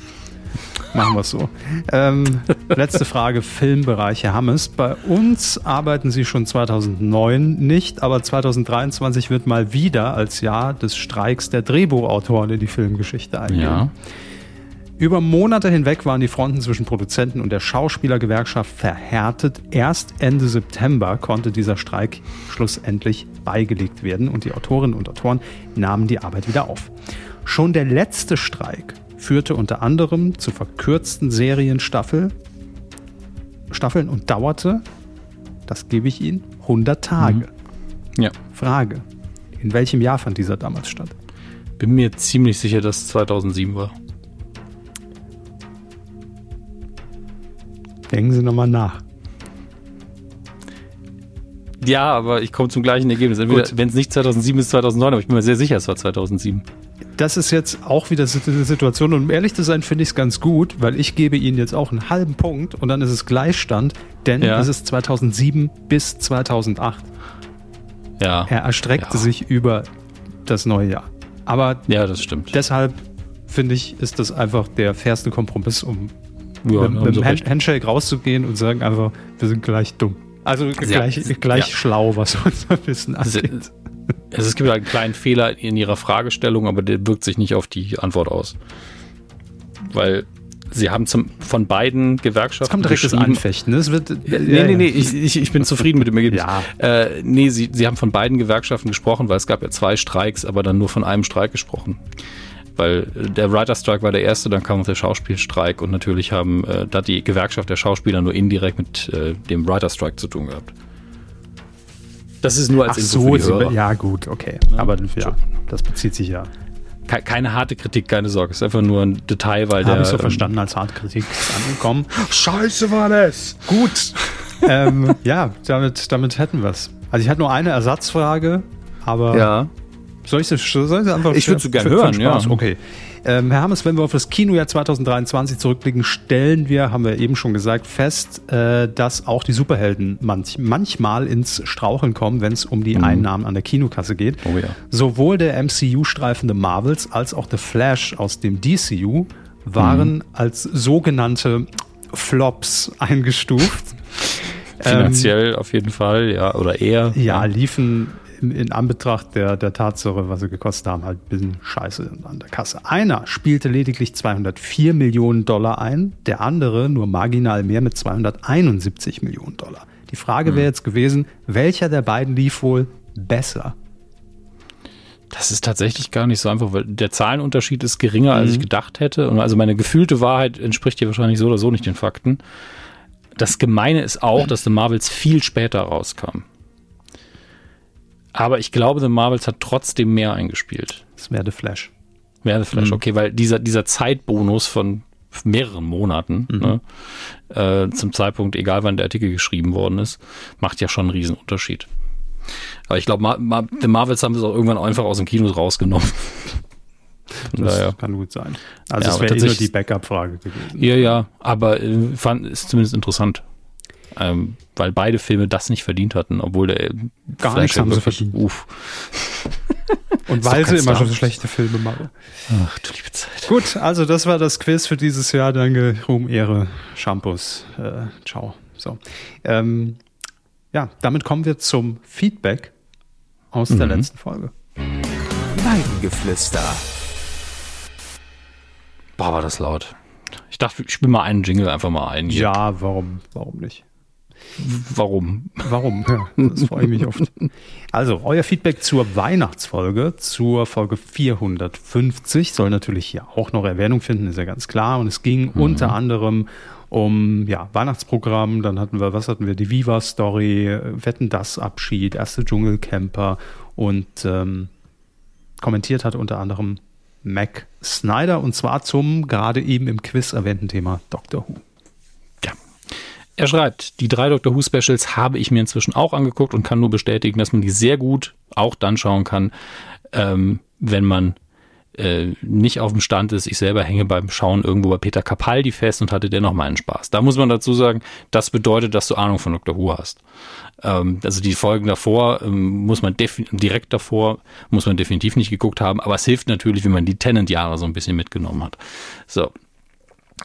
Machen wir es so. Ähm, letzte Frage, Filmbereich, Herr Hammes. Bei uns arbeiten Sie schon 2009 nicht, aber 2023 wird mal wieder als Jahr des Streiks der Drehbuchautoren in die Filmgeschichte eingehen. Ja. Über Monate hinweg waren die Fronten zwischen Produzenten und der Schauspielergewerkschaft verhärtet. Erst Ende September konnte dieser Streik schlussendlich beigelegt werden und die Autorinnen und Autoren nahmen die Arbeit wieder auf. Schon der letzte Streik führte unter anderem zu verkürzten Serienstaffel, Staffeln und dauerte, das gebe ich Ihnen, 100 Tage. Ja. Frage, in welchem Jahr fand dieser damals statt? Bin mir ziemlich sicher, dass es 2007 war. Denken Sie nochmal nach. Ja, aber ich komme zum gleichen Ergebnis. Wenn es nicht 2007 ist, 2009, aber ich bin mir sehr sicher, es war 2007. das ist jetzt auch wieder eine Situation und um ehrlich zu sein, finde ich es ganz gut, weil ich gebe Ihnen jetzt auch einen halben Punkt und dann ist es Gleichstand, denn Ja. es ist 2007 bis 2008. Ja. Er erstreckte Ja. sich über das neue Jahr. Aber Ja, das stimmt. deshalb finde ich, ist das einfach der fairste Kompromiss, um ja, mit, mit dem Hand. Handshake rauszugehen und sagen einfach, wir sind gleich dumm. Also gleich, gleich ja. schlau, was *laughs* unser Wissen Also, angeht. Also es gibt einen kleinen Fehler in Ihrer Fragestellung, aber der wirkt sich nicht auf die Antwort aus. Weil Sie haben zum, von beiden Gewerkschaften Es kommt direkt das Anfechten. Es wird, Nee, nee, nee, ich, ich, ich bin zufrieden mit dem Ergebnis. Ja. Äh, nee, sie, sie haben von beiden Gewerkschaften gesprochen, weil es gab ja zwei Streiks, aber dann nur von einem Streik gesprochen. Weil äh, der Writer-Strike war der erste, dann kam noch der Schauspielstreik und natürlich haben äh, da hat die Gewerkschaft der Schauspieler nur indirekt mit äh, dem Writer-Strike zu tun gehabt. Das ist nur als Ach Info so, für die ja gut, okay. Aber ja, das bezieht sich ja. Ke- Keine harte Kritik, keine Sorge. Es ist einfach nur ein Detail, weil der. Habe ich so ähm, verstanden als harte Kritik ist angekommen. *laughs* Scheiße war das! Gut. ähm, ja, damit, damit hätten wir es. Also ich hatte nur eine Ersatzfrage, aber Ja. Soll ich es einfach Ich würde so gerne hören, ja. Okay. Ähm, Herr Hammes, wenn wir auf das Kinojahr 2023 zurückblicken, stellen wir, haben wir eben schon gesagt, fest, äh, dass auch die Superhelden manch, manchmal ins Straucheln kommen, wenn es um die mhm. Einnahmen an der Kinokasse geht. Oh ja. Sowohl der MCU-Streifen The Marvels als auch The Flash aus dem DCU waren mhm. als sogenannte Flops eingestuft. *laughs* Finanziell ähm, auf jeden Fall, ja, oder eher. Ja, liefen in, Anbetracht der, der Tatsache, was sie gekostet haben, halt ein bisschen scheiße an der Kasse. Einer spielte lediglich 204 Millionen Dollar ein, der andere nur marginal mehr mit 271 Millionen Dollar. Die Frage hm. wäre jetzt gewesen, welcher der beiden lief wohl besser? Das ist tatsächlich gar nicht so einfach, weil der Zahlenunterschied ist geringer, als mhm. ich gedacht hätte. Und also meine gefühlte Wahrheit entspricht hier wahrscheinlich so oder so nicht den Fakten. Das Gemeine ist auch, *laughs* dass The Marvels viel später rauskam. Aber ich glaube, The Marvels hat trotzdem mehr eingespielt. Das wäre The Flash. Wäre The Flash, mhm. okay, weil dieser, dieser Zeitbonus von mehreren Monaten mhm. ne, äh, zum Zeitpunkt, egal wann der Artikel geschrieben worden ist, macht ja schon einen riesen Unterschied. Aber ich glaube, Ma Ma The Marvels haben es auch irgendwann einfach aus dem Kino rausgenommen. *laughs* Das naja. kann gut sein. Also ja, es wäre eh nur die Backup-Frage gewesen. Ja, ja, aber äh, fand, ist zumindest interessant. Ähm, weil beide Filme das nicht verdient hatten, obwohl der gar nichts haben sie verdient. Uff. *laughs* Und weil sie immer schon so schlechte Filme machen. Ach, du liebe Zeit. Gut, also das war das Quiz für dieses Jahr. Danke, Ruhm, Ehre, Shampoos. Äh, ciao. So. Ähm, ja, damit kommen wir zum Feedback aus mhm. der letzten Folge. Weidengeflüster. Boah, war das laut. Ich dachte, ich spiele mal einen Jingle einfach mal ein. Hier. Ja, warum, warum nicht? Warum? Warum? Ja, das freue ich mich oft. *laughs* Also, euer Feedback zur Weihnachtsfolge, zur Folge 450, soll natürlich hier auch noch Erwähnung finden, ist ja ganz klar. Und es ging mhm. unter anderem um ja, Weihnachtsprogramm, dann hatten wir, was hatten wir, die Viva-Story, Wetten das Abschied, erste Dschungelcamper und ähm, kommentiert hat unter anderem Mac Snyder und zwar zum gerade eben im Quiz erwähnten Thema Doctor Who. Er schreibt, die drei Doctor Who Specials habe ich mir inzwischen auch angeguckt und kann nur bestätigen, dass man die sehr gut auch dann schauen kann, ähm, wenn man äh, nicht auf dem Stand ist. Ich selber hänge beim Schauen irgendwo bei Peter Capaldi fest und hatte dennoch meinen Spaß. Da muss man dazu sagen, das bedeutet, dass du Ahnung von Doctor Who hast. Ähm, also die Folgen davor ähm, muss man direkt davor muss man definitiv nicht geguckt haben, aber es hilft natürlich, wenn man die Tennant-Jahre so ein bisschen mitgenommen hat. So.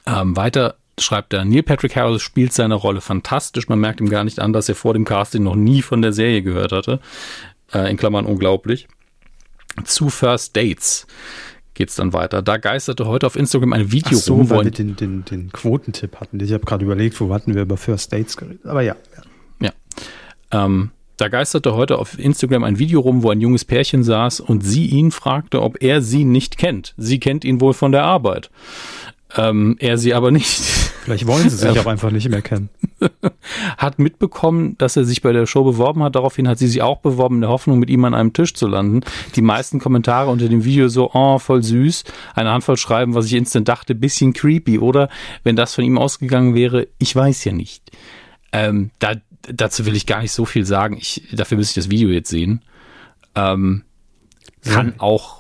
Ähm, weiter schreibt er, Neil Patrick Harris spielt seine Rolle fantastisch. Man merkt ihm gar nicht an, dass er vor dem Casting noch nie von der Serie gehört hatte. Äh, in Klammern unglaublich. Zu First Dates geht's dann weiter. Da geisterte heute auf Instagram ein Video Ach so, rum, weil wir den, den, den Quotentipp hatten. Ich habe gerade überlegt, wo hatten wir über First Dates geredet. Aber ja. Ja. ja. Ähm, da geisterte heute auf Instagram ein Video rum, wo ein junges Pärchen saß und sie ihn fragte, ob er sie nicht kennt. Sie kennt ihn wohl von der Arbeit. Ähm, er sie aber nicht. Vielleicht wollen sie sich auch einfach nicht mehr kennen. *laughs* hat mitbekommen, dass er sich bei der Show beworben hat. Daraufhin hat sie sich auch beworben, in der Hoffnung, mit ihm an einem Tisch zu landen. Die meisten Kommentare unter dem Video so, oh, voll süß. Eine Handvoll schreiben, was ich instant dachte, bisschen creepy. Oder wenn das von ihm ausgegangen wäre, ich weiß ja nicht. Ähm, da, dazu will ich gar nicht so viel sagen. Ich, dafür müsste ich das Video jetzt sehen. Ähm, kann auch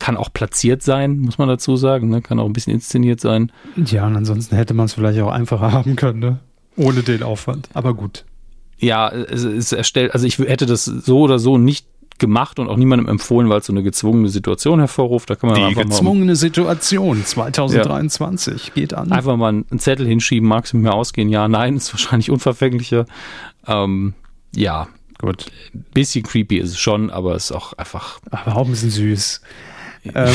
kann auch platziert sein, muss man dazu sagen. Ne? Kann auch ein bisschen inszeniert sein. Ja, und ansonsten hätte man es vielleicht auch einfacher *laughs* haben können, ne? ohne den Aufwand. Aber gut. Ja, es, es erstellt, also ich hätte das so oder so nicht gemacht und auch niemandem empfohlen, weil es so eine gezwungene Situation hervorruft. Da kann man Die einfach gezwungene mal, Situation 2023 ja, geht an. Einfach mal einen Zettel hinschieben, mag es mit mir ausgehen? Ja, nein, *laughs* ist wahrscheinlich unverfänglicher. Ähm, ja, gut. Bisschen creepy ist es schon, aber es ist auch einfach. Aber auch ein bisschen süß. Ähm.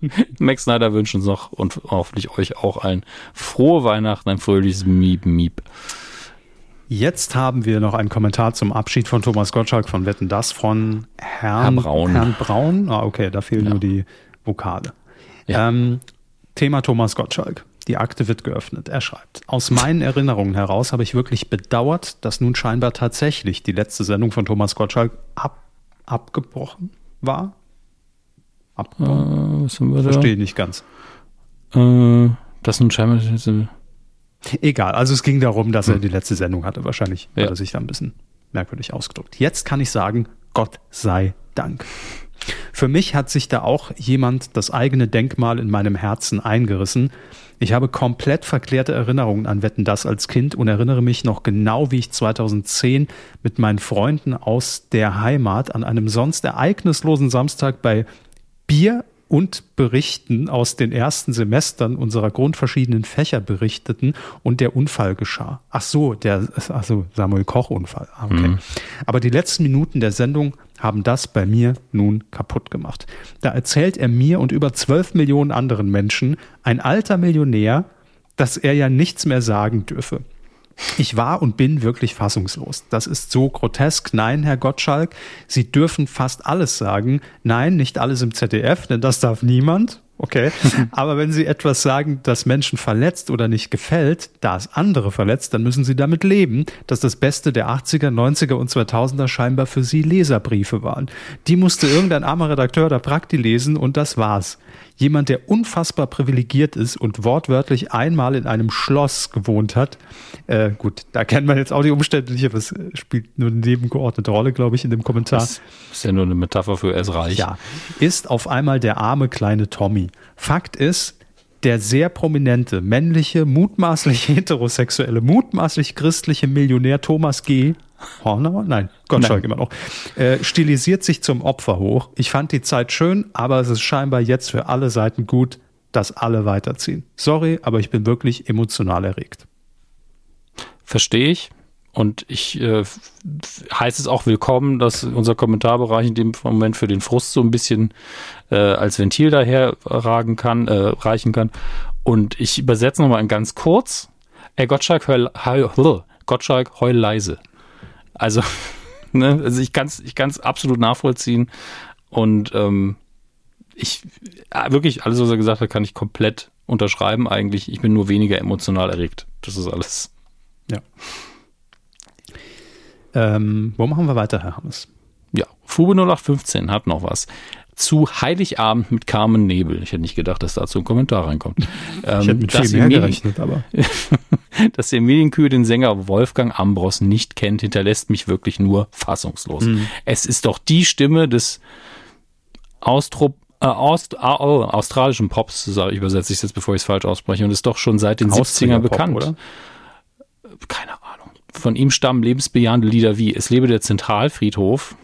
*laughs* Max Snyder wünscht uns noch und hoffentlich euch auch allen frohe Weihnachten, ein fröhliches Miep Miep. Jetzt haben wir noch einen Kommentar zum Abschied von Thomas Gottschalk von Wetten Das von Herrn Herr Braun. Herrn Braun. Ah, okay, da fehlen ja. nur die Vokale. Ja. Ähm, Thema Thomas Gottschalk. Die Akte wird geöffnet. Er schreibt, aus meinen Erinnerungen heraus habe ich wirklich bedauert, dass nun scheinbar tatsächlich die letzte Sendung von Thomas Gottschalk ab, abgebrochen war abgebaut? Äh, was haben wir Verstehe nicht ganz. Äh, das sind scheinbar. Egal, also es ging darum, dass hm. er die letzte Sendung hatte. Wahrscheinlich ja. hat er sich da ein bisschen merkwürdig ausgedrückt. Jetzt kann ich sagen, Gott sei Dank. Für mich hat sich da auch jemand das eigene Denkmal in meinem Herzen eingerissen. Ich habe komplett verklärte Erinnerungen an Wetten das als Kind und erinnere mich noch genau, wie ich 2010 mit meinen Freunden aus der Heimat an einem sonst ereignislosen Samstag bei Bier und Berichten aus den ersten Semestern unserer grundverschiedenen Fächer berichteten und der Unfall geschah. Ach so, der, ach so, Samuel Koch Unfall. Ah, okay. Mhm. Aber die letzten Minuten der Sendung haben das bei mir nun kaputt gemacht. Da erzählt er mir und über zwölf Millionen anderen Menschen, ein alter Millionär, dass er ja nichts mehr sagen dürfe. Ich war und bin wirklich fassungslos. Das ist so grotesk. Nein, Herr Gottschalk, Sie dürfen fast alles sagen. Nein, nicht alles im ZDF, denn das darf niemand. Okay. *laughs* Aber wenn Sie etwas sagen, das Menschen verletzt oder nicht gefällt, da es andere verletzt, dann müssen Sie damit leben, dass das Beste der 80er, 90er und 2000er scheinbar für Sie Leserbriefe waren. Die musste irgendein armer Redakteur der Prakti lesen und das war's jemand, der unfassbar privilegiert ist und wortwörtlich einmal in einem Schloss gewohnt hat. Äh, gut, da kennt man jetzt auch die Umstände nicht, aber es spielt nur eine nebengeordnete Rolle, glaube ich, in dem Kommentar. Das ist ja nur eine Metapher für er ist reich. Ja, ist auf einmal der arme kleine Tommy. Fakt ist, der sehr prominente, männliche, mutmaßlich *laughs* heterosexuelle, mutmaßlich christliche Millionär Thomas G. Horner? Nein, Gottschalk immer noch. Äh, stilisiert sich zum Opfer hoch. Ich fand die Zeit schön, aber es ist scheinbar jetzt für alle Seiten gut, dass alle weiterziehen. Sorry, aber ich bin wirklich emotional erregt. Verstehe ich. Und ich äh, heiße es auch willkommen, dass unser Kommentarbereich in dem Moment für den Frust so ein bisschen äh, als Ventil daher ragen kann, äh, reichen kann. Und ich übersetze nochmal ganz kurz. Ey, Gottschalk, heul, heul, Gottschalk, heul leise. Also, *laughs* ne, also ich kann es ich kann's absolut nachvollziehen. Und ähm, ich äh, wirklich, alles, was er gesagt hat, kann ich komplett unterschreiben eigentlich. Ich bin nur weniger emotional erregt. Das ist alles. Ja. Ähm, wo machen wir weiter, Herr Hammes? Ja, Fube 0815 hat noch was. Zu Heiligabend mit Carmen Nebel. Ich hätte nicht gedacht, dass dazu ein Kommentar reinkommt. *laughs* ich ähm, hätte mit viel mehr gerechnet, aber. *laughs* dass der Medienkühe den Sänger Wolfgang Ambros nicht kennt, hinterlässt mich wirklich nur fassungslos. Mhm. Es ist doch die Stimme des Austrop äh, Aust, äh, australischen Pops, sage ich, übersetze ich es jetzt, bevor ich es falsch ausspreche, und ist doch schon seit den 70ern bekannt. Pop, oder? Keine Ahnung. Von ihm stammen lebensbejahende Lieder wie Es lebe der Zentralfriedhof.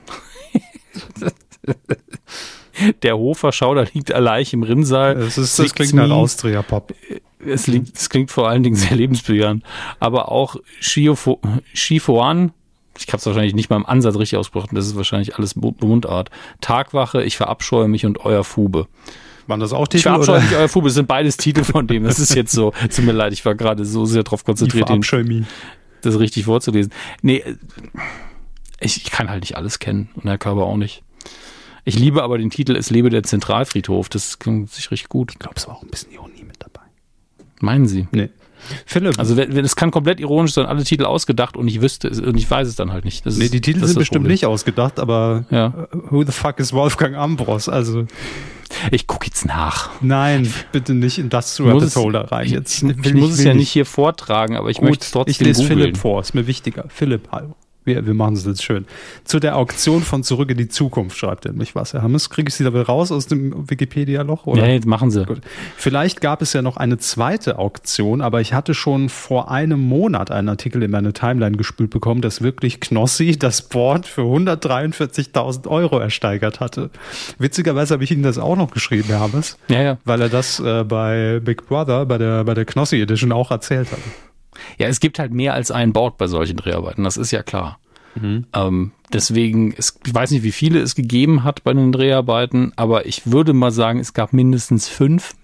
*laughs* der Hofer Schauder liegt allein im Rinnsal. Das, ist, das klingt nach Austria-Pop. Es, es klingt vor allen Dingen sehr lebensbejahend. Aber auch Shifoan, ich habe es wahrscheinlich nicht mal im Ansatz richtig ausgesprochen, das ist wahrscheinlich alles Mundart. Tagwache, ich verabscheue mich und euer Fube. Waren das auch Titel? Ich verabscheue mich, euer Fube, das sind beides Titel von dem. Das ist *laughs* jetzt so, tut mir leid, ich war gerade so sehr darauf konzentriert, den, das richtig vorzulesen. Nee, ich, kann halt nicht alles kennen und Herr Körber auch nicht. Ich liebe aber den Titel Es lebe der Zentralfriedhof. Das klingt sich richtig gut. Ich glaube, es war auch ein bisschen Ironie mit dabei. Meinen Sie? Nee. Philipp. Also es kann komplett ironisch sein, alle Titel ausgedacht und ich wüsste und ich weiß es dann halt nicht. Das nee, die Titel sind bestimmt Problem. nicht ausgedacht, aber ja. who the fuck is Wolfgang Ambros? Also ich gucke jetzt nach. Nein, bitte nicht in das Rabbit Hole rein. Jetzt ich, ich muss es ja nicht hier vortragen, aber ich Gut, möchte es trotzdem Ich lese googlen. Philipp vor, ist mir wichtiger. Philipp, hallo. Wir, wir machen es jetzt schön. Zu der Auktion von Zurück in die Zukunft schreibt er mich was. Herr Hammes, kriege ich Sie da raus aus dem Wikipedia-Loch? Ja, jetzt machen Sie. Gut. Vielleicht gab es ja noch eine zweite Auktion, aber ich hatte schon vor einem Monat einen Artikel in meine Timeline gespült bekommen, dass wirklich Knossi das Board für 143.000 Euro ersteigert hatte. Witzigerweise habe ich Ihnen das auch noch geschrieben, Herr Hammes. Ja, ja. Weil er das äh, bei Big Brother, bei der, bei der Knossi Edition auch erzählt hat. Ja, es gibt halt mehr als ein Board bei solchen Dreharbeiten, das ist ja klar. Mhm. Ähm, deswegen, es, ich weiß nicht, wie viele es gegeben hat bei den Dreharbeiten, aber ich würde mal sagen, es gab mindestens fünf.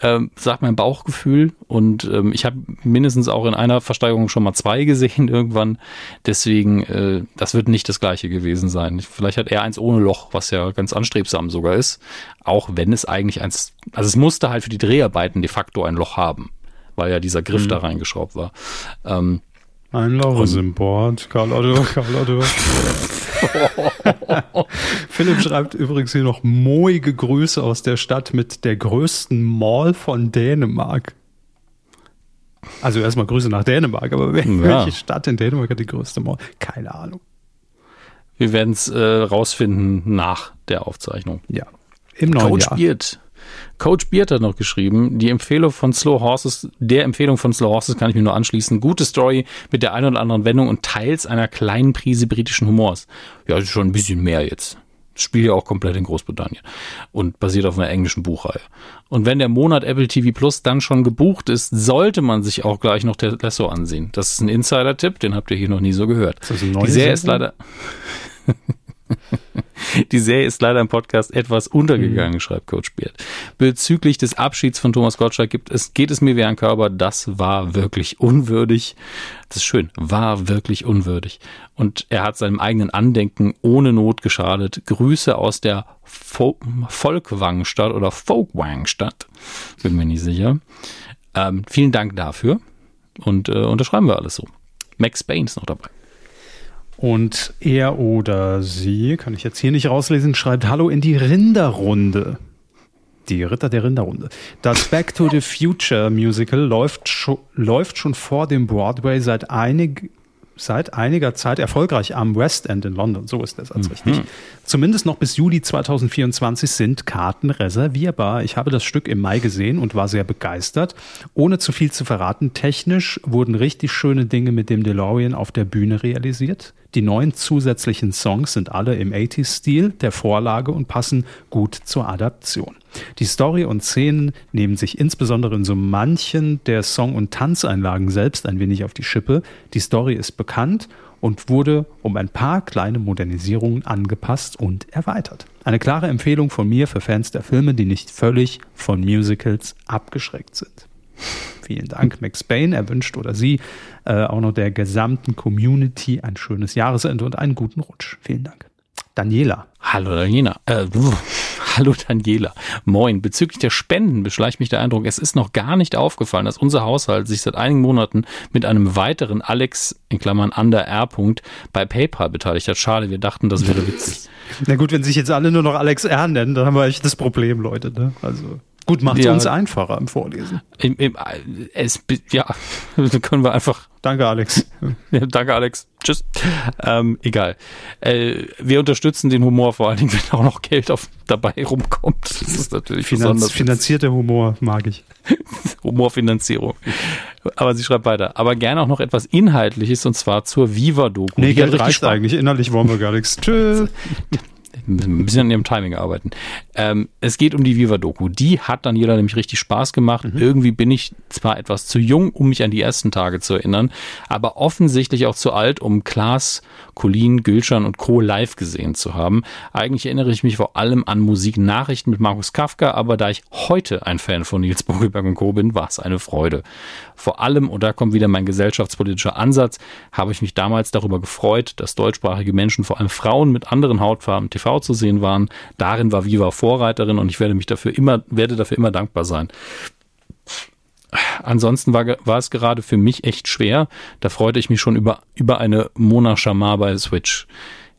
Ähm, sagt mein Bauchgefühl. Und ähm, ich habe mindestens auch in einer Versteigerung schon mal zwei *laughs* gesehen irgendwann. Deswegen, äh, das wird nicht das gleiche gewesen sein. Vielleicht hat er eins ohne Loch, was ja ganz anstrebsam sogar ist. Auch wenn es eigentlich eins, also es musste halt für die Dreharbeiten de facto ein Loch haben weil ja dieser Griff mhm. da reingeschraubt war. Ähm, ein Loch im Board. Karl Otto, *laughs* Karl Otto. *laughs* Philipp schreibt übrigens hier noch moige Grüße aus der Stadt mit der größten Mall von Dänemark. Also erstmal Grüße nach Dänemark, aber welche ja. Stadt in Dänemark hat die größte Mall? Keine Ahnung. Wir werden es äh, rausfinden nach der Aufzeichnung. Ja. Im neuen Coach Jahr. Beard. Coach Beard hat noch geschrieben, die Empfehlung von Slow Horses, der Empfehlung von Slow Horses kann ich mir nur anschließen. Gute Story mit der einen oder anderen Wendung und teils einer kleinen Prise britischen Humors. Ja, das ist schon ein bisschen mehr jetzt. Das Spiel ja auch komplett in Großbritannien und basiert auf einer englischen Buchreihe. Und wenn der Monat Apple TV Plus dann schon gebucht ist, sollte man sich auch gleich noch der Lasso ansehen. Das ist ein Insider-Tipp, den habt ihr hier noch nie so gehört. Ist das neue Die Serie ist Sendung? leider. *laughs* Die Serie ist leider im Podcast etwas untergegangen, schreibt Coach Beard. Bezüglich des Abschieds von Thomas Gottschalk gibt es, geht es mir wie ein Körper. Das war wirklich unwürdig. Das ist schön. War wirklich unwürdig. Und er hat seinem eigenen Andenken ohne Not geschadet. Grüße aus der Fo Volkwangstadt oder Folkwangstadt. Bin mir nicht sicher. Ähm, vielen Dank dafür. Und äh, unterschreiben wir alles so. Max Payne ist noch dabei. Und er oder sie, kann ich jetzt hier nicht rauslesen, schreibt Hallo in die Rinderrunde. Die Ritter der Rinderrunde. Das Back to the Future Musical läuft, läuft schon vor dem Broadway seit, einig, seit einiger Zeit erfolgreich am West End in London. So ist das als richtig. Zumindest noch bis Juli 2024 sind Karten reservierbar. Ich habe das Stück im Mai gesehen und war sehr begeistert. Ohne zu viel zu verraten, technisch wurden richtig schöne Dinge mit dem DeLorean auf der Bühne realisiert. Die neun zusätzlichen Songs sind alle im 80s-Stil der Vorlage und passen gut zur Adaption. Die Story und Szenen nehmen sich insbesondere in so manchen der Song- und Tanzeinlagen selbst ein wenig auf die Schippe. Die Story ist bekannt und wurde um ein paar kleine Modernisierungen angepasst und erweitert. Eine klare Empfehlung von mir für Fans der Filme, die nicht völlig von Musicals abgeschreckt sind. Vielen Dank, Max Payne. Er wünscht oder sie äh, auch noch der gesamten Community ein schönes Jahresende und einen guten Rutsch. Vielen Dank. Daniela. Hallo Daniela. Äh, hallo Daniela. Moin. Bezüglich der Spenden beschleicht mich der Eindruck, es ist noch gar nicht aufgefallen, dass unser Haushalt sich seit einigen Monaten mit einem weiteren Alex in Klammern under R. -Punkt, bei PayPal beteiligt hat. Schade, wir dachten, das wäre witzig. *laughs* Na gut, wenn sich jetzt alle nur noch Alex R nennen, dann haben wir echt das Problem, Leute. Ne? Also gut, macht Ja. uns einfacher im Vorlesen. Im, im, es, ja, *laughs* können wir einfach Danke, Alex. *laughs* Ja, danke, Alex. Tschüss. Ähm, egal. Äh, wir unterstützen den Humor vor allen Dingen, wenn auch noch Geld auf, dabei rumkommt. Das ist natürlich Finanz, besonders. finanzierter Humor mag ich. *laughs* Humorfinanzierung. Aber sie schreibt weiter. Aber gerne auch noch etwas Inhaltliches und zwar zur Viva-Doku. Nee, Geld reicht eigentlich. Innerlich wollen wir gar nichts. Tschüss. Müssen ein bisschen an ihrem Timing arbeiten. Ähm, es geht um die Viva-Doku. Die hat dann jeder nämlich richtig Spaß gemacht. Irgendwie bin ich zwar etwas zu jung, um mich an die ersten Tage zu erinnern, aber offensichtlich auch zu alt, um Klaas, Colin, Gülschan und Co. live gesehen zu haben. Eigentlich erinnere ich mich vor allem an Musiknachrichten mit Markus Kafka, aber da ich heute ein Fan von Nils Bogelberg und Co. bin, war es eine Freude. Vor allem, und da kommt wieder mein gesellschaftspolitischer Ansatz, habe ich mich damals darüber gefreut, dass deutschsprachige Menschen, vor allem Frauen mit anderen Hautfarben, TV zu sehen waren. Darin war Viva Vorreiterin und ich werde mich dafür immer, werde dafür immer dankbar sein. Ansonsten war, war es gerade für mich echt schwer. Da freute ich mich schon über, über eine Mona Shamar bei Switch.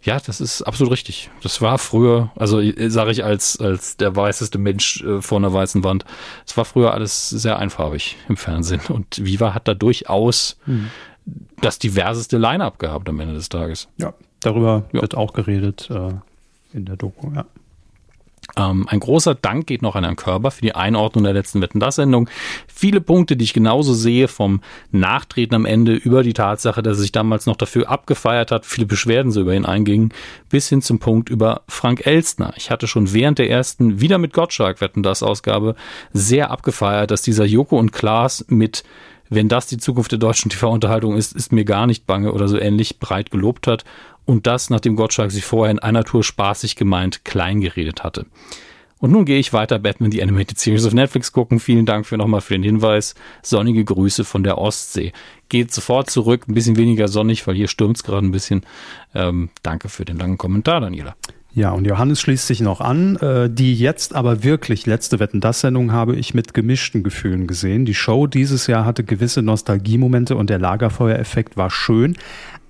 Ja, das ist absolut richtig. Das war früher, also sage ich als, als der weißeste Mensch äh, vor einer weißen Wand, es war früher alles sehr einfarbig im Fernsehen. Und Viva hat da durchaus das diverseste Line-up gehabt am Ende des Tages. Ja, darüber Ja. wird auch geredet äh, in der Doku. Ja. Ähm, ein großer Dank geht noch an Herrn Körber für die Einordnung der letzten Wetten das Sendung. Viele Punkte, die ich genauso sehe, vom Nachtreten am Ende über die Tatsache, dass er sich damals noch dafür abgefeiert hat, viele Beschwerden so über ihn eingingen, bis hin zum Punkt über Frank Elstner. Ich hatte schon während der ersten wieder mit Gottschalk Wetten das Ausgabe sehr abgefeiert, dass dieser Joko und Klaas mit wenn das die Zukunft der deutschen TV-Unterhaltung ist, ist mir gar nicht bange oder so ähnlich breit gelobt hat. Und das, nachdem Gottschalk sich vorher in einer Tour spaßig gemeint klein geredet hatte. Und nun gehe ich weiter Batman die Animated Series auf Netflix gucken. Vielen Dank für nochmal für den Hinweis. Sonnige Grüße von der Ostsee. Geht sofort zurück, ein bisschen weniger sonnig, weil hier stürmt es gerade ein bisschen. Ähm, danke für den langen Kommentar, Daniela. Ja, und Johannes schließt sich noch an. Äh, die jetzt aber wirklich letzte Wetten das Sendung habe ich mit gemischten Gefühlen gesehen. Die Show dieses Jahr hatte gewisse Nostalgiemomente und der Lagerfeuereffekt war schön.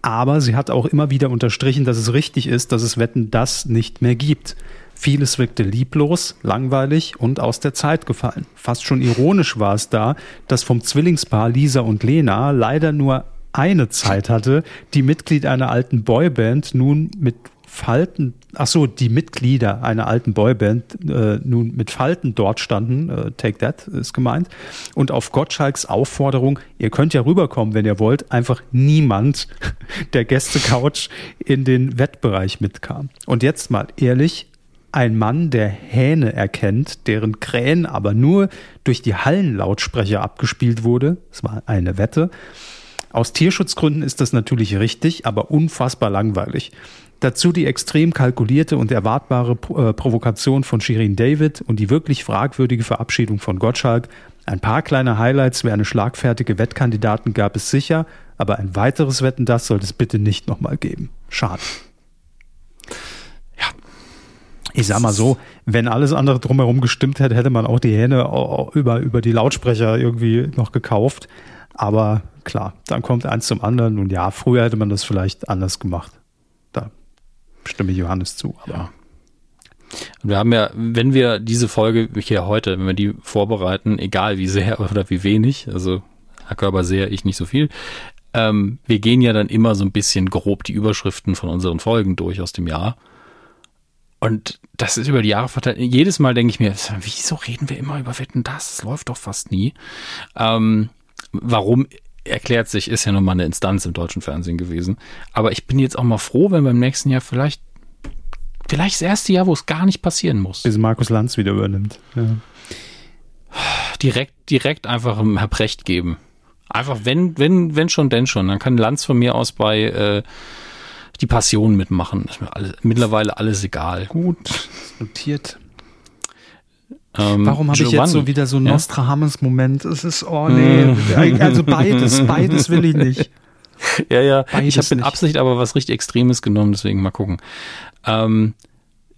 Aber sie hat auch immer wieder unterstrichen, dass es richtig ist, dass es Wetten das nicht mehr gibt. Vieles wirkte lieblos, langweilig und aus der Zeit gefallen. Fast schon ironisch war es da, dass vom Zwillingspaar Lisa und Lena leider nur eine Zeit hatte, die Mitglied einer alten Boyband nun mit Falten, ach so, die Mitglieder einer alten Boyband äh, nun mit Falten dort standen, äh, Take That ist gemeint, und auf Gottschalks Aufforderung, ihr könnt ja rüberkommen, wenn ihr wollt, einfach niemand *laughs* der Gästecouch in den Wettbereich mitkam. Und jetzt mal ehrlich, ein Mann, der Hähne erkennt, deren Krähen aber nur durch die Hallenlautsprecher abgespielt wurde, es war eine Wette, aus Tierschutzgründen ist das natürlich richtig, aber unfassbar langweilig. Dazu die extrem kalkulierte und erwartbare äh, Provokation von Shirin David und die wirklich fragwürdige Verabschiedung von Gottschalk. Ein paar kleine Highlights wie eine schlagfertige Wettkandidaten gab es sicher, aber ein weiteres Wetten, das sollte es bitte nicht nochmal geben. Schade. Ja. Ich sag mal so, wenn alles andere drumherum gestimmt hätte, hätte man auch die Hähne über, über die Lautsprecher irgendwie noch gekauft. Aber klar, dann kommt eins zum anderen und ja, früher hätte man das vielleicht anders gemacht. Stimme Johannes zu. Ja. Wir haben ja, wenn wir diese Folge hier heute, wenn wir die vorbereiten, egal wie sehr *laughs* oder wie wenig, also Herr Körper sehr, ich nicht so viel, ähm, wir gehen ja dann immer so ein bisschen grob die Überschriften von unseren Folgen durch aus dem Jahr. Und das ist über die Jahre verteilt. Jedes Mal denke ich mir, wieso reden wir immer über Wetten das? Das läuft doch fast nie. Ähm, warum erklärt sich, ist ja nun mal eine Instanz im deutschen Fernsehen gewesen. Aber ich bin jetzt auch mal froh, wenn beim nächsten Jahr vielleicht, vielleicht das erste Jahr, wo es gar nicht passieren muss. Bis Markus Lanz wieder übernimmt. Ja. Direkt, direkt einfach Herr Precht geben. Einfach, wenn, wenn, wenn schon, denn schon. Dann kann Lanz von mir aus bei äh, die Passion mitmachen. Ist mir alles, mittlerweile alles egal. Gut, notiert. Ähm, Warum habe ich jetzt so wieder so einen ja? Nostradamus-Moment? Es ist, oh nee, hm. also beides, beides will ich nicht. *laughs* Ja, ja, beides ich habe mit Absicht aber was richtig Extremes genommen, deswegen mal gucken. Ähm,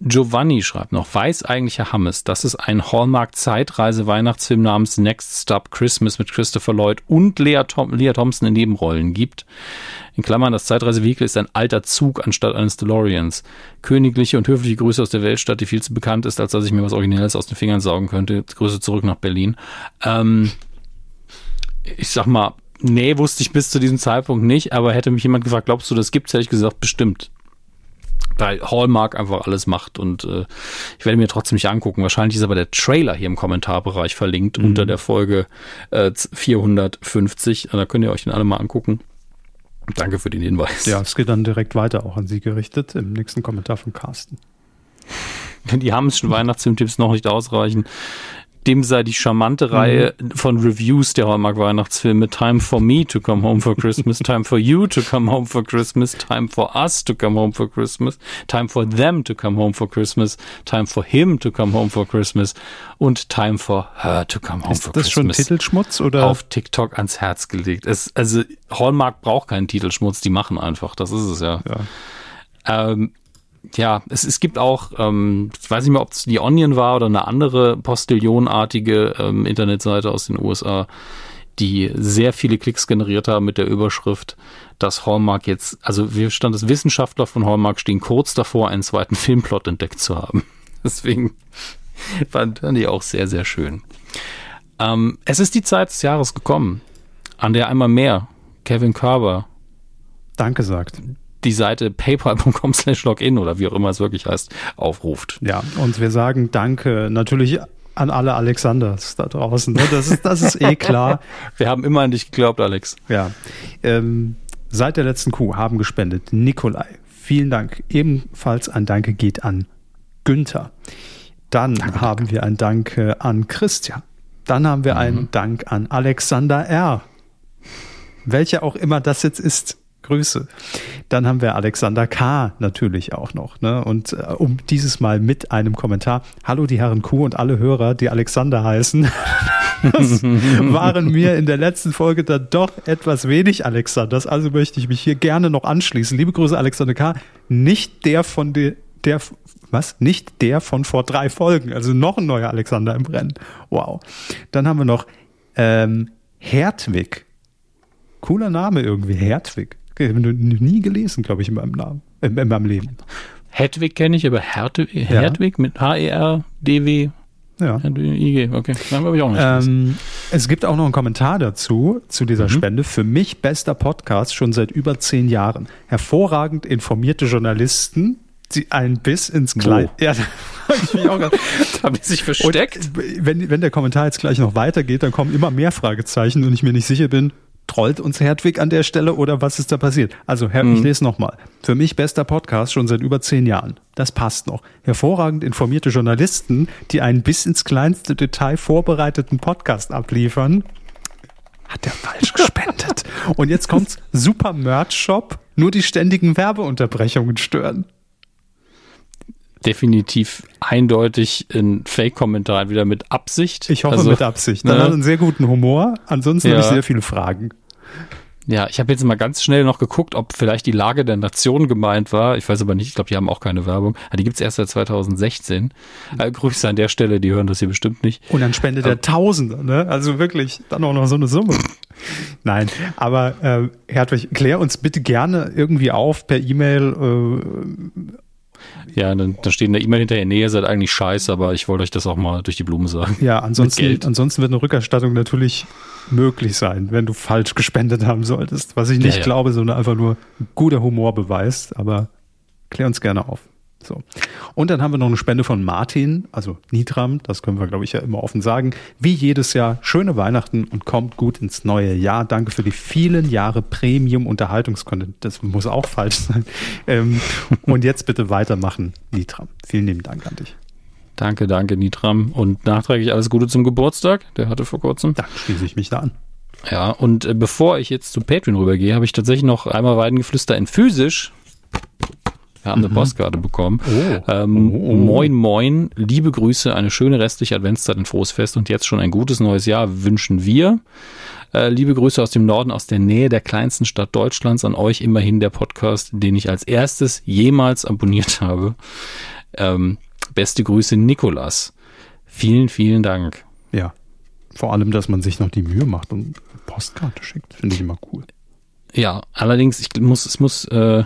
Giovanni schreibt noch, weiß eigentlich Herr Hammes, dass es einen Hallmark-Zeitreise-Weihnachtsfilm namens Next Stop Christmas mit Christopher Lloyd und Lea, Tom Lea Thompson in Nebenrollen gibt. In Klammern, das Zeitreisevehikel ist ein alter Zug anstatt eines DeLoreans. Königliche und höfliche Grüße aus der Weltstadt, die viel zu bekannt ist, als dass ich mir was Originelles aus den Fingern saugen könnte. Grüße zurück nach Berlin. Ähm, ich sag mal, nee, wusste ich bis zu diesem Zeitpunkt nicht, aber hätte mich jemand gefragt, glaubst du, das gibt's, hätte ich gesagt, bestimmt weil Hallmark einfach alles macht und äh, ich werde mir trotzdem nicht angucken. Wahrscheinlich ist aber der Trailer hier im Kommentarbereich verlinkt mhm. unter der Folge äh, 450. Da könnt ihr euch den alle mal angucken. Danke für den Hinweis. Ja, es geht dann direkt weiter auch an Sie gerichtet im nächsten Kommentar von Carsten. Die haben es schon Weihnachtsfilmtipps noch nicht ausreichen dem sei die charmante Reihe mhm. von Reviews der Hallmark-Weihnachtsfilme Time for Me to Come Home for Christmas, Time for You to Come Home for Christmas, Time for Us to Come Home for Christmas, Time for Them to Come Home for Christmas, Time for Him to Come Home for Christmas und Time for Her to Come Home Ist for Christmas. Ist das schon Titelschmutz oder? Auf TikTok ans Herz gelegt. Es, also Hallmark braucht keinen Titelschmutz, die machen einfach. Das ist es ja. ja. Ähm, ja, es, es gibt auch, ähm, ich weiß nicht mehr, ob es die Onion war oder eine andere Postillionartige ähm, Internetseite aus den USA, die sehr viele Klicks generiert haben mit der Überschrift, dass Hallmark jetzt, also wir stand es Wissenschaftler von Hallmark stehen kurz davor, einen zweiten Filmplot entdeckt zu haben. *laughs* Deswegen fand ich auch sehr, sehr schön. Ähm, es ist die Zeit des Jahres gekommen, an der einmal mehr Kevin Carver Danke sagt die Seite paypal.com slash login oder wie auch immer es wirklich heißt, aufruft. Ja, und wir sagen Danke natürlich an alle Alexanders da draußen. Ne? Das, ist, das ist eh klar. *laughs* wir haben immer an dich geglaubt, Alex. Ja. Ähm, seit der letzten Kuh haben gespendet Nikolai. Vielen Dank. Ebenfalls ein Danke geht an Günther. Dann danke, haben danke. wir ein Danke an Christian. Dann haben wir mhm. einen Dank an Alexander R. Welcher auch immer das jetzt ist. Grüße. Dann haben wir Alexander K. natürlich auch noch. Ne? Und äh, um dieses Mal mit einem Kommentar. Hallo die Herren Q und alle Hörer, die Alexander heißen. *laughs* das waren mir in der letzten Folge dann doch etwas wenig Alexanders. Also möchte ich mich hier gerne noch anschließen. Liebe Grüße, Alexander K. Nicht der von der, der was? Nicht der von vor drei Folgen. Also noch ein neuer Alexander im Rennen. Wow. Dann haben wir noch ähm, Hertwig. Cooler Name irgendwie, Hertwig. Ich habe nie gelesen, glaube ich, in meinem Namen, in, in meinem Leben. Hedwig kenne ich, aber Hertwig, Hertwig mit H-E-R-D-W. Ja. IG, okay. Dann habe ich auch nicht. Ähm, es gibt auch noch einen Kommentar dazu, zu dieser mhm. Spende. Für mich bester Podcast schon seit über zehn Jahren. Hervorragend informierte Journalisten, die ein Biss ins Kleid. Ja, *laughs* da habe ich mich auch gerade. *laughs* habe ich sich versteckt. Und wenn, wenn der Kommentar jetzt gleich noch weitergeht, dann kommen immer mehr Fragezeichen und ich mir nicht sicher bin, trollt uns Hertwig an der Stelle oder was ist da passiert? Also, Herr, mhm. ich lese nochmal. Für mich bester Podcast schon seit über zehn Jahren. Das passt noch. Hervorragend informierte Journalisten, die einen bis ins kleinste Detail vorbereiteten Podcast abliefern. Hat der falsch gespendet. *laughs* Und jetzt kommt's. Super Merch Shop. Nur die ständigen Werbeunterbrechungen stören definitiv eindeutig ein Fake-Kommentar, wieder mit Absicht. Ich hoffe also, mit Absicht. Dann ne? hat er einen sehr guten Humor. Ansonsten ja. habe ich sehr viele Fragen. Ja, ich habe jetzt mal ganz schnell noch geguckt, ob vielleicht die Lage der Nation gemeint war. Ich weiß aber nicht, ich glaube, die haben auch keine Werbung. Die gibt's erst seit 2016. Äh, Grüße an der Stelle, die hören das hier bestimmt nicht. Und dann spendet er Tausende, ne? Also wirklich, dann auch noch so eine Summe. Nein, aber äh, Hertwig, klär uns bitte gerne irgendwie auf per E-Mail, äh, ja, dann, dann steht in der E-Mail hinterher, nee, ihr seid eigentlich scheiße, aber ich wollte euch das auch mal durch die Blume sagen. Ja, ansonsten, ansonsten wird eine Rückerstattung natürlich möglich sein, wenn du falsch gespendet haben solltest. Was ich nicht ja, ja. glaube, sondern einfach nur guter Humor beweist, aber klär uns gerne auf. So. Und dann haben wir noch eine Spende von Martin, also Nitram, das können wir, glaube ich, ja immer offen sagen. Wie jedes Jahr, schöne Weihnachten und kommt gut ins neue Jahr. Danke für die vielen Jahre Premium-Unterhaltungskontent. Das muss auch falsch sein. Ähm, und jetzt bitte weitermachen, Nitram. Vielen lieben Dank an dich. Danke, danke, Nitram. Und nachträglich alles Gute zum Geburtstag. Der hatte vor kurzem. Da schließe ich mich da an. Ja, und äh, bevor ich jetzt zu Patreon rübergehe, habe ich tatsächlich noch einmal Weidengeflüster in physisch haben mhm. eine Postkarte bekommen. Oh. Ähm, oh. Moin, moin. Liebe Grüße, eine schöne restliche Adventszeit, ein frohes Fest und jetzt schon ein gutes neues Jahr wünschen wir. Äh, liebe Grüße aus dem Norden, aus der Nähe der kleinsten Stadt Deutschlands an euch. Immerhin der Podcast, den ich als erstes jemals abonniert *laughs* habe. Ähm, beste Grüße, Nikolas. Vielen, vielen Dank. Ja. Vor allem, dass man sich noch die Mühe macht und Postkarte schickt, finde ich immer cool. Ja, allerdings, ich muss, es muss, äh,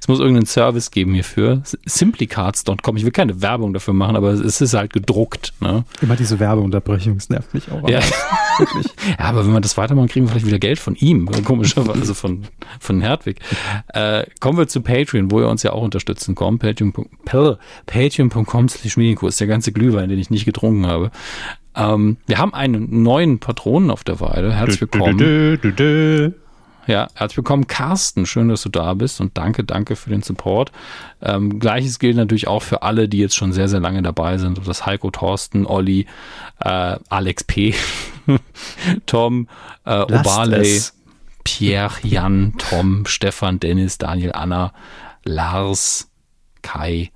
es muss irgendeinen Service geben hierfür. Simplycards.com. Ich will keine Werbung dafür machen, aber es ist halt gedruckt. Ne? Immer diese Werbeunterbrechung, das nervt mich auch. Ja. *laughs* ja, aber wenn wir das weitermachen, kriegen wir vielleicht wieder Geld von ihm. *laughs* Komischerweise von, von Hertwig. Äh, kommen wir zu Patreon, wo ihr uns ja auch unterstützen kommt. Patreon.com Patreon slash der ganze Glühwein, den ich nicht getrunken habe. Ähm, wir haben einen neuen Patronen auf der Weide. Herzlich willkommen. Ja, herzlich willkommen, Carsten. Schön, dass du da bist und danke, danke für den Support. Ähm, Gleiches gilt natürlich auch für alle, die jetzt schon sehr, sehr lange dabei sind. Ob das Heiko, Thorsten, Olli, äh, Alex P., *laughs* Tom, äh, Obaley, Pierre, Jan, Tom, Stefan, Dennis, Daniel, Anna, Lars, Kai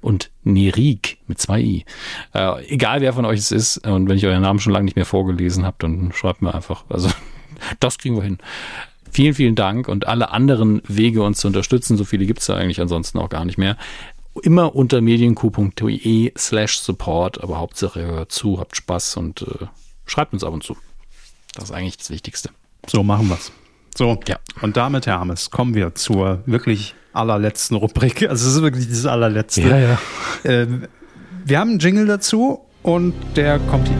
und Nerik mit zwei i. Äh, egal wer von euch es ist und wenn ich euren Namen schon lange nicht mehr vorgelesen habe, dann schreibt mir einfach. Also *laughs* das kriegen wir hin. Vielen, vielen Dank und alle anderen Wege, uns zu unterstützen, so viele gibt es ja eigentlich ansonsten auch gar nicht mehr. Immer unter medienq.de slash support, aber Hauptsache hört zu, habt Spaß und äh, schreibt uns ab und zu. Das ist eigentlich das Wichtigste. So machen wir's. So, ja. und damit, Hermes, kommen wir zur wirklich allerletzten Rubrik. *laughs* Also es ist wirklich das allerletzte. Ja, ja. Ähm, wir haben einen Jingle dazu und der kommt hier.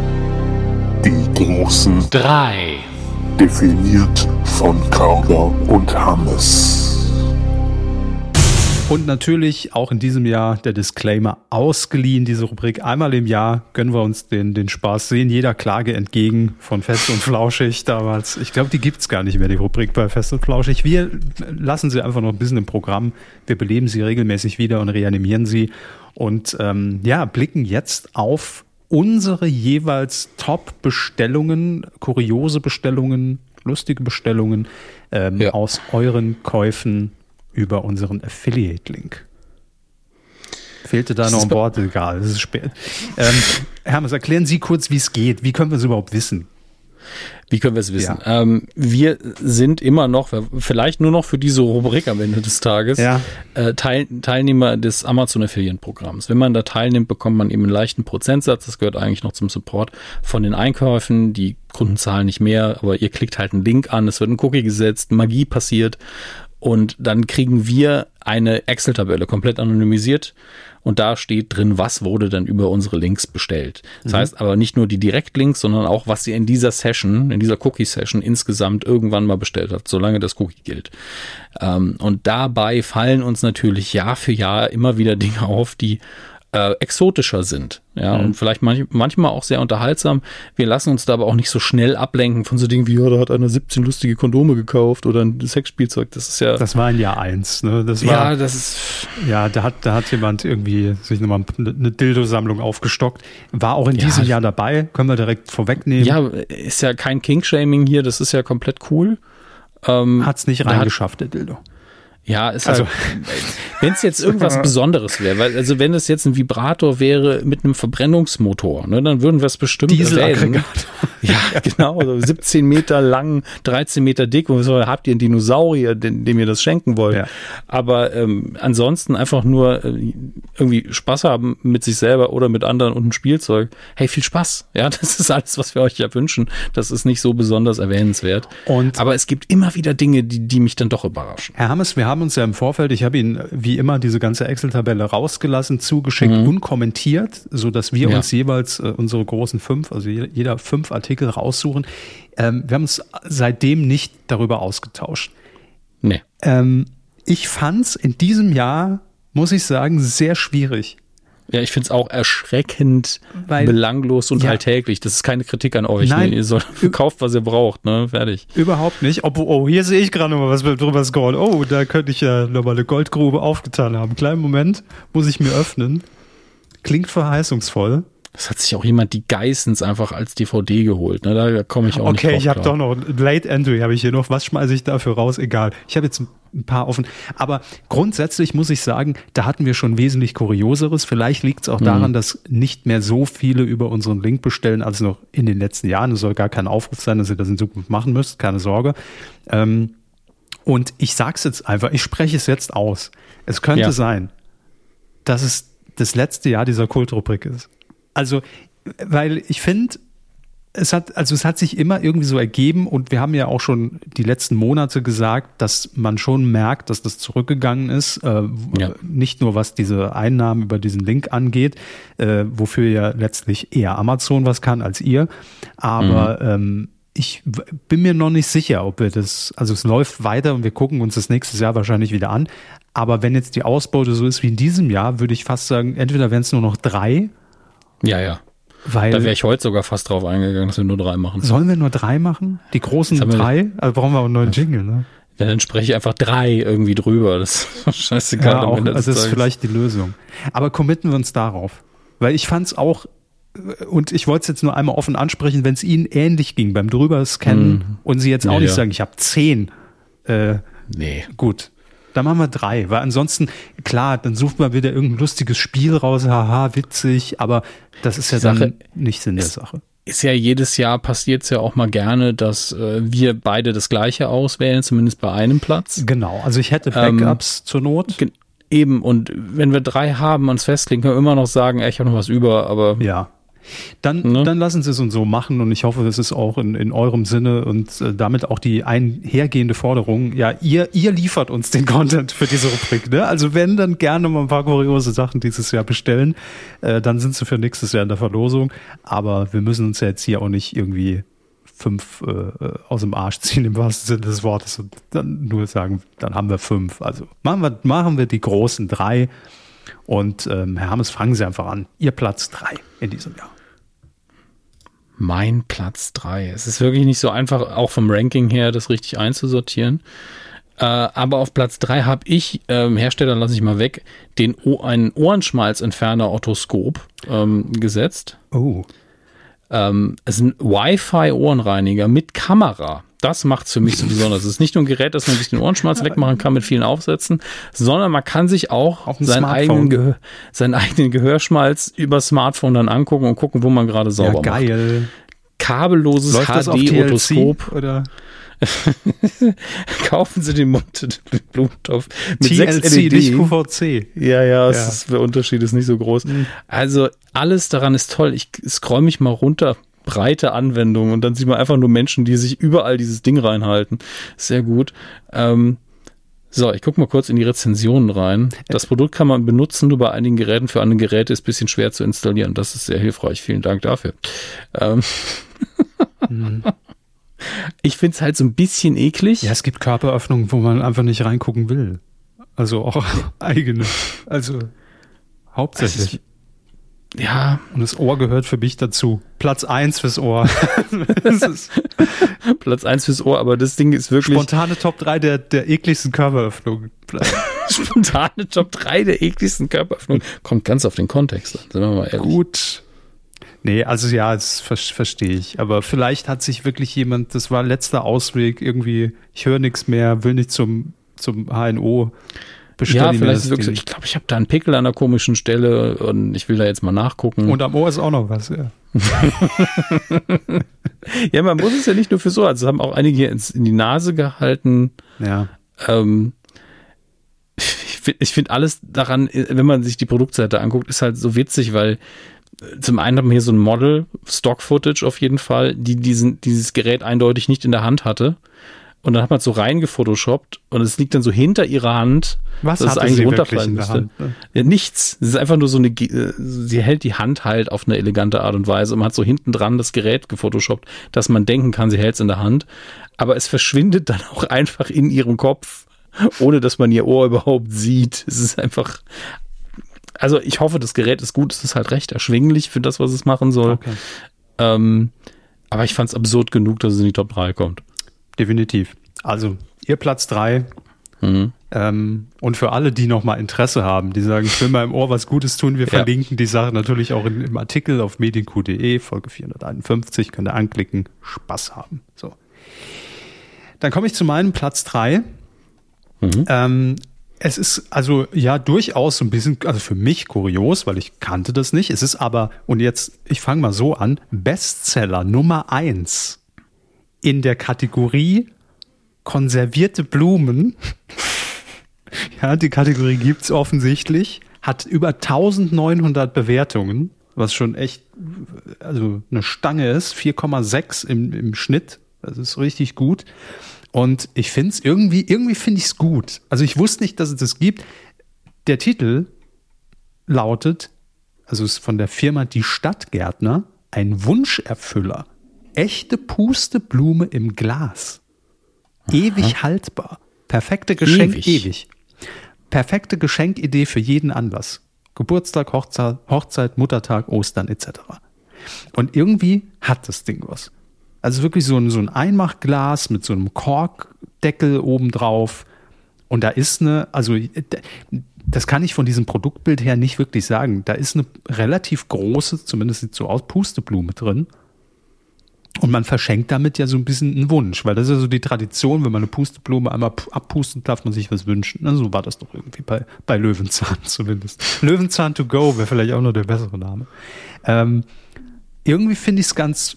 Die großen drei definiert von Körber und Hammes. Und natürlich auch in diesem Jahr der Disclaimer ausgeliehen, diese Rubrik. Einmal im Jahr gönnen wir uns den, den Spaß, sehen jeder Klage entgegen von Fest und Flauschig damals. Ich glaube, die gibt's gar nicht mehr, die Rubrik bei Fest und Flauschig. Wir lassen sie einfach noch ein bisschen im Programm. Wir beleben sie regelmäßig wieder und reanimieren sie. Und ähm, ja, blicken jetzt auf unsere jeweils Top-Bestellungen, kuriose Bestellungen, lustige Bestellungen ähm, ja. aus euren Käufen über unseren Affiliate-Link. Fehlte da noch ein Wort? Egal, es ist spät. Ähm, Hermes, erklären Sie kurz, wie es geht. Wie können wir es überhaupt wissen? Wie können wir es wissen? Ja. Ähm, wir sind immer noch, vielleicht nur noch für diese Rubrik am Ende des Tages, ja. äh, Teil, Teilnehmer des Amazon Affiliate Programms. Wenn man da teilnimmt, bekommt man eben einen leichten Prozentsatz. Das gehört eigentlich noch zum Support von den Einkäufen. Die Kunden zahlen nicht mehr, aber ihr klickt halt einen Link an, es wird ein Cookie gesetzt, Magie passiert Und dann kriegen wir eine Excel-Tabelle komplett anonymisiert und da steht drin, was wurde dann über unsere Links bestellt. Das mhm. heißt aber nicht nur die Direktlinks, sondern auch, was sie in dieser Session, in dieser Cookie-Session insgesamt irgendwann mal bestellt hat, solange das Cookie gilt. Ähm, und dabei fallen uns natürlich Jahr für Jahr immer wieder Dinge auf, die äh, exotischer sind. Ja, mhm. und vielleicht manch, manchmal auch sehr unterhaltsam. Wir lassen uns da aber auch nicht so schnell ablenken von so Dingen wie, ja, da hat einer 17 lustige Kondome gekauft oder ein Sexspielzeug. Das ist ja. Das war ein Jahr eins, ne? Das war, ja, das ist. Ja, da hat, da hat jemand irgendwie sich nochmal eine Dildo-Sammlung aufgestockt. War auch in ja, diesem Jahr dabei, können wir direkt vorwegnehmen. Ja, ist ja kein King-Shaming hier, das ist ja komplett cool. Ähm, Hat's nicht reingeschafft, der Dildo. Ja, ist also, halt, wenn es jetzt irgendwas *laughs* Besonderes wäre, weil, also wenn es jetzt ein Vibrator wäre mit einem Verbrennungsmotor, ne, dann würden wir es bestimmt erwähnen. Ja, *laughs* genau, so 17 Meter lang, 13 Meter dick und so, habt ihr einen Dinosaurier, dem, dem ihr das schenken wollt. Ja. Aber ähm, ansonsten einfach nur äh, irgendwie Spaß haben mit sich selber oder mit anderen und ein Spielzeug. Hey, viel Spaß. Ja, *laughs* das ist alles, was wir euch ja wünschen. Das ist nicht so besonders erwähnenswert. Und Aber es gibt immer wieder Dinge, die, die mich dann doch überraschen. Herr Hammes, wir haben uns ja im Vorfeld, ich habe Ihnen wie immer diese ganze Excel-Tabelle rausgelassen, zugeschickt, mhm. unkommentiert, so dass wir ja. uns jeweils äh, unsere großen fünf, also jeder, jeder fünf Artikel raussuchen. Ähm, wir haben uns seitdem nicht darüber ausgetauscht. Nee. Ähm, ich fand es in diesem Jahr, muss ich sagen, sehr schwierig. Ja, ich finde es auch erschreckend Weil, belanglos und ja, alltäglich. Das ist keine Kritik an euch. Nein, ne? Ihr sollt, kauft, was ihr braucht, ne? Fertig. Überhaupt nicht. Oh, oh hier sehe ich gerade noch mal was drüber scrollen. Oh, da könnte ich ja nochmal eine Goldgrube aufgetan haben. Kleinen Moment, muss ich mir öffnen. Klingt verheißungsvoll. Das hat sich auch jemand die Geissens einfach als DVD geholt. Ne? Da komme ich auch okay, nicht Okay, ich habe doch noch Late Entry habe ich hier noch. Was schmeiße ich dafür raus? Egal. Ich habe jetzt ein paar offen. Aber grundsätzlich muss ich sagen, da hatten wir schon wesentlich Kurioseres. Vielleicht liegt es auch mhm. daran, dass nicht mehr so viele über unseren Link bestellen als noch in den letzten Jahren. Es soll gar kein Aufruf sein, dass ihr das in Zukunft machen müsst. Keine Sorge. Ähm, und ich sage es jetzt einfach, ich spreche es jetzt aus. Es könnte ja. sein, dass es das letzte Jahr dieser Kultrubrik ist. Also, weil ich finde, es hat, also es hat sich immer irgendwie so ergeben und wir haben ja auch schon die letzten Monate gesagt, dass man schon merkt, dass das zurückgegangen ist. Äh, ja. Nicht nur was diese Einnahmen über diesen Link angeht, äh, wofür ja letztlich eher Amazon was kann als ihr. Aber mhm. ähm, ich bin mir noch nicht sicher, ob wir das, also es läuft weiter und wir gucken uns das nächstes Jahr wahrscheinlich wieder an. Aber wenn jetzt die Ausbeute so ist wie in diesem Jahr, würde ich fast sagen, entweder wären es nur noch drei ja, ja. Weil, da wäre ich heute sogar fast drauf eingegangen, dass wir nur drei machen. Sollen wir nur drei machen? Die großen drei? Also brauchen wir auch einen neuen Jingle, ne? Ja, dann spreche ich einfach drei irgendwie drüber. Das ist scheißegal. Ja, auch, also das ist vielleicht die Lösung. Aber committen wir uns darauf. Weil ich fand es auch, und ich wollte es jetzt nur einmal offen ansprechen, wenn es Ihnen ähnlich ging beim drüber scannen mhm. und Sie jetzt auch ja, nicht ja. sagen, ich habe zehn. Äh, nee. Gut. Dann machen wir drei, weil ansonsten, klar, dann sucht man wieder irgendein lustiges Spiel raus, haha, witzig, aber das ist ja Sache, dann nicht Sinn der Sache. Ist ja jedes Jahr passiert es ja auch mal gerne, dass äh, wir beide das gleiche auswählen, zumindest bei einem Platz. Genau, also ich hätte Backups ähm, zur Not. Eben, und wenn wir drei haben, uns festlegen, können wir immer noch sagen, ey, ich habe noch was über, aber ja. Dann, ne? dann lassen Sie es uns so machen und ich hoffe, das ist auch in, in eurem Sinne und äh, damit auch die einhergehende Forderung. Ja, ihr, ihr liefert uns den Content für diese Rubrik. Ne? Also wenn, dann gerne mal ein paar kuriose Sachen dieses Jahr bestellen. Äh, dann sind sie für nächstes Jahr in der Verlosung. Aber wir müssen uns ja jetzt hier auch nicht irgendwie fünf äh, aus dem Arsch ziehen im wahrsten Sinne des Wortes und dann nur sagen, dann haben wir fünf. Also machen wir, machen wir die großen drei und ähm, Herr Hammes, fangen Sie einfach an. Ihr Platz drei in diesem Jahr. Mein Platz drei. Es ist wirklich nicht so einfach, auch vom Ranking her, das richtig einzusortieren. Äh, aber auf Platz drei habe ich, ähm, Hersteller lasse ich mal weg, den o einen Ohrenschmalzentferner Otoskop ähm, gesetzt. Oh. Ähm, es ist ein Wi-Fi-Ohrenreiniger mit Kamera. Das macht es für mich so besonders. Es ist nicht nur ein Gerät, das man sich den Ohrenschmalz wegmachen kann mit vielen Aufsätzen, sondern man kann sich auch seinen eigenen, Gehör, seinen eigenen Gehörschmalz über Smartphone dann angucken und gucken, wo man gerade sauber ja, geil. macht. Kabelloses HD-Otoskop. Oder? *laughs* Kaufen Sie den Mund Blumentopf mit TLC, 6 LED. nicht QVC. Ja, ja, ja. Ist, der Unterschied ist nicht so groß. Mhm. Also alles daran ist toll. Ich scroll mich mal runter breite Anwendung und dann sieht man einfach nur Menschen, die sich überall dieses Ding reinhalten. Sehr gut. Ähm, So, ich gucke mal kurz in die Rezensionen rein. Das Produkt kann man benutzen, nur bei einigen Geräten. Für andere Geräte ist ein bisschen schwer zu installieren. Das ist sehr hilfreich. Vielen Dank dafür. Ähm mhm. *laughs* Ich finde es halt so ein bisschen eklig. Ja, es gibt Körperöffnungen, wo man einfach nicht reingucken will. Also auch *laughs* eigene. Also hauptsächlich. Ja. Und das Ohr gehört für mich dazu. Platz eins fürs Ohr. *laughs* Platz eins fürs Ohr, aber das Ding ist wirklich. Spontane Top 3 der, der ekligsten Körperöffnungen. *laughs* Spontane Top 3 der ekligsten Körperöffnungen. Kommt ganz auf den Kontext an, sind wir mal ehrlich. Gut. Nee, also ja, das ver verstehe ich. Aber vielleicht hat sich wirklich jemand, das war letzter Ausweg, irgendwie, ich höre nichts mehr, will nicht zum, zum HNO bestelle ja, vielleicht ist wirklich, ich glaube, ich habe da einen Pickel an einer komischen Stelle und ich will da jetzt mal nachgucken. Und am Ohr ist auch noch was, ja. *laughs* ja, man muss es ja nicht nur für so, also haben auch einige hier ins, in die Nase gehalten. Ja. Ähm, ich finde find alles daran, wenn man sich die Produktseite anguckt, ist halt so witzig, weil äh, zum einen haben wir hier so ein Model, Stock-Footage auf jeden Fall, die diesen, dieses Gerät eindeutig nicht in der Hand hatte. Und dann hat man es so reingefotoshoppt und es liegt dann so hinter ihrer Hand, Was dass es eigentlich runterfallen müsste. Hand, ne? ja, nichts. Es ist einfach nur so eine, äh, sie hält die Hand halt auf eine elegante Art und Weise und man hat so hinten dran das Gerät gefotoshoppt, dass man denken kann, sie hält es in der Hand. Aber es verschwindet dann auch *laughs* einfach in ihrem Kopf, ohne dass man ihr Ohr überhaupt sieht. Es ist einfach, also ich hoffe, das Gerät ist gut. Es ist halt recht erschwinglich für das, was es machen soll. Okay. Ähm, aber ich fand es absurd genug, dass es in die Top 3 kommt definitiv. Also ihr Platz drei. Mhm. Ähm, und für alle, die noch mal Interesse haben, die sagen, ich will mal im Ohr was Gutes tun, wir ja. verlinken die Sache natürlich auch in, im Artikel auf medienq.de, Folge 451, könnt ihr anklicken, Spaß haben. So. Dann komme ich zu meinem Platz drei. Mhm. Ähm, es ist also ja durchaus so ein bisschen, also für mich kurios, weil ich kannte das nicht. Es ist aber, und jetzt, ich fange mal so an, Bestseller Nummer eins in der Kategorie konservierte Blumen. *laughs* ja, die Kategorie gibt's offensichtlich. Hat über 1900 Bewertungen, was schon echt, also eine Stange ist. 4,6 im, im Schnitt. Das ist richtig gut. Und ich finde es irgendwie, irgendwie finde ich es gut. Also ich wusste nicht, dass es das gibt. Der Titel lautet, also ist von der Firma Die Stadtgärtner, ein Wunscherfüller echte Pusteblume im Glas. Aha. Ewig haltbar. Perfekte Geschenk, ewig. ewig. Perfekte Geschenkidee für jeden Anlass. Geburtstag, Hochzeit, Hochzeit, Muttertag, Ostern etc. Und irgendwie hat das Ding was. Also wirklich so ein, so ein Einmachglas mit so einem Korkdeckel obendrauf. Und da ist eine, also das kann ich von diesem Produktbild her nicht wirklich sagen. Da ist eine relativ große, zumindest sieht so aus, Pusteblume drin. Und man verschenkt damit ja so ein bisschen einen Wunsch, weil das ist ja so die Tradition, wenn man eine Pusteblume einmal abpustet, darf man sich was wünschen. Na, so war das doch irgendwie bei, bei Löwenzahn *laughs* zumindest. Löwenzahn to go wäre vielleicht auch noch der bessere Name. Ähm, irgendwie finde ich es ganz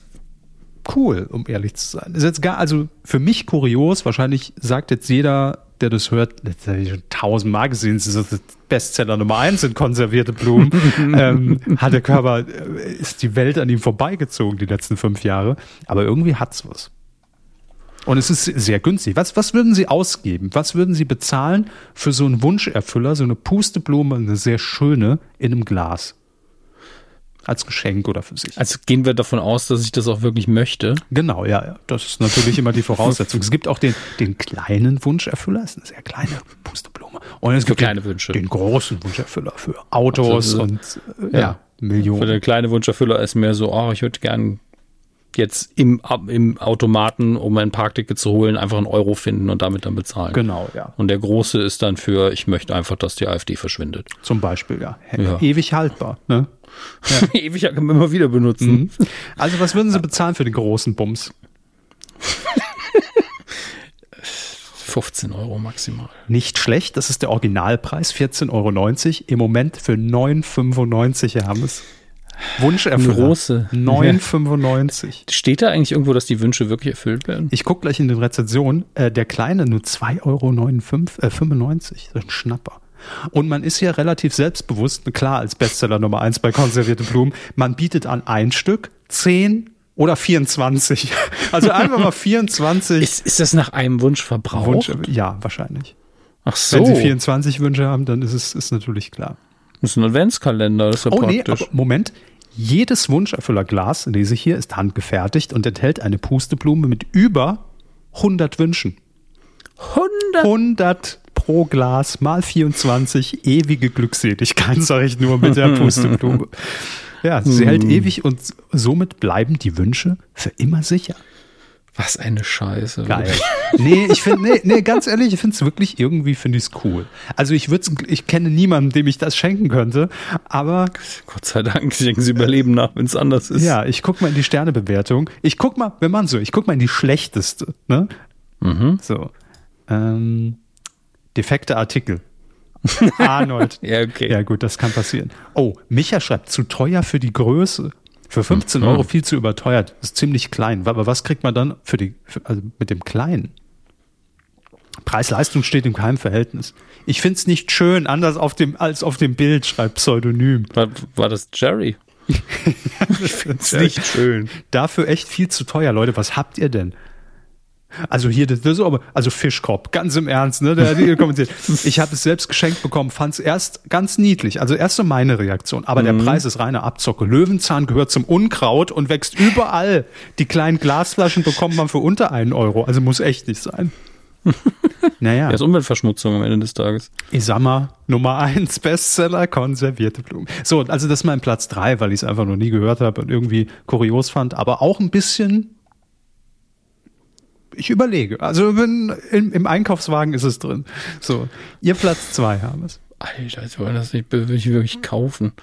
cool, um ehrlich zu sein. Ist jetzt gar, also für mich kurios, wahrscheinlich sagt jetzt jeder, der das hört, das habe ich schon tausendmal gesehen, das ist das Bestseller Nummer eins sind konservierte Blumen, *laughs* ähm, hat der Körper, äh, ist die Welt an ihm vorbeigezogen die letzten fünf Jahre. Aber irgendwie hat's was. Und es ist sehr günstig. Was, was würden Sie ausgeben? Was würden Sie bezahlen für so einen Wunscherfüller, so eine Pusteblume, eine sehr schöne in einem Glas? Als Geschenk oder für sich. Also gehen wir davon aus, dass ich das auch wirklich möchte. Genau, ja, ja. Das ist natürlich immer die Voraussetzung. es gibt auch den, den kleinen Wunscherfüller, das ist eine sehr kleine Pusteblume. Und es gibt kleine den, Wünsche. den großen Wunscherfüller für Autos also, und äh, ja, ja, Millionen. Für den kleinen Wunscherfüller ist mehr so, oh, ich würde gern jetzt im, im Automaten, um ein Parkticket zu holen, einfach einen Euro finden und damit dann bezahlen. Genau, ja. Und der große ist dann für, ich möchte einfach, dass die AfD verschwindet. Zum Beispiel, ja. ja. Ewig haltbar, ne? Ja. *laughs* Ewig kann man immer wieder benutzen. Mhm. Also was würden Sie bezahlen für den großen Bums? *laughs* 15 Euro maximal. Nicht schlecht, das ist der Originalpreis, 14,90 Euro. Im Moment für 9,95 haben es. Wunscherfüller. Große. 9,95. Steht da eigentlich irgendwo, dass die Wünsche wirklich erfüllt werden? Ich gucke gleich in den Rezensionen. Äh, der kleine nur 2,95 Euro. Äh, 95. Das ist ein Schnapper. Und man ist ja relativ selbstbewusst, klar, als Bestseller Nummer eins bei konservierte Blumen, man bietet an ein Stück, zehn oder 24. *laughs* Also einfach mal 24. Ist, ist das nach einem Wunsch verbraucht? Wunsch, ja, wahrscheinlich. Ach so. Wenn Sie 24 Wünsche haben, dann ist es ist natürlich klar. Das ist ein Adventskalender, das ist ja oh, praktisch. Nee, Moment. Jedes Wunscherfüllerglas, lese ich hier, ist handgefertigt und enthält eine Pusteblume mit über 100 Wünschen. 100? 100 pro Glas mal 24 ewige Glückseligkeit, sage ich nur mit der *laughs* Pusteblume. Ja, sie hält hm. ewig und somit bleiben die Wünsche für immer sicher. Was eine Scheiße. Geil. nee, ich finde, nee, nee, ganz ehrlich, ich finde es wirklich irgendwie, finde ich es cool. Also ich würde ich kenne niemanden, dem ich das schenken könnte, aber. Gott sei Dank, denken sie überleben nach, wenn es anders ist. Ja, ich guck mal in die Sternebewertung. Ich guck mal, wenn man so, ich guck mal in die schlechteste, ne? Mhm. So. Ähm, defekte Artikel. *laughs* Arnold. ja, okay. Ja, gut, das kann passieren. Oh, Micha schreibt, zu teuer für die Größe. Für 15 mhm. Euro viel zu überteuert. Das ist ziemlich klein. Aber was kriegt man dann für die, für, also mit dem Kleinen? Preis-Leistung steht in keinem Verhältnis. Ich finde es nicht schön, anders auf dem, als auf dem Bild, schreibt Pseudonym. War, war das Jerry? *laughs* ich finde es *laughs* nicht schön. Dafür echt viel zu teuer, Leute. Was habt ihr denn? Also hier, das, ist aber, also Fischkorb, ganz im Ernst, ne? Der, der kommentiert. *laughs* Ich habe es selbst geschenkt bekommen, fand es erst ganz niedlich. Also erst so meine Reaktion. Aber mhm. der Preis ist reine Abzocke. Löwenzahn gehört zum Unkraut und wächst überall. Die kleinen Glasflaschen bekommt man für unter einen Euro. Also muss echt nicht sein. *laughs* naja. Das ist Umweltverschmutzung am Ende des Tages. Ich sag mal, Nummer eins Bestseller, konservierte Blumen. So, also das ist mein Platz drei, weil ich es einfach noch nie gehört habe und irgendwie kurios fand, aber auch ein bisschen ich überlege. Also wenn, im, im, Einkaufswagen ist es drin. So, ihr Platz zwei haben es. Alter, jetzt wollen das nicht will ich wirklich kaufen.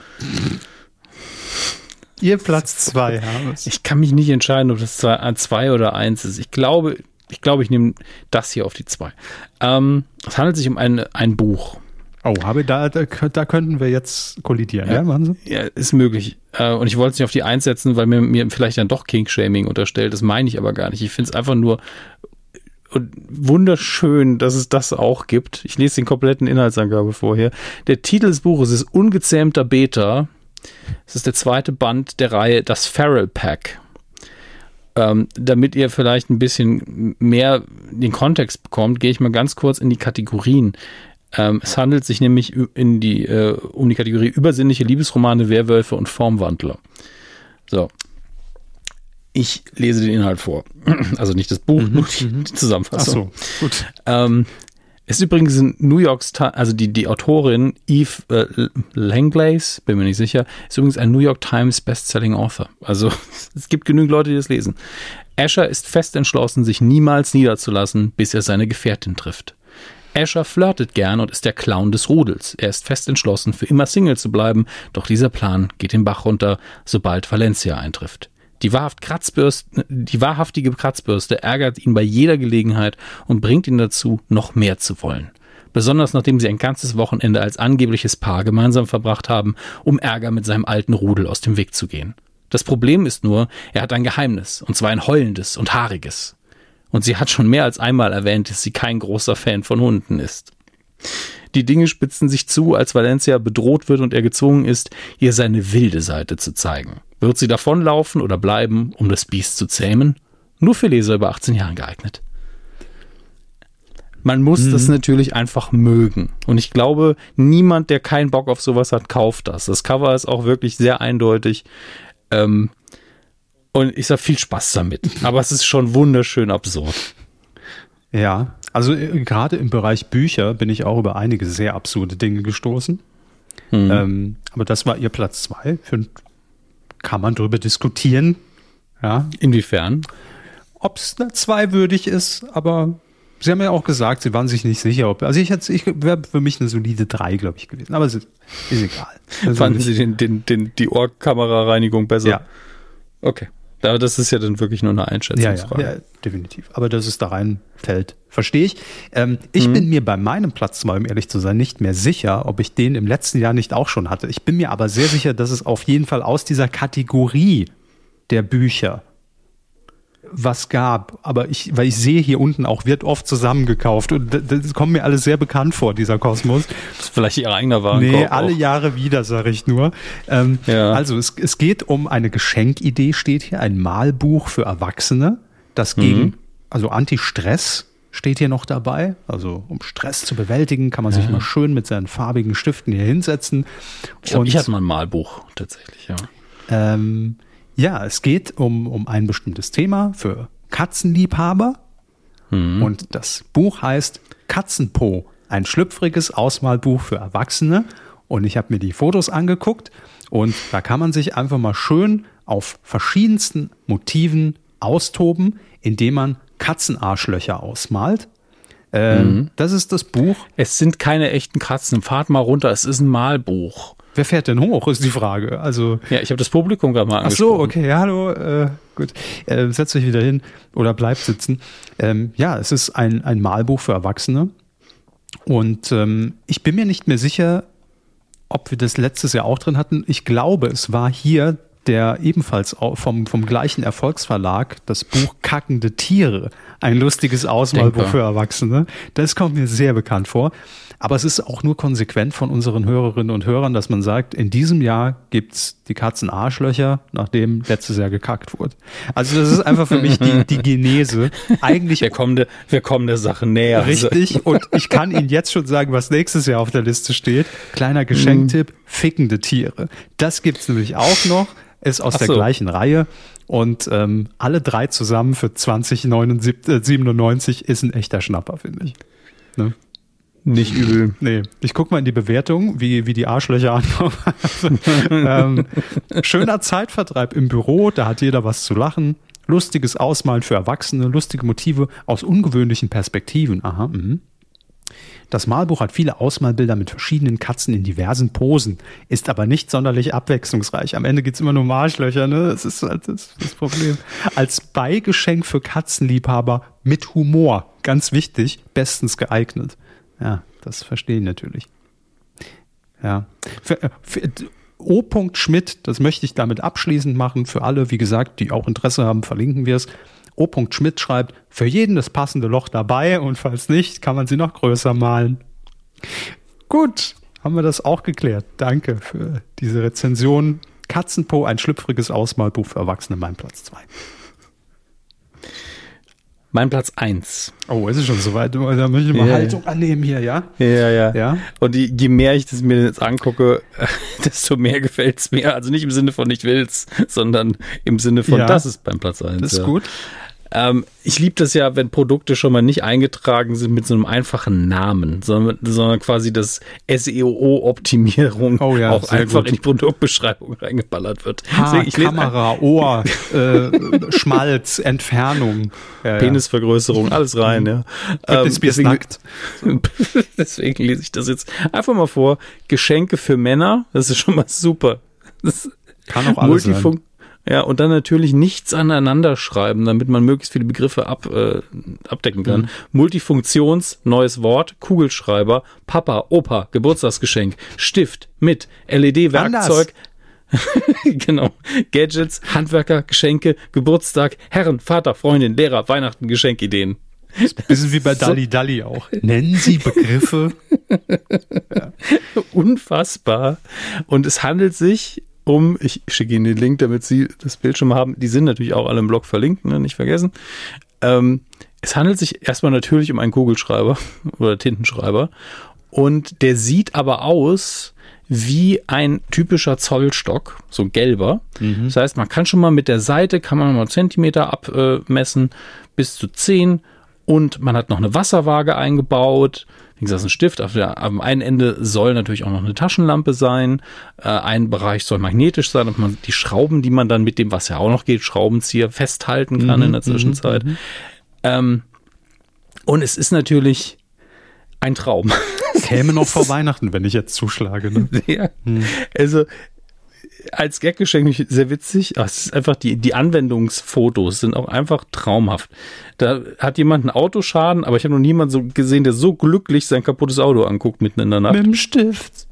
Ihr Platz zwei haben es. Ich kann mich nicht entscheiden, ob das zwei, zwei oder eins ist. Ich glaube, ich glaube, ich nehme das hier auf die zwei. Ähm, es handelt sich um ein, ein Buch. Oh, habe da, da, da könnten wir jetzt kollidieren, ja, ja, ja ist möglich. Äh, und ich wollte es nicht auf die Eins setzen, weil mir, mir vielleicht dann doch King-Shaming unterstellt. Das meine ich aber gar nicht. Ich finde es einfach nur wunderschön, dass es das auch gibt. Ich lese den kompletten Inhaltsangabe vorher. Der Titel des Buches ist Ungezähmter Beta. Es ist der zweite Band der Reihe Das Feral Pack. Ähm, damit ihr vielleicht ein bisschen mehr den Kontext bekommt, gehe ich mal ganz kurz in die Kategorien. Ähm, es handelt sich nämlich in die, äh, um die Kategorie übersinnliche Liebesromane, Werwölfe und Formwandler. So. Ich lese den Inhalt vor. *clears throat* Also nicht das Buch, mhm. nur die, mhm. die, Zusammenfassung. Ach so, gut. Ähm, es ist übrigens in New York, also die, die Autorin Eve äh, Langlace, bin mir nicht sicher, ist übrigens ein New York Times Bestselling Author. Also *laughs* es gibt genügend Leute, die das lesen. Asher ist fest entschlossen, sich niemals niederzulassen, bis er seine Gefährtin trifft. Asher flirtet gern und ist der Clown des Rudels. Er ist fest entschlossen, für immer Single zu bleiben, doch dieser Plan geht den Bach runter, sobald Valencia eintrifft. Die, wahrhaft Kratzbürste, die wahrhaftige Kratzbürste ärgert ihn bei jeder Gelegenheit und bringt ihn dazu, noch mehr zu wollen. Besonders nachdem sie ein ganzes Wochenende als angebliches Paar gemeinsam verbracht haben, um Ärger mit seinem alten Rudel aus dem Weg zu gehen. Das Problem ist nur, er hat ein Geheimnis, und zwar ein heulendes und haariges. Und sie hat schon mehr als einmal erwähnt, dass sie kein großer Fan von Hunden ist. Die Dinge spitzen sich zu, als Valencia bedroht wird und er gezwungen ist, ihr seine wilde Seite zu zeigen. Wird sie davonlaufen oder bleiben, um das Biest zu zähmen? Nur für Leser über 18 Jahren geeignet. Man muss mhm. das natürlich einfach mögen. Und ich glaube, niemand, der keinen Bock auf sowas hat, kauft das. Das Cover ist auch wirklich sehr eindeutig. Ähm, und ich sage viel Spaß damit. Aber es ist schon wunderschön absurd. Ja, also äh, gerade im Bereich Bücher bin ich auch über einige sehr absurde Dinge gestoßen. Mhm. Ähm, aber das war ihr Platz zwei. Für, kann man darüber diskutieren. Ja. Inwiefern? Ob es eine zweiwürdig ist, aber Sie haben ja auch gesagt, Sie waren sich nicht sicher, ob. Also ich, ich wäre für mich eine solide drei, glaube ich, gewesen. Aber es ist, ist egal. *laughs* Also Fanden Sie den, den, den, die Ohrkamerareinigung besser? Ja. Okay. Aber das ist ja dann wirklich nur eine Einschätzungsfrage. Ja, ja, ja definitiv. Aber dass es da reinfällt, verstehe ich. Ähm, ich mhm. bin mir bei meinem Platz mal, um ehrlich zu sein, nicht mehr sicher, ob ich den im letzten Jahr nicht auch schon hatte. Ich bin mir aber sehr sicher, dass es auf jeden Fall aus dieser Kategorie der Bücher was gab. Aber ich, weil ich sehe hier unten auch, wird oft zusammengekauft. Und das, das kommt mir alles sehr bekannt vor, dieser Kosmos. Das ist vielleicht ihr eigener Warenkorb. Nee, alle auch. Jahre wieder, sage ich nur. Ähm, ja. Also es, es geht um eine Geschenkidee, steht hier, ein Malbuch für Erwachsene, das gegen, mhm. also Anti-Stress steht hier noch dabei. Also um Stress zu bewältigen, kann man sich ja. mal schön mit seinen farbigen Stiften hier hinsetzen. Ich, glaub, ich hatte mal ein Malbuch tatsächlich, ja. Ähm, ja, es geht um, um ein bestimmtes Thema für Katzenliebhaber. Mhm. Und das Buch heißt Katzenpo, ein schlüpfriges Ausmalbuch für Erwachsene. Und ich habe mir die Fotos angeguckt und da kann man sich einfach mal schön auf verschiedensten Motiven austoben, indem man Katzenarschlöcher ausmalt. Ähm, mhm. Das ist das Buch. Es sind keine echten Katzen. Fahrt mal runter, es ist ein Malbuch. Wer fährt denn hoch, ist die Frage. Also, ja, ich habe das Publikum gerade mal angesprochen. Ach so, okay, ja, hallo, äh, gut. Äh, setzt euch wieder hin oder bleibt sitzen. Ähm, ja, es ist ein, ein Malbuch für Erwachsene. Und ähm, ich bin mir nicht mehr sicher, ob wir das letztes Jahr auch drin hatten. Ich glaube, es war hier der ebenfalls vom, vom gleichen Erfolgsverlag das Buch Kackende Tiere. Ein lustiges Ausmalbuch für Erwachsene. Das kommt mir sehr bekannt vor. Aber es ist auch nur konsequent von unseren Hörerinnen und Hörern, dass man sagt, in diesem Jahr gibt's die Katzenarschlöcher, nachdem letztes Jahr gekackt wurde. Also das ist einfach für mich die, die Genese. *laughs* Eigentlich. Wir kommen, der, wir kommen der Sache näher. Richtig. Und ich kann Ihnen jetzt schon sagen, was nächstes Jahr auf der Liste steht. Kleiner Geschenktipp, fickende Tiere. Das gibt's nämlich auch noch ist aus Ach der so. gleichen Reihe. Und ähm, alle drei zusammen für 2097 ist ein echter Schnapper, finde ich. Ne? Nicht übel. Nee. Ich guck mal in die Bewertung, wie, wie die Arschlöcher *laughs* ankommen. ähm, schöner Zeitvertreib im Büro, da hat jeder was zu lachen. Lustiges Ausmalen für Erwachsene, lustige Motive aus ungewöhnlichen Perspektiven. Aha, mhm. Das Malbuch hat viele Ausmalbilder mit verschiedenen Katzen in diversen Posen, ist aber nicht sonderlich abwechslungsreich. Am Ende geht's immer nur um Arschlöcher, ne? Das ist halt das, das Problem. Als Beigeschenk für Katzenliebhaber mit Humor, ganz wichtig, bestens geeignet. Ja, das verstehen natürlich. Ja. Für, äh, für, O. Schmidt, das möchte ich damit abschließend machen, für alle, wie gesagt, die auch Interesse haben, verlinken wir es. O. Schmidt schreibt, für jeden das passende Loch dabei und falls nicht, kann man sie noch größer malen. Gut, haben wir das auch geklärt. Danke für diese Rezension. Katzenpo, ein schlüpfriges Ausmalbuch für Erwachsene, mein Platz 2. Mein Platz 1. Oh, ist es schon soweit? Da möchte ich mal ja, Haltung annehmen hier, ja? Ja, ja. ja? Und die, je mehr ich das mir jetzt angucke, *laughs* desto mehr gefällt es mir. Also nicht im Sinne von nicht will's, sondern im Sinne von, ja, das ist beim Platz 1. Das ist ja. gut. Ähm, ich liebe das ja, wenn Produkte schon mal nicht eingetragen sind mit so einem einfachen Namen, sondern, sondern quasi das SEO-Optimierung oh ja, auch einfach gut. in die Produktbeschreibung reingeballert wird. Ha, ich Kamera, Ohr, *laughs* äh, Schmalz, Entfernung. Ja, Penisvergrößerung, alles rein, ja. Ähm, deswegen, nackt. *laughs* deswegen lese ich das jetzt einfach mal vor. Geschenke für Männer, das ist schon mal super. Das Kann auch alles Multifunk sein. Ja, und dann natürlich nichts aneinander schreiben, damit man möglichst viele Begriffe ab, äh, abdecken kann. Mhm. Multifunktions, neues Wort, Kugelschreiber, Papa, Opa, Geburtstagsgeschenk, Stift mit LED-Werkzeug. *laughs* genau. Gadgets, Handwerker, Geschenke, Geburtstag, Herren, Vater, Freundin, Lehrer, Weihnachten, Geschenkideen. Bisschen wie bei *laughs* Dalli Dalli auch. Nennen Sie Begriffe. ja. *laughs* Unfassbar. Und es handelt sich um. Ich schicke Ihnen den Link, damit Sie das Bild schon mal haben. Die sind natürlich auch alle im Blog verlinkt, ne? nicht vergessen. Ähm, es handelt sich erstmal natürlich um einen Kugelschreiber *laughs* oder Tintenschreiber. Und der sieht aber aus wie ein typischer Zollstock, so gelber. Mhm. Das heißt, man kann schon mal mit der Seite, kann man mal Zentimeter abmessen, bis zu 10. Und man hat noch eine Wasserwaage eingebaut wie gesagt, ein Stift. Auf der, am einen Ende soll natürlich auch noch eine Taschenlampe sein. Äh, ein Bereich soll magnetisch sein, dass man die Schrauben, die man dann mit dem, was ja auch noch geht, Schraubenzieher festhalten kann mhm, in der Zwischenzeit. Mhm. Ähm, und es ist natürlich ein Traum. Käme noch *laughs* vor Weihnachten, wenn ich jetzt zuschlage. Ne? Ja. Hm. Also als Gaggeschenk sehr witzig. Ach, es ist einfach die, die Anwendungsfotos sind auch einfach traumhaft. Da hat jemand einen Autoschaden, aber ich habe noch niemanden so gesehen, der so glücklich sein kaputtes Auto anguckt mitten in der Nacht. Mit dem Stift.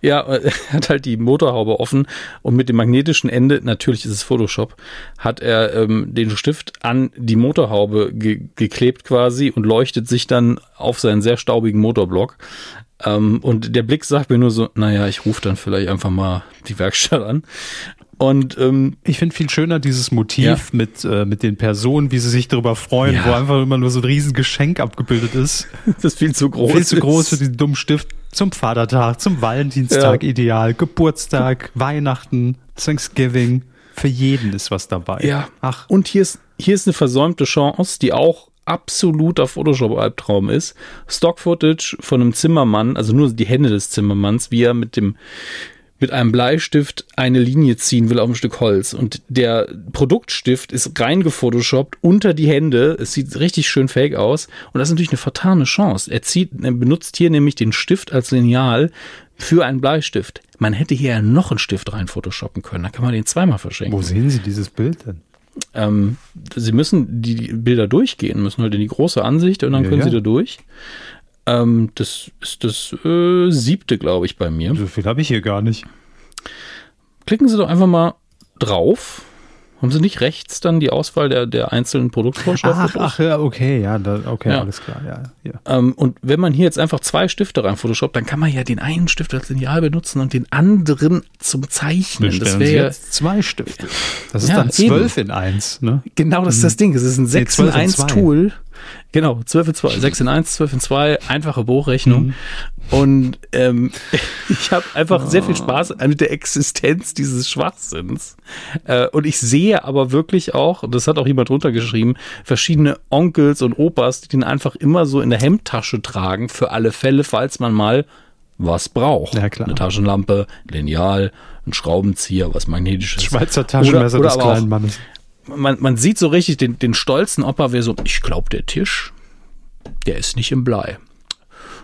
Ja, er *laughs* hat halt die Motorhaube offen und mit dem magnetischen Ende, natürlich ist es Photoshop, hat er ähm, den Stift an die Motorhaube ge geklebt quasi und leuchtet sich dann auf seinen sehr staubigen Motorblock. Ähm, und der Blick sagt mir nur so, naja, ich rufe dann vielleicht einfach mal die Werkstatt an. Und ähm, ich finde viel schöner dieses Motiv ja. mit, äh, mit den Personen, wie sie sich darüber freuen, ja. wo einfach immer nur so ein riesen Geschenk abgebildet ist. *laughs* das ist viel zu groß. Viel zu groß für diesen dummen Stift. Zum Vatertag, zum Valentinstag ja. ideal, Geburtstag, Weihnachten, Thanksgiving. Für jeden ist was dabei. Ja. Ach. Und hier ist, hier ist eine versäumte Chance, die auch absoluter Photoshop-Albtraum ist. Stock-Footage von einem Zimmermann, also nur die Hände des Zimmermanns, wie er mit dem mit einem Bleistift eine Linie ziehen will auf ein Stück Holz. Und der Produktstift ist rein gefotoshoppt unter die Hände. Es sieht richtig schön fake aus. Und das ist natürlich eine vertane Chance. Er zieht, er benutzt hier nämlich den Stift als Lineal für einen Bleistift. Man hätte hier ja noch einen Stift rein photoshoppen können. Da kann man den zweimal verschenken. Wo sehen Sie dieses Bild denn? Ähm, sie müssen die Bilder durchgehen, müssen halt in die große Ansicht und dann ja, können ja. sie da durch. Ähm, das ist das äh, siebte, glaube ich, bei mir. So viel habe ich hier gar nicht. Klicken Sie doch einfach mal drauf haben Sie nicht rechts dann die Auswahl der, der einzelnen Produktvorschläge? Ach, ach, ja, okay, ja, da, okay, ja. alles klar, ja. ja. Ähm, und wenn man hier jetzt einfach zwei Stifte rein Photoshop, dann kann man ja den einen Stift als Lineal benutzen und den anderen zum Zeichnen. Das wäre ja zwei Stifte. Das ist ja, dann zwölf in eins, ne? Genau, das ist das Ding. Es ist ein 6 nee, in 1 Tool. Genau, 12 in 2, 6 in 1, 12 in 2, einfache Buchrechnung. Mhm. Und ähm, *laughs* ich habe einfach oh. sehr viel Spaß mit der Existenz dieses Schwachsinns. Äh, und ich sehe aber wirklich auch, das hat auch jemand runtergeschrieben, verschiedene Onkels und Opas, die den einfach immer so in der Hemdtasche tragen, für alle Fälle, falls man mal was braucht. Ja, klar. Eine Taschenlampe, Lineal, ein Schraubenzieher, was magnetisches. Schweizer Taschenmesser oder, oder des kleinen Mannes man, man sieht so richtig den, den stolzen Opa, wer so, ich glaube, der Tisch, der ist nicht im Blei.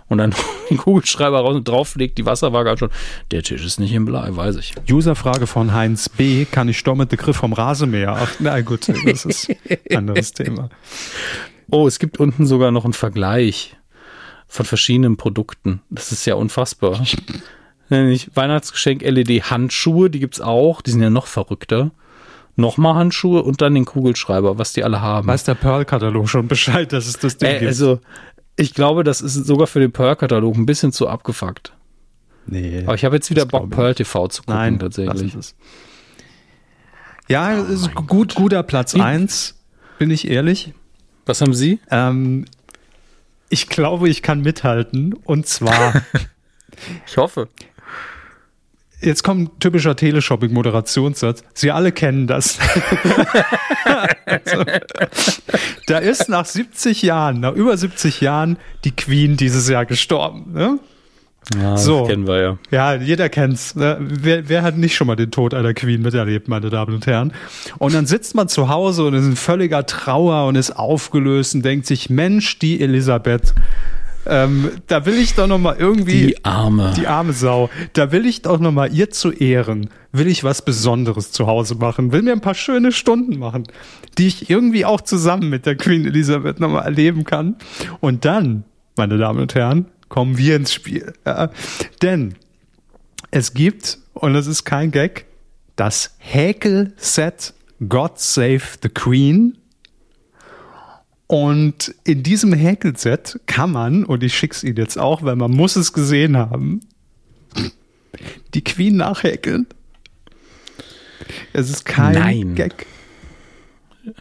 Und dann *laughs* den Kugelschreiber raus und drauflegt die Wasserwaage schon. Der Tisch ist nicht im Blei, weiß ich. Userfrage von Heinz B. Kann ich Sturm mit Griff vom Rasenmäher? Ach, na gut, das ist ein anderes Thema. Oh, es gibt unten sogar noch einen Vergleich von verschiedenen Produkten. Das ist ja unfassbar. Nämlich Weihnachtsgeschenk LED Handschuhe, die gibt es auch. Die sind ja noch verrückter nochmal Handschuhe und dann den Kugelschreiber, was die alle haben. Weiß der Pearl-Katalog schon Bescheid, dass es das Ding äh, gibt? Also, ich glaube, das ist sogar für den Pearl-Katalog ein bisschen zu abgefuckt. Nee. Aber ich habe jetzt wieder Bock, Pearl TV zu gucken, Nein, tatsächlich. Es. Ja, oh ist gut, guter Platz 1, bin ich ehrlich. Was haben Sie? Ähm, ich glaube, ich kann mithalten. Und zwar. *laughs* ich hoffe jetzt kommt ein typischer Teleshopping-Moderationssatz. Sie alle kennen das. *laughs* also, da ist nach 70 Jahren, nach über 70 Jahren, die Queen dieses Jahr gestorben. Ne? Ja, so. das kennen wir ja. Ja, jeder kennt's. Ne? Wer, wer hat nicht schon mal den Tod einer Queen miterlebt, meine Damen und Herren? Und dann sitzt man zu Hause und ist in völliger Trauer und ist aufgelöst und denkt sich, Mensch, die Elisabeth, ähm, da will ich doch noch mal irgendwie die arme die arme Sau. Da will ich doch noch mal ihr zu Ehren, will ich was Besonderes zu Hause machen, will mir ein paar schöne Stunden machen, die ich irgendwie auch zusammen mit der Queen Elisabeth noch mal erleben kann. Und dann, meine Damen und Herren, kommen wir ins Spiel. Ja? Denn es gibt und es ist kein Gag, das Häkel-Set God Save the Queen und in diesem Häkelset kann man, und ich schick's Ihnen jetzt auch, weil man muss es gesehen haben, die Queen nachhäkeln. Es ist kein Nein. Gag.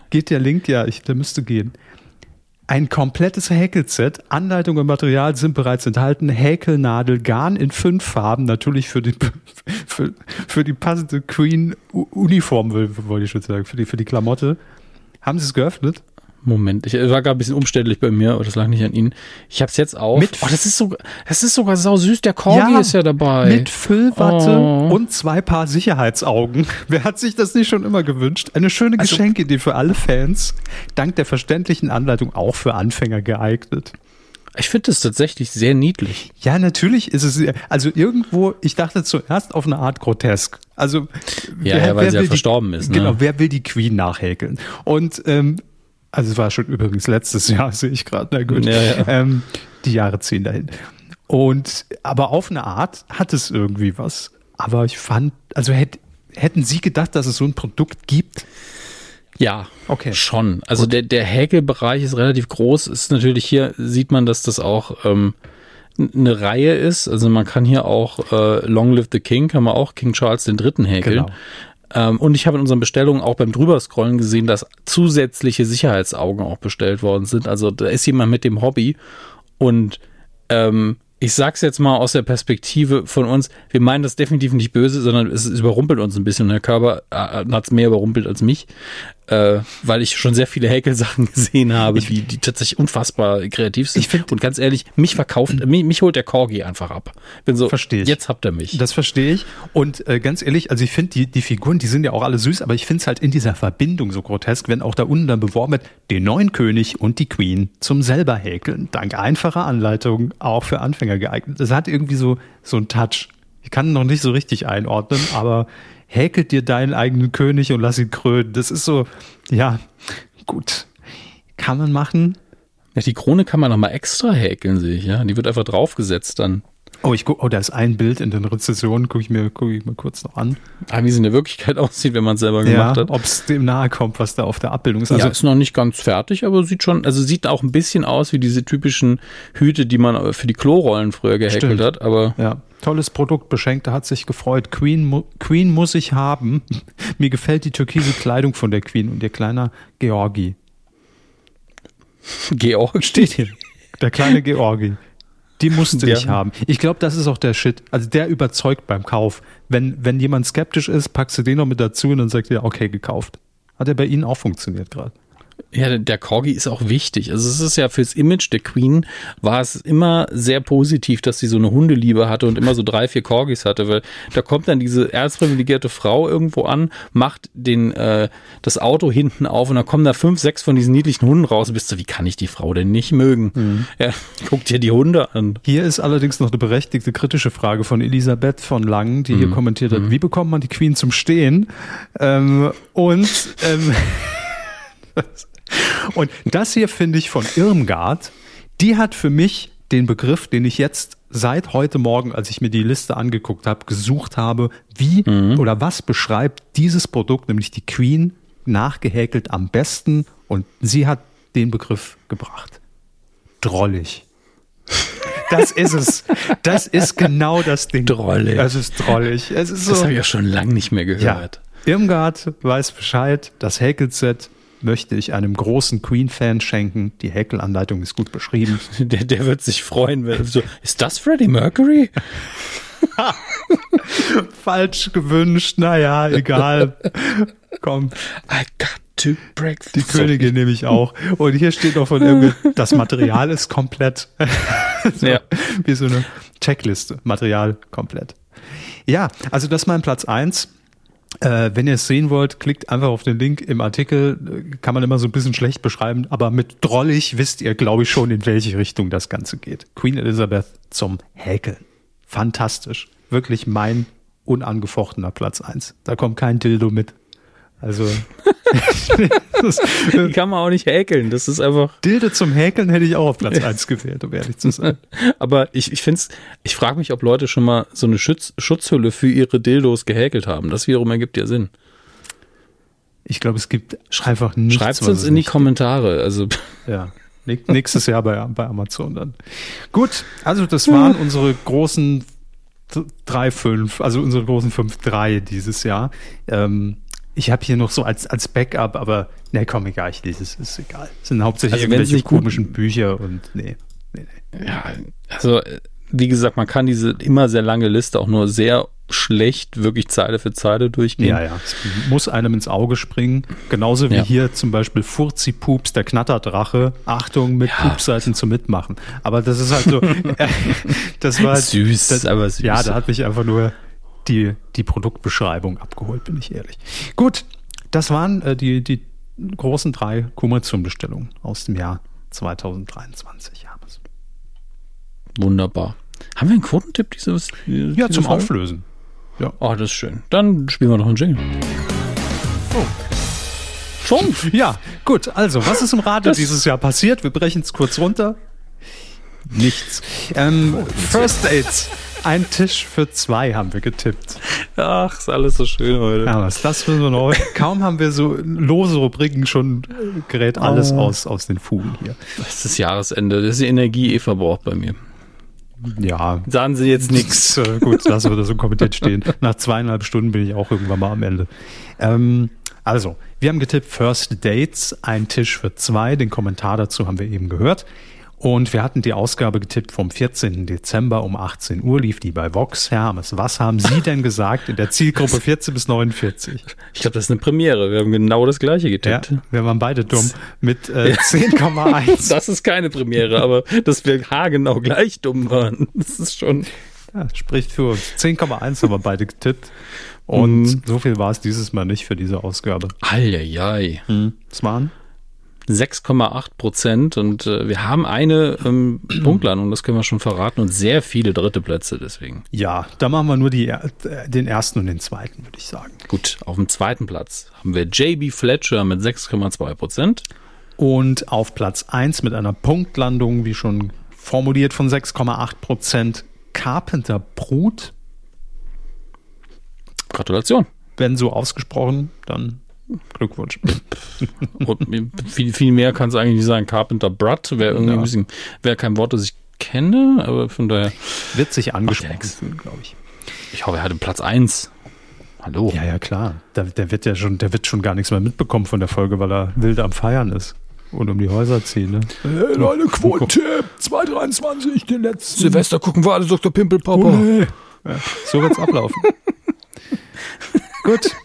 Geht der Link? Ja, ich, der müsste gehen. Ein komplettes Häkelset. Anleitung und Material sind bereits enthalten. Häkelnadel, Garn in fünf Farben. Natürlich für die, *laughs* für, für die passende Queen-Uniform, wollte ich schon sagen. Für die, für die Klamotte. Haben Sie es geöffnet? Moment, ich war gerade ein bisschen umständlich bei mir, aber das lag nicht an Ihnen. Ich habe es jetzt auf. Mit oh, das ist so, das ist sogar sau süß. Der Corgi ja, ist ja dabei. Mit Füllwatte oh. und zwei Paar Sicherheitsaugen. *laughs* Wer hat sich das nicht schon immer gewünscht? Eine schöne also, Geschenkidee für alle Fans. Dank der verständlichen Anleitung auch für Anfänger geeignet. Ich finde das tatsächlich sehr niedlich. Ja, natürlich ist es, also irgendwo, ich dachte zuerst auf eine Art grotesk. Also, ja, wer, ja weil wer sie ja verstorben ist. Ne? Genau, wer will die Queen nachhäkeln? Und ähm, also es war schon übrigens letztes Jahr, *laughs* sehe ich gerade. Na gut. Ja, ja. Ähm, die Jahre ziehen dahin. Und aber auf eine Art hat es irgendwie was. Aber ich fand, also hätt, hätten Sie gedacht, dass es so ein Produkt gibt? Ja, okay. Schon. Also Gut. der, der Häkelbereich ist relativ groß. Ist natürlich hier, sieht man, dass das auch ähm, eine Reihe ist. Also man kann hier auch äh, Long Live the King, kann man auch King Charles den Dritten häkeln. Genau. Ähm, und ich habe in unseren Bestellungen auch beim Drüberscrollen gesehen, dass zusätzliche Sicherheitsaugen auch bestellt worden sind. Also da ist jemand mit dem Hobby und ähm, ich sag's jetzt mal aus der Perspektive von uns, wir meinen das definitiv nicht böse, sondern es, überrumpelt uns ein bisschen. Und Herr Körber äh, hat's mehr überrumpelt als mich äh, weil ich schon sehr viele Häkelsachen *laughs* gesehen habe, die, die tatsächlich unfassbar kreativ sind. Ich find, und ganz ehrlich, mich verkauft, mich, mich holt der Corgi einfach ab. Bin so, verstehe ich. Jetzt habt ihr mich. Das verstehe ich. Und äh, ganz ehrlich, also ich finde die, die Figuren, die sind ja auch alle süß, aber ich finde es halt in dieser Verbindung so grotesk, wenn auch da unten dann beworben wird, den neuen König und die Queen zum selber häkeln. Dank einfacher Anleitungen auch für Anfänger geeignet. Das hat irgendwie so, so einen Touch. Ich kann noch nicht so richtig einordnen, aber häkelt dir deinen eigenen König und lass ihn krönen. Das ist so, ja, gut. Kann man machen. Ja, die Krone kann man nochmal extra häkeln, sehe ich, ja. Die wird einfach draufgesetzt dann. Oh, ich guck, oh, da ist ein Bild in den Rezessionen, gucke ich mir, gucke ich mal kurz noch an. Ah, wie es in der Wirklichkeit *laughs* aussieht, wenn man es selber gemacht ja, hat. Ob es dem nahe kommt, was da auf der Abbildung ist. Also ja, ist noch nicht ganz fertig, aber sieht schon, also sieht auch ein bisschen aus wie diese typischen Hüte, die man für die Klorollen früher gehäkelt Stimmt. hat, aber. Ja, tolles Produkt. Beschenkte hat sich gefreut. Queen, Queen muss ich haben. *laughs* Mir gefällt die türkise Kleidung von der Queen und ihr kleiner Georgi. *laughs* Georg steht hier. Der kleine Georgi. Die musste ich haben. Ich glaube, das ist auch der Shit. Also der überzeugt beim Kauf. Wenn, wenn jemand skeptisch ist, packst du den noch mit dazu und dann sagt er, okay, gekauft. Hat er bei Ihnen auch funktioniert gerade. Ja, der Corgi ist auch wichtig. Also es ist ja fürs Image der Queen war es immer sehr positiv, dass sie so eine Hundeliebe hatte und immer so drei, vier Corgis hatte, weil da kommt dann diese erzprivilegierte Frau irgendwo an, macht den äh, das Auto hinten auf und dann kommen da fünf, sechs von diesen niedlichen Hunden raus. Bist du, wie kann ich die Frau denn nicht mögen? Mhm. Ja, guck dir die Hunde an. Hier ist allerdings noch eine berechtigte kritische Frage von Elisabeth von Langen, die mhm. hier kommentiert hat, mhm. wie bekommt man die Queen zum Stehen? Ähm, und ähm, *laughs* Und das hier finde ich von Irmgard, die hat für mich den Begriff, den ich jetzt seit heute Morgen, als ich mir die Liste angeguckt habe, gesucht habe, wie mhm. oder was beschreibt dieses Produkt, nämlich die Queen, nachgehäkelt am besten. Und sie hat den Begriff gebracht. Drollig. Das ist es. Das ist genau das Ding. Drollig. Es ist drollig. Es ist so, das habe ich ja schon lange nicht mehr gehört. Ja. Irmgard weiß Bescheid. Das Häkelset möchte ich einem großen Queen-Fan schenken. Die Häkelanleitung ist gut beschrieben. *laughs* Der, der wird sich freuen. Wenn, so, ist das Freddie Mercury? *laughs* Falsch gewünscht. Naja, egal. Komm. I got to break Die so. Königin nehme ich auch. Und hier steht noch von irgendwie, das Material ist komplett. *laughs* so, ja. Wie so eine Checkliste. Material komplett. Ja, also das ist mein Platz eins. Äh, wenn ihr es sehen wollt, klickt einfach auf den Link im Artikel. Kann man immer so ein bisschen schlecht beschreiben, aber mit drollig wisst ihr, glaube ich, schon, in welche Richtung das Ganze geht. Queen Elizabeth zum Häkeln. Fantastisch. Wirklich mein unangefochtener Platz eins. Da kommt kein Dildo mit. Also. das, *laughs* Die kann man auch nicht häkeln. Das ist einfach. Dilde zum Häkeln hätte ich auch auf Platz 1 gewählt, um ehrlich zu sein. *laughs* Aber ich, ich finde es, ich frage mich, ob Leute schon mal so eine Schutz, Schutzhülle für ihre Dildos gehäkelt haben. Das wiederum ergibt ja Sinn. Ich glaube, es gibt einfach nichts. Schreibt es uns in die Kommentare. Also. Ja. Nächstes Jahr bei, bei Amazon dann. Gut, also das waren unsere großen drei, fünf, also unsere großen fünf, drei dieses Jahr. Ähm, ich habe hier noch so als, als Backup, aber ne, komm, egal, ich lese es, ist egal. Es sind hauptsächlich also irgendwelche komischen Bücher und nee, nee, nee. Ja, also wie gesagt, man kann diese immer sehr lange Liste auch nur sehr schlecht wirklich Zeile für Zeile durchgehen. Ja, ja. Es muss einem ins Auge springen. Genauso wie ja. hier zum Beispiel Furzi Pups, der Knatterdrache. Achtung, mit ja. Pupseiten zum Mitmachen. Aber das ist halt so. *laughs* *laughs* Das war süß, das, aber süß. Ja, da hat mich einfach nur die, die Produktbeschreibung abgeholt, bin ich ehrlich. Gut, das waren äh, die, die großen drei Kumazum-Bestellungen aus dem Jahr 2023. Ja, Wunderbar. Haben wir einen Quotentipp dieses? dieses ja, zum Folge? Auflösen. Ja. Oh, das ist schön. Dann spielen wir noch einen Jingle. Oh. Schon? *laughs* Ja, gut. Also, was ist im Radio das dieses Jahr passiert? Wir brechen es kurz runter. Nichts. Ähm, First Dates. Ein Tisch für zwei haben wir getippt. Ach, ist alles so schön heute. Ja, was das für so neu. Kaum haben wir so lose Rubriken, schon gerät alles oh. aus, aus den Fugen hier. Das ist das Jahresende. Das ist die Energie eh verbraucht bei mir. Ja. Sagen Sie jetzt nichts. Äh, gut, lassen wir das so kommentiert stehen. Nach zweieinhalb Stunden bin ich auch irgendwann mal am Ende. Ähm, also, wir haben getippt First Dates, ein Tisch für zwei. Den Kommentar dazu haben wir eben gehört. Und wir hatten die Ausgabe getippt vom 14. Dezember um 18 Uhr, lief die bei Vox Hermes. Was haben Sie denn gesagt in der Zielgruppe 14 bis 49? Ich glaube, das ist eine Premiere. Wir haben genau das gleiche getippt. Ja, wir waren beide dumm mit äh, 10,1. *laughs* das ist keine Premiere, aber dass wir haargenau gleich dumm waren, *laughs* das ist schon... Ja, spricht für uns. 10,1 haben wir beide getippt. Und mhm. so viel war es dieses Mal nicht für diese Ausgabe. Eieiei. Mhm. Es waren 6,8 Prozent und äh, wir haben eine ähm, *clears throat* Punktlandung, das können wir schon verraten, und sehr viele dritte Plätze deswegen. Ja, da machen wir nur die, äh, den ersten und den zweiten, würde ich sagen. Gut, auf dem zweiten Platz haben wir JB Fletcher mit 6,2 Prozent. Und auf Platz 1 mit einer Punktlandung, wie schon formuliert, von 6,8 Prozent Carpenter Brut. Gratulation. Wenn so ausgesprochen, dann Glückwunsch. *laughs* viel, viel mehr kann es eigentlich nicht sein. Carpenter Brutt wäre irgendwie ja. ein bisschen, wäre kein Wort, das ich kenne, aber von daher. Wird sich angesprochen glaube ich. Ich hoffe, er hatte Platz 1. Hallo. Ja, ja, klar. Der, der, wird ja schon, der wird schon gar nichts mehr mitbekommen von der Folge, weil er wild am Feiern ist. Und um die Häuser ziehen, ne? Hey, Leute, Quote-Tipp, 223, den letzten. Silvester gucken wir alle Dr. Pimpelpopper. Oh, nee. ja, so wird's ablaufen. *laughs* Gut.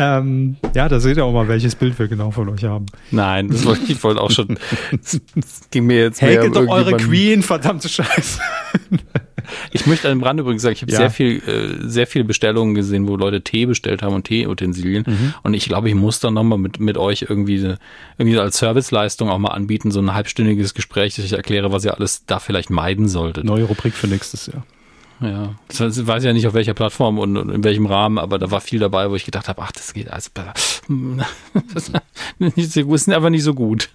Ähm, ja, da seht ihr auch mal, welches Bild wir genau von euch haben. Nein, das wollte ich wollte auch schon. *laughs* Das ging mir jetzt hey, mehr um doch eure Queen, verdammte Scheiße. *laughs* Ich möchte an dem Rand übrigens sagen, ich habe ja. sehr viel, äh, sehr viele Bestellungen gesehen, wo Leute Tee bestellt haben und Teeutensilien. Mhm. Und ich glaube, ich muss dann nochmal mit, mit euch irgendwie, irgendwie als Serviceleistung auch mal anbieten, so ein halbstündiges Gespräch, dass ich erkläre, was ihr alles da vielleicht meiden solltet. Neue Rubrik für nächstes Jahr. Ja, das heißt, ich weiß ja nicht auf welcher Plattform und in welchem Rahmen, aber da war viel dabei, wo ich gedacht habe, ach, das geht also *laughs* das ist aber nicht so gut.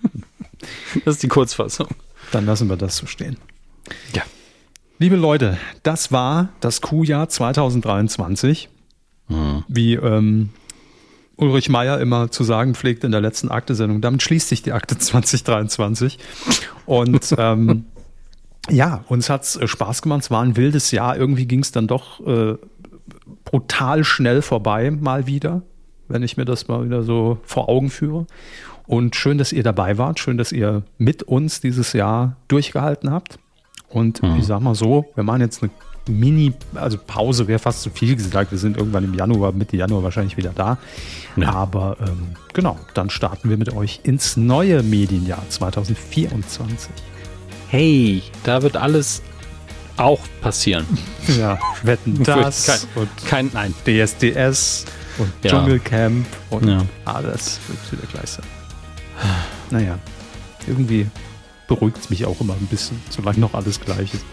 Das ist die Kurzfassung. Dann lassen wir das so stehen. Ja. Liebe Leute, das war das Q-Jahr 2023. Mhm. Wie ähm, Ulrich Meier immer zu sagen pflegt in der letzten Akte-Sendung. Damit schließt sich die Akte *laughs* 2023. Und ähm, ja, uns hat's äh, Spaß gemacht. Es war ein wildes Jahr. Irgendwie ging es dann doch äh, brutal schnell vorbei, mal wieder, wenn ich mir das mal wieder so vor Augen führe. Und schön, dass ihr dabei wart. Schön, dass ihr mit uns dieses Jahr durchgehalten habt. Und mhm. ich sag mal so, wir machen jetzt eine Mini, also Pause wäre fast zu viel gesagt. Wir sind irgendwann im Januar, Mitte Januar wahrscheinlich wieder da. Ja. Aber ähm, genau, dann starten wir mit euch ins neue Medienjahr 2024 hey, da wird alles auch passieren. *laughs* Ja, wetten *laughs* das kein, und kein, nein. DSDS und ja. Dschungelcamp und ja. alles wird wieder gleich sein. *sighs* Naja, irgendwie beruhigt es mich auch immer ein bisschen, solange noch alles gleich ist.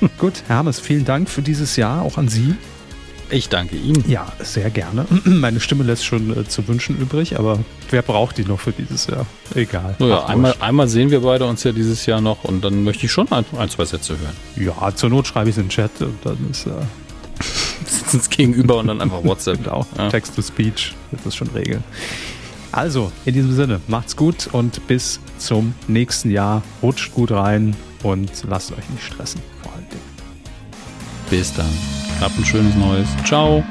*laughs* Gut, Hermes, vielen Dank für dieses Jahr, auch an Sie. Ich danke Ihnen. Ja, sehr gerne. *clears throat* Meine Stimme lässt schon äh, zu wünschen übrig, aber wer braucht die noch für dieses Jahr? Egal. Naja, einmal, einmal sehen wir beide uns ja dieses Jahr noch und dann möchte ich schon ein, ein zwei Sätze hören. Ja, zur Not schreibe ich es in den Chat und dann ist. Äh *laughs* sitzen uns gegenüber und dann einfach WhatsApp. *laughs* genau. Ja. Text to Speech wird das schon regeln. Also, in diesem Sinne, macht's gut und bis zum nächsten Jahr. Rutscht gut rein und lasst euch nicht stressen. Bis dann. Habt ein schönes Neues. Ciao.